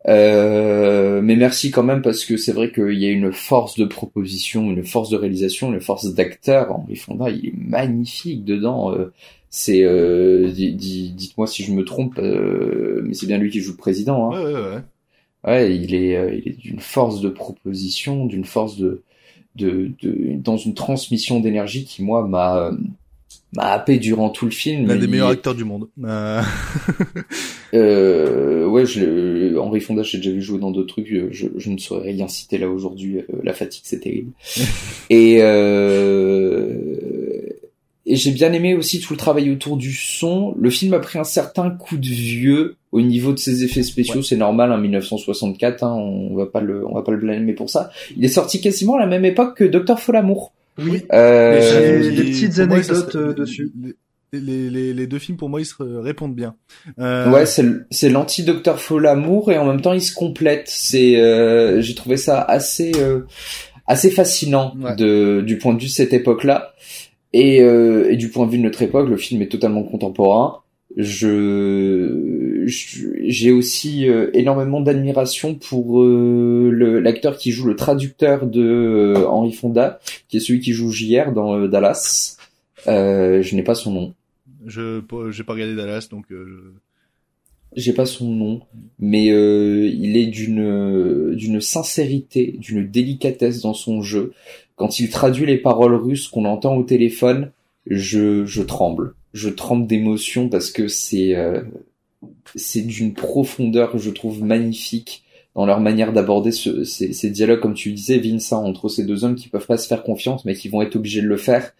Euh, mais merci quand même parce que c'est vrai qu'il y a une force de proposition, une force de réalisation, une force d'acteur. Henri Fonda, il est magnifique dedans. euh, c'est, euh, di- di- dites-moi si je me trompe, euh, mais c'est bien lui qui joue le président. Hein. Ouais, ouais, ouais. Ouais, il est, euh, il est d'une force de proposition, d'une force de, de, de, dans une transmission d'énergie qui moi m'a, euh, m'a happé durant tout le film. L'un des Il- meilleurs acteurs du monde. Euh, euh, ouais, je, l'ai- Henri Fonda, j'ai déjà vu jouer dans d'autres trucs. Je, je ne saurais rien citer là aujourd'hui. euh, la fatigue, c'est terrible. et euh, et j'ai bien aimé aussi tout le travail autour du son. Le film a pris un certain coup de vieux au niveau de ses effets spéciaux. C'est normal, en 1964. Hein, on va pas le, on va pas le blâmer pour ça. Il est sorti quasiment à la même époque que Docteur Folamour. Oui. Euh, J'ai des petites moi, anecdotes euh, dessus. Les, les, les, les deux films pour moi ils se répondent bien. Euh, Ouais, c'est l- c'est l'anti-Docteur Folamour et en même temps ils se complètent. C'est, euh, j'ai trouvé ça assez, euh, assez fascinant de, du point de vue de cette époque-là et, euh, et du point de vue de notre époque, le film est totalement contemporain. Je- j'ai aussi euh, énormément d'admiration pour euh, l'acteur qui joue le traducteur de euh, Henry Fonda, qui est celui qui joue JR dans Dallas. Euh, je n'ai pas son nom. Je j'ai pas regardé Dallas donc. Euh, j'ai pas son nom, mais euh, il est d'une d'une sincérité, d'une délicatesse dans son jeu. Quand il traduit les paroles russes qu'on entend au téléphone, je je tremble, je tremble d'émotion parce que c'est euh, c'est d'une profondeur que je trouve magnifique dans leur manière d'aborder ce, ces, ces dialogues, comme tu disais, Vincent, entre ces deux hommes qui peuvent pas se faire confiance, mais qui vont être obligés de le faire.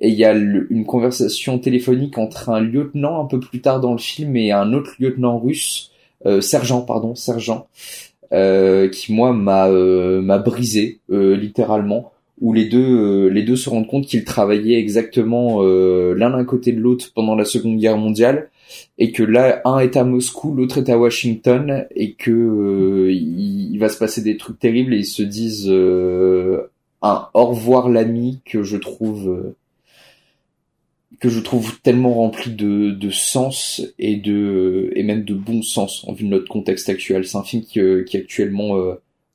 Et il y a une conversation téléphonique entre un lieutenant un peu plus tard dans le film et un autre lieutenant russe, euh, sergent, pardon, sergent, euh, qui moi m'a euh, m'a brisé euh, littéralement. Où les deux euh, les deux se rendent compte qu'ils travaillaient exactement euh, l'un d'un côté de l'autre pendant la Seconde Guerre mondiale et que là un est à Moscou, l'autre est à Washington et que euh, il, va se passer des trucs terribles et ils se disent euh, un au revoir l'ami que je trouve euh, que je trouve tellement rempli de, sens et de et même de bon sens en vue de notre contexte actuel. C'est un film qui, qui actuellement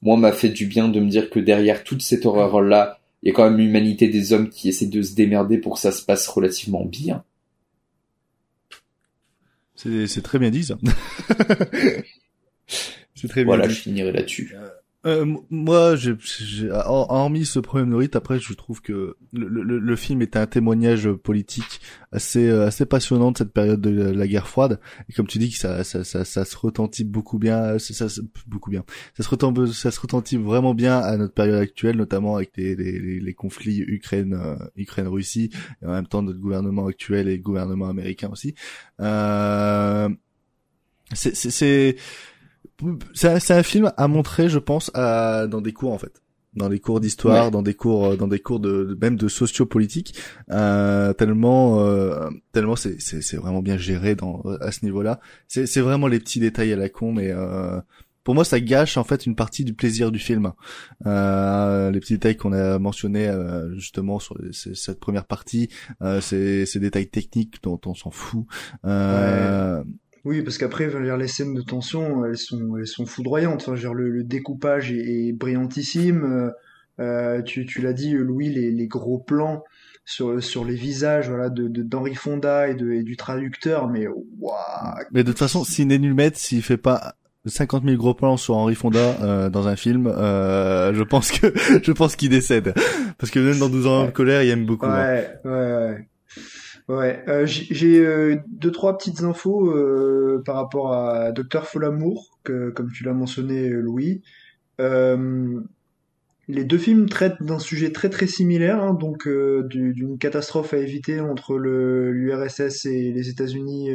moi m'a fait du bien de me dire que derrière toute cette horreur là, il y a quand même l'humanité des hommes qui essaient de se démerder pour que ça se passe relativement bien. C'est c'est très bien dit ça. c'est très bien Voilà, dit. je finirai là-dessus. Euh, moi, j'ai, j'ai- hor- hormis ce premier mérite, après, je trouve que le, le, le film est un témoignage politique assez euh, assez passionnant de cette période de la, guerre froide. Et comme tu dis que ça ça ça, ça se retentit beaucoup bien, ça, ça, ça- beaucoup bien. Ça se retentit vraiment bien à notre période actuelle, notamment avec les les, les, conflits Ukraine euh, Ukraine Russie et en même temps notre gouvernement actuel et le gouvernement américain aussi. Euh, c'est c'est un, un film à montrer, je pense, à, dans des cours en fait, dans les cours d'histoire, Ouais. dans des cours, euh, dans des cours de, même de sociopolitique, euh, tellement, euh, tellement c'est, c'est, vraiment bien géré dans à ce niveau-là. C'est, c'est vraiment les petits détails à la con, mais euh, pour moi, ça gâche en fait une partie du plaisir du film. Euh, les petits détails qu'on a mentionnés euh, justement sur cette première partie, euh, ces, ces détails techniques dont on s'en fout. Euh, Oui, parce qu'après, les scènes de tension, elles sont, elles sont foudroyantes. Enfin, dire, le, le découpage est, est brillantissime. Euh, tu, tu l'as dit, Louis, les, les gros plans sur, sur les visages, voilà, de, de d'Henri Fonda et, de, et du traducteur, mais waouh. Mais de toute façon, Ciné Numet, s'il fait pas 50 000 gros plans sur Henri Fonda euh, dans un film, euh, je pense que je pense qu'il décède. Parce que même dans 12 ans de colère, il aime beaucoup. hein. Ouais, ouais, ouais. Euh, j'ai euh, deux trois petites infos euh, par rapport à Docteur Folamour, que comme tu l'as mentionné, euh, Louis. Euh, les deux films traitent d'un sujet très très similaire, hein, donc euh, du- d'une catastrophe à éviter entre l'URSS et les États-Unis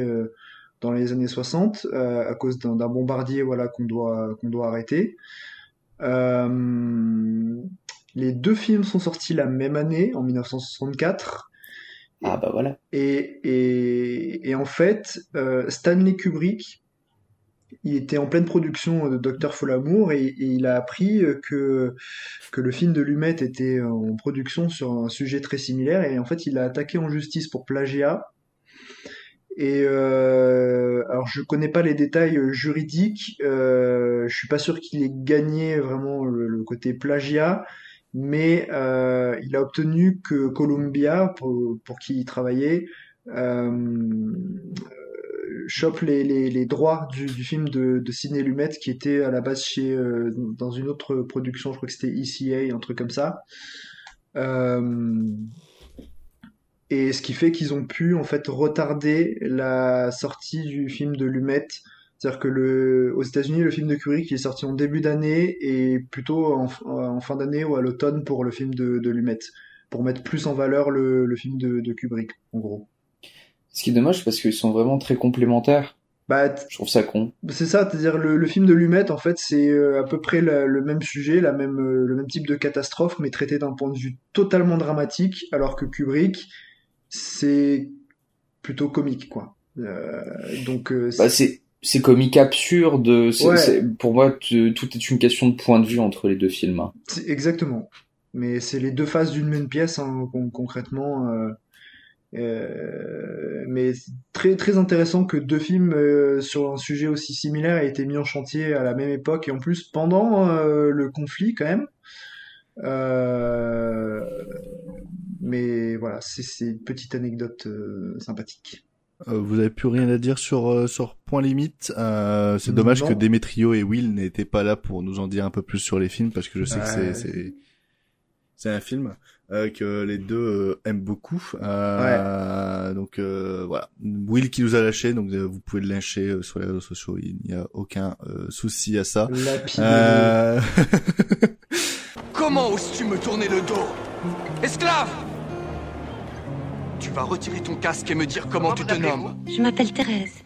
dans les années 60 euh, à cause d'un bombardier voilà qu'on doit qu'on doit arrêter. Les deux films sont sortis la même année, en 1964. Ah bah voilà. Et, et, et en fait, euh, Stanley Kubrick, il était en pleine production de Docteur Folamour et, et il a appris que, que le film de Lumet était en production sur un sujet très similaire et en fait il a attaqué en justice pour plagiat. Et euh, alors je connais pas les détails juridiques, euh, je suis pas sûr qu'il ait gagné vraiment le, le côté plagiat, mais euh, il a obtenu que Columbia, pour, pour qui il travaillait, euh, chope les, les, les droits du, du film de, de Sidney Lumet qui était à la base chez euh, dans une autre production, je crois que c'était ECA, un truc comme ça. Euh, et ce qui fait qu'ils ont pu en fait retarder la sortie du film de Lumet. C'est-à-dire que le, aux États-Unis, le film de Kubrick il est sorti en début d'année et plutôt en, en fin d'année ou à l'automne pour le film de, de Lumet, pour mettre plus en valeur le, le film de, de Kubrick, en gros. Ce qui est dommage parce qu'ils sont vraiment très complémentaires. Bah, je trouve ça con. C'est ça, c'est-à-dire le, le film de Lumet, en fait, c'est euh, à peu près la- le même sujet, la même, euh, le même type de catastrophe, mais traité d'un point de vue totalement dramatique, alors que Kubrick, c'est plutôt comique, quoi. Euh, donc, euh, Bah, c'est c'est comique absurde. c'est- Ouais. c'est- pour moi, tout est une question de point de vue entre les deux films. hein. C'est- Exactement. Mais c'est les deux faces d'une même pièce, hein, con- concrètement. euh, euh, mais c'est très très intéressant que deux films euh, sur un sujet aussi similaire aient été mis en chantier à la même époque et en plus pendant euh, le conflit quand même. Euh, mais voilà, c'est c'est une petite anecdote euh, sympathique. Euh, vous avez plus rien à dire sur euh, sur Point Limite. Euh, c'est dommage Non. que Demetrio et Will n'étaient pas là pour nous en dire un peu plus sur les films parce que je sais que c'est c'est c'est un film euh, que les deux euh, aiment beaucoup. Euh, Donc euh, voilà, Will qui nous a lâché, donc euh, vous pouvez le lyncher euh, sur les réseaux sociaux. Il n'y a aucun euh, souci à ça. Euh... Comment oses-tu me tourner le dos? Esclave Tu vas retirer ton casque et me dire comment tu te nommes. Je m'appelle Thérèse.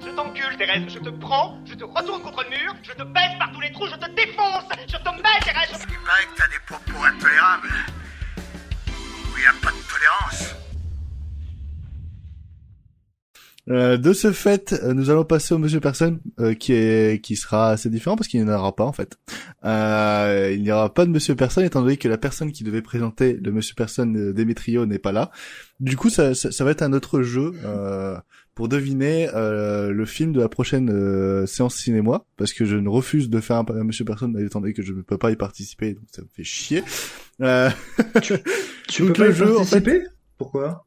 Je t'encule, Thérèse. Je te prends, je te retourne contre le mur, je te baisse par tous les trous, je te défonce. Je te mets, Thérèse. je- Il paraît que t'as des propos intolérables. Où il n'y a pas de tolérance. Euh, de ce fait, euh, nous allons passer au Monsieur Personne, euh, qui est qui sera assez différent parce qu'il n'y en aura pas en fait. Euh, il n'y aura pas de Monsieur Personne étant donné que la personne qui devait présenter le Monsieur Personne euh, Demetrio n'est pas là. Du coup, ça, ça, ça va être un autre jeu euh, pour deviner euh, le film de la prochaine euh, séance cinéma, parce que je ne refuse de faire un, un Monsieur Personne étant donné que je ne peux pas y participer, donc ça me fait chier. Euh... Tu donc peux pas le y jeu, en fait, participer? Pourquoi?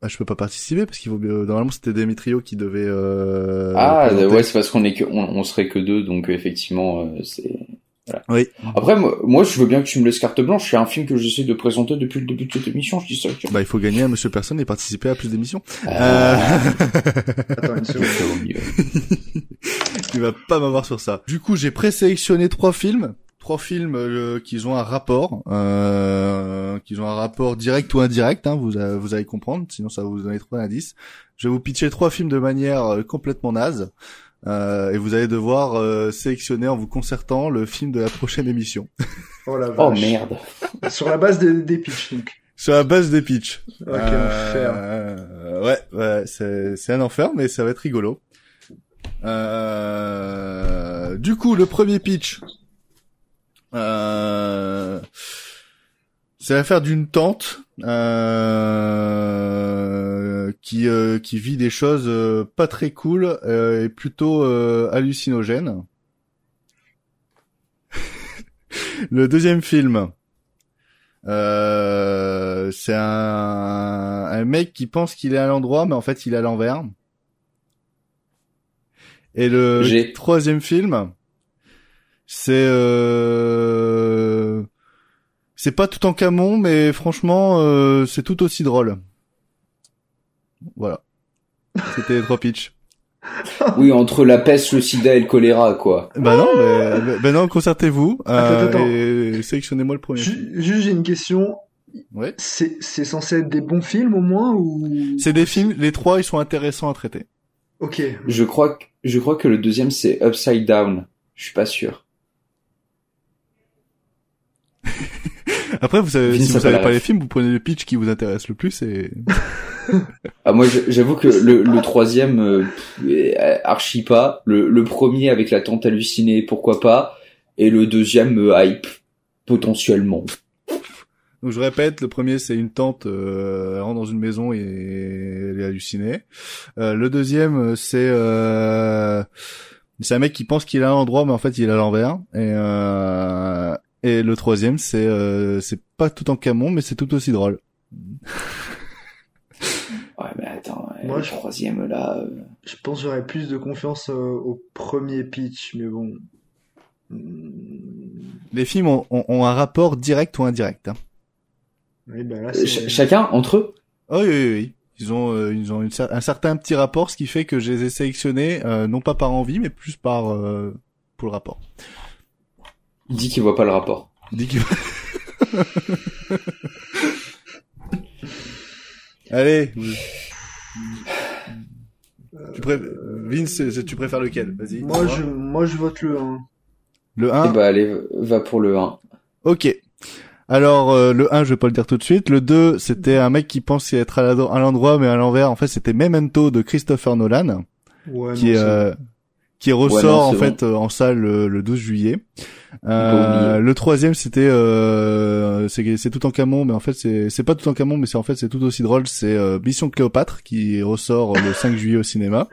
Bah, je peux pas participer parce qu'il faut euh, normalement c'était Demetrio qui devait. Euh, Ah présenter. ouais, c'est parce qu'on est que on, on serait que deux, donc euh, effectivement euh, c'est. Voilà. Oui. Après moi, moi, je veux bien que tu me laisses carte blanche. C'est un film que j'essaie de présenter depuis le début de cette émission. Je dis ça. Bah, il faut gagner un Monsieur Personne et participer à plus d'émissions. Ah. Euh... Attends une seconde. tu vas pas m'avoir sur ça. Du coup, j'ai présélectionné trois films. Trois films euh, qui ont un rapport, euh, qui ont un rapport direct ou indirect, hein, vous, a- vous allez comprendre, sinon ça va vous donner trop d'indices. Je vais vous pitcher trois films de manière euh, complètement naze, euh, et vous allez devoir euh, sélectionner en vous concertant le film de la prochaine émission. Oh la Oh vache. merde. Sur la base des, des pitchs, donc. Sur la base des pitchs. Ok, enfer. Euh, ouais, ouais, c'est, c'est un enfer, mais ça va être rigolo. Euh, du coup, le premier pitch, euh, c'est l'affaire d'une tante euh, qui euh, qui vit des choses euh, pas très cool euh, et plutôt euh, hallucinogènes. le deuxième film, euh, c'est un, un mec qui pense qu'il est à l'endroit, mais en fait il est à l'envers. Et le troisième film, c'est euh... c'est pas tout en camon, mais franchement euh, c'est tout aussi drôle. Voilà. C'était les trois pitchs. Oui, entre la peste, le sida et le choléra, quoi. Bah non, mais, bah- bah non, concertez-vous euh, et sélectionnez-moi le premier. Juste j'ai une question. Ouais. C'est c'est censé être des bons films au moins ou? C'est des films, les trois ils sont intéressants à traiter. Ok. Je crois que je crois que le deuxième c'est Upside Down. Je suis pas sûr. Après, vous savez, si vous a savez pas les films, vous prenez le pitch qui vous intéresse le plus et Ah moi j'avoue que le, le troisième euh, archi pas. Le, le premier avec la tente hallucinée pourquoi pas. Et le deuxième euh, hype potentiellement. Donc je répète, le premier c'est une tante, euh, elle rentre dans une maison et elle est hallucinée. Euh, le deuxième euh, c'est euh, c'est un mec qui pense qu'il est à l'endroit mais en fait il est à l'envers. Et euh, et le troisième c'est euh, c'est pas tout en camon mais c'est tout aussi drôle. Ouais mais attends, ouais, Moi, le je- troisième là. euh, Je pense que j'aurais plus de confiance euh, au premier pitch, mais bon. Hmm, Les films ont, ont, ont un rapport direct ou indirect. Hein. Oui, bah là, euh, c'est... ch- chacun entre eux? Oh, oui, oui, oui. Ils ont, euh, ils ont une cer- un certain petit rapport, ce qui fait que je les ai sélectionnés, euh, non pas par envie, mais plus par euh, pour le rapport. Il dit qu'il voit pas le rapport. Dis que- Allez. Tu pré... Vince, tu préfères lequel? Vas-y. Moi, je, moi, je vote le 1. Le Eh 1 bah allez va pour le 1. Ok. Alors euh, le 1, je vais pas le dire tout de suite. Le 2, c'était un mec qui pense être à l'endroit mais à l'envers. En fait, c'était Memento de Christopher Nolan, Ouais, qui non, est euh, qui ressort Ouais, non, en fait euh, en salle le, le 12 juillet. Euh, le troisième, c'était euh, c'est c'est tout en camon, mais en fait c'est c'est pas tout en camon, mais c'est en fait c'est tout aussi drôle. C'est euh, Mission Cléopâtre qui ressort le 5 juillet au cinéma.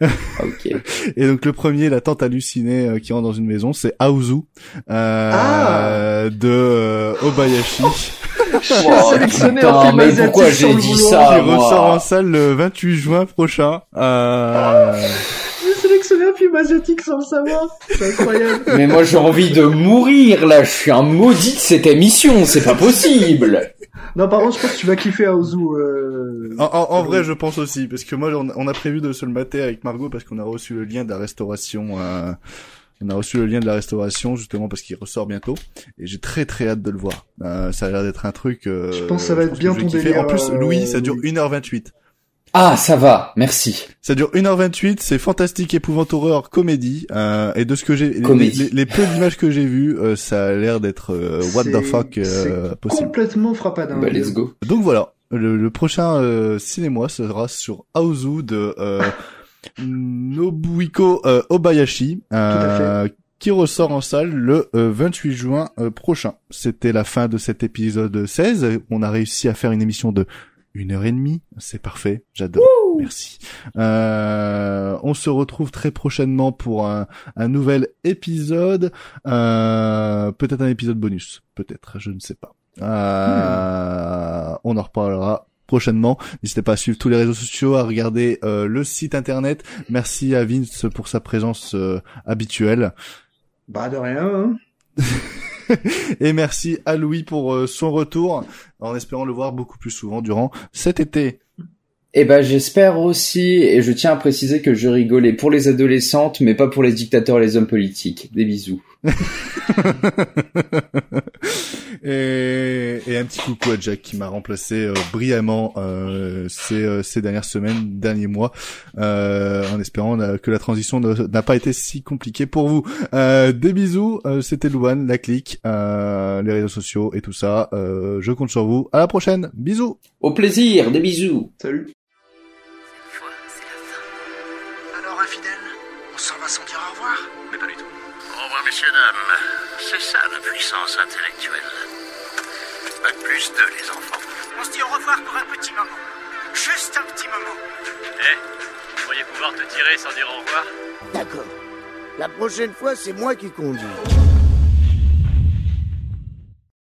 Ok. Et donc le premier, la tante hallucinée euh, qui rentre dans une maison, c'est euh, Ah de euh, Obayashi. J'ai Oh, sélectionné putain, un film mais pourquoi j'ai dit ça qui ressort en salle le 28 juin prochain. Euh, Un film asiatique sans le savoir. C'est incroyable. Mais moi j'ai envie de mourir là, je suis un maudit de cette émission, c'est pas possible. non, par contre, je pense que tu vas kiffer Aozu. Euh... En, en- en vrai, je pense aussi, parce que moi, on, on a prévu de se le mater avec Margot parce qu'on a reçu le lien de la restauration. euh, on a reçu le lien de la restauration justement parce qu'il ressort bientôt, et j'ai très très hâte de le voir. Euh, ça a l'air d'être un truc. euh, Je pense que ça va être bien ton délire, En plus, euh, Louis, ça dure Louis. 1h28. Ah ça va, merci. Ça dure 1h28, c'est fantastique, épouvante horreur, comédie, euh, et de ce que j'ai, les, Comédie. les- les peu d'images que j'ai vues, euh, ça a l'air d'être euh, what the fuck euh, possible. Complètement frappadingue. Bah let's go. Donc voilà, le, le prochain euh, cinéma sera sur Aozu de euh, Nobuhiko euh, Obayashi, euh, qui ressort en salle le euh, 28 juin euh, prochain. C'était la fin de cet épisode 16. On a réussi à faire une émission de une heure et demie. C'est parfait. J'adore. Merci. Euh, on se retrouve très prochainement pour un, un nouvel épisode. Euh, peut-être un épisode bonus. Peut-être. Je ne sais pas. Euh, On en reparlera prochainement. N'hésitez pas à suivre tous les réseaux sociaux, à regarder euh, le site internet. Merci à Vince pour sa présence euh, habituelle. Bah de rien. Hein. Et merci à Louis pour euh, son retour, en espérant le voir beaucoup plus souvent durant cet été. Eh ben j'espère aussi, et je tiens à préciser que je rigolais pour les adolescentes, mais pas pour les dictateurs et les hommes politiques. Des bisous. et, et un petit coucou à Jack qui m'a remplacé euh, brillamment euh, ces, euh, ces dernières semaines, derniers mois, euh, en espérant euh, que la transition n'a pas été si compliquée pour vous. Euh, des bisous, euh, c'était Louane, la clique, euh, les réseaux sociaux et tout ça. Euh, je compte sur vous. À la prochaine. Bisous. Au plaisir, des bisous. Salut. Alors, infidèle, on s'en va sans dire messieurs, dames. C'est ça la puissance intellectuelle. Bac plus deux, les enfants. On se dit au revoir pour un petit moment. Juste un petit moment. Eh, vous pourriez pouvoir te tirer sans dire au revoir D'accord. La prochaine fois, c'est moi qui conduis.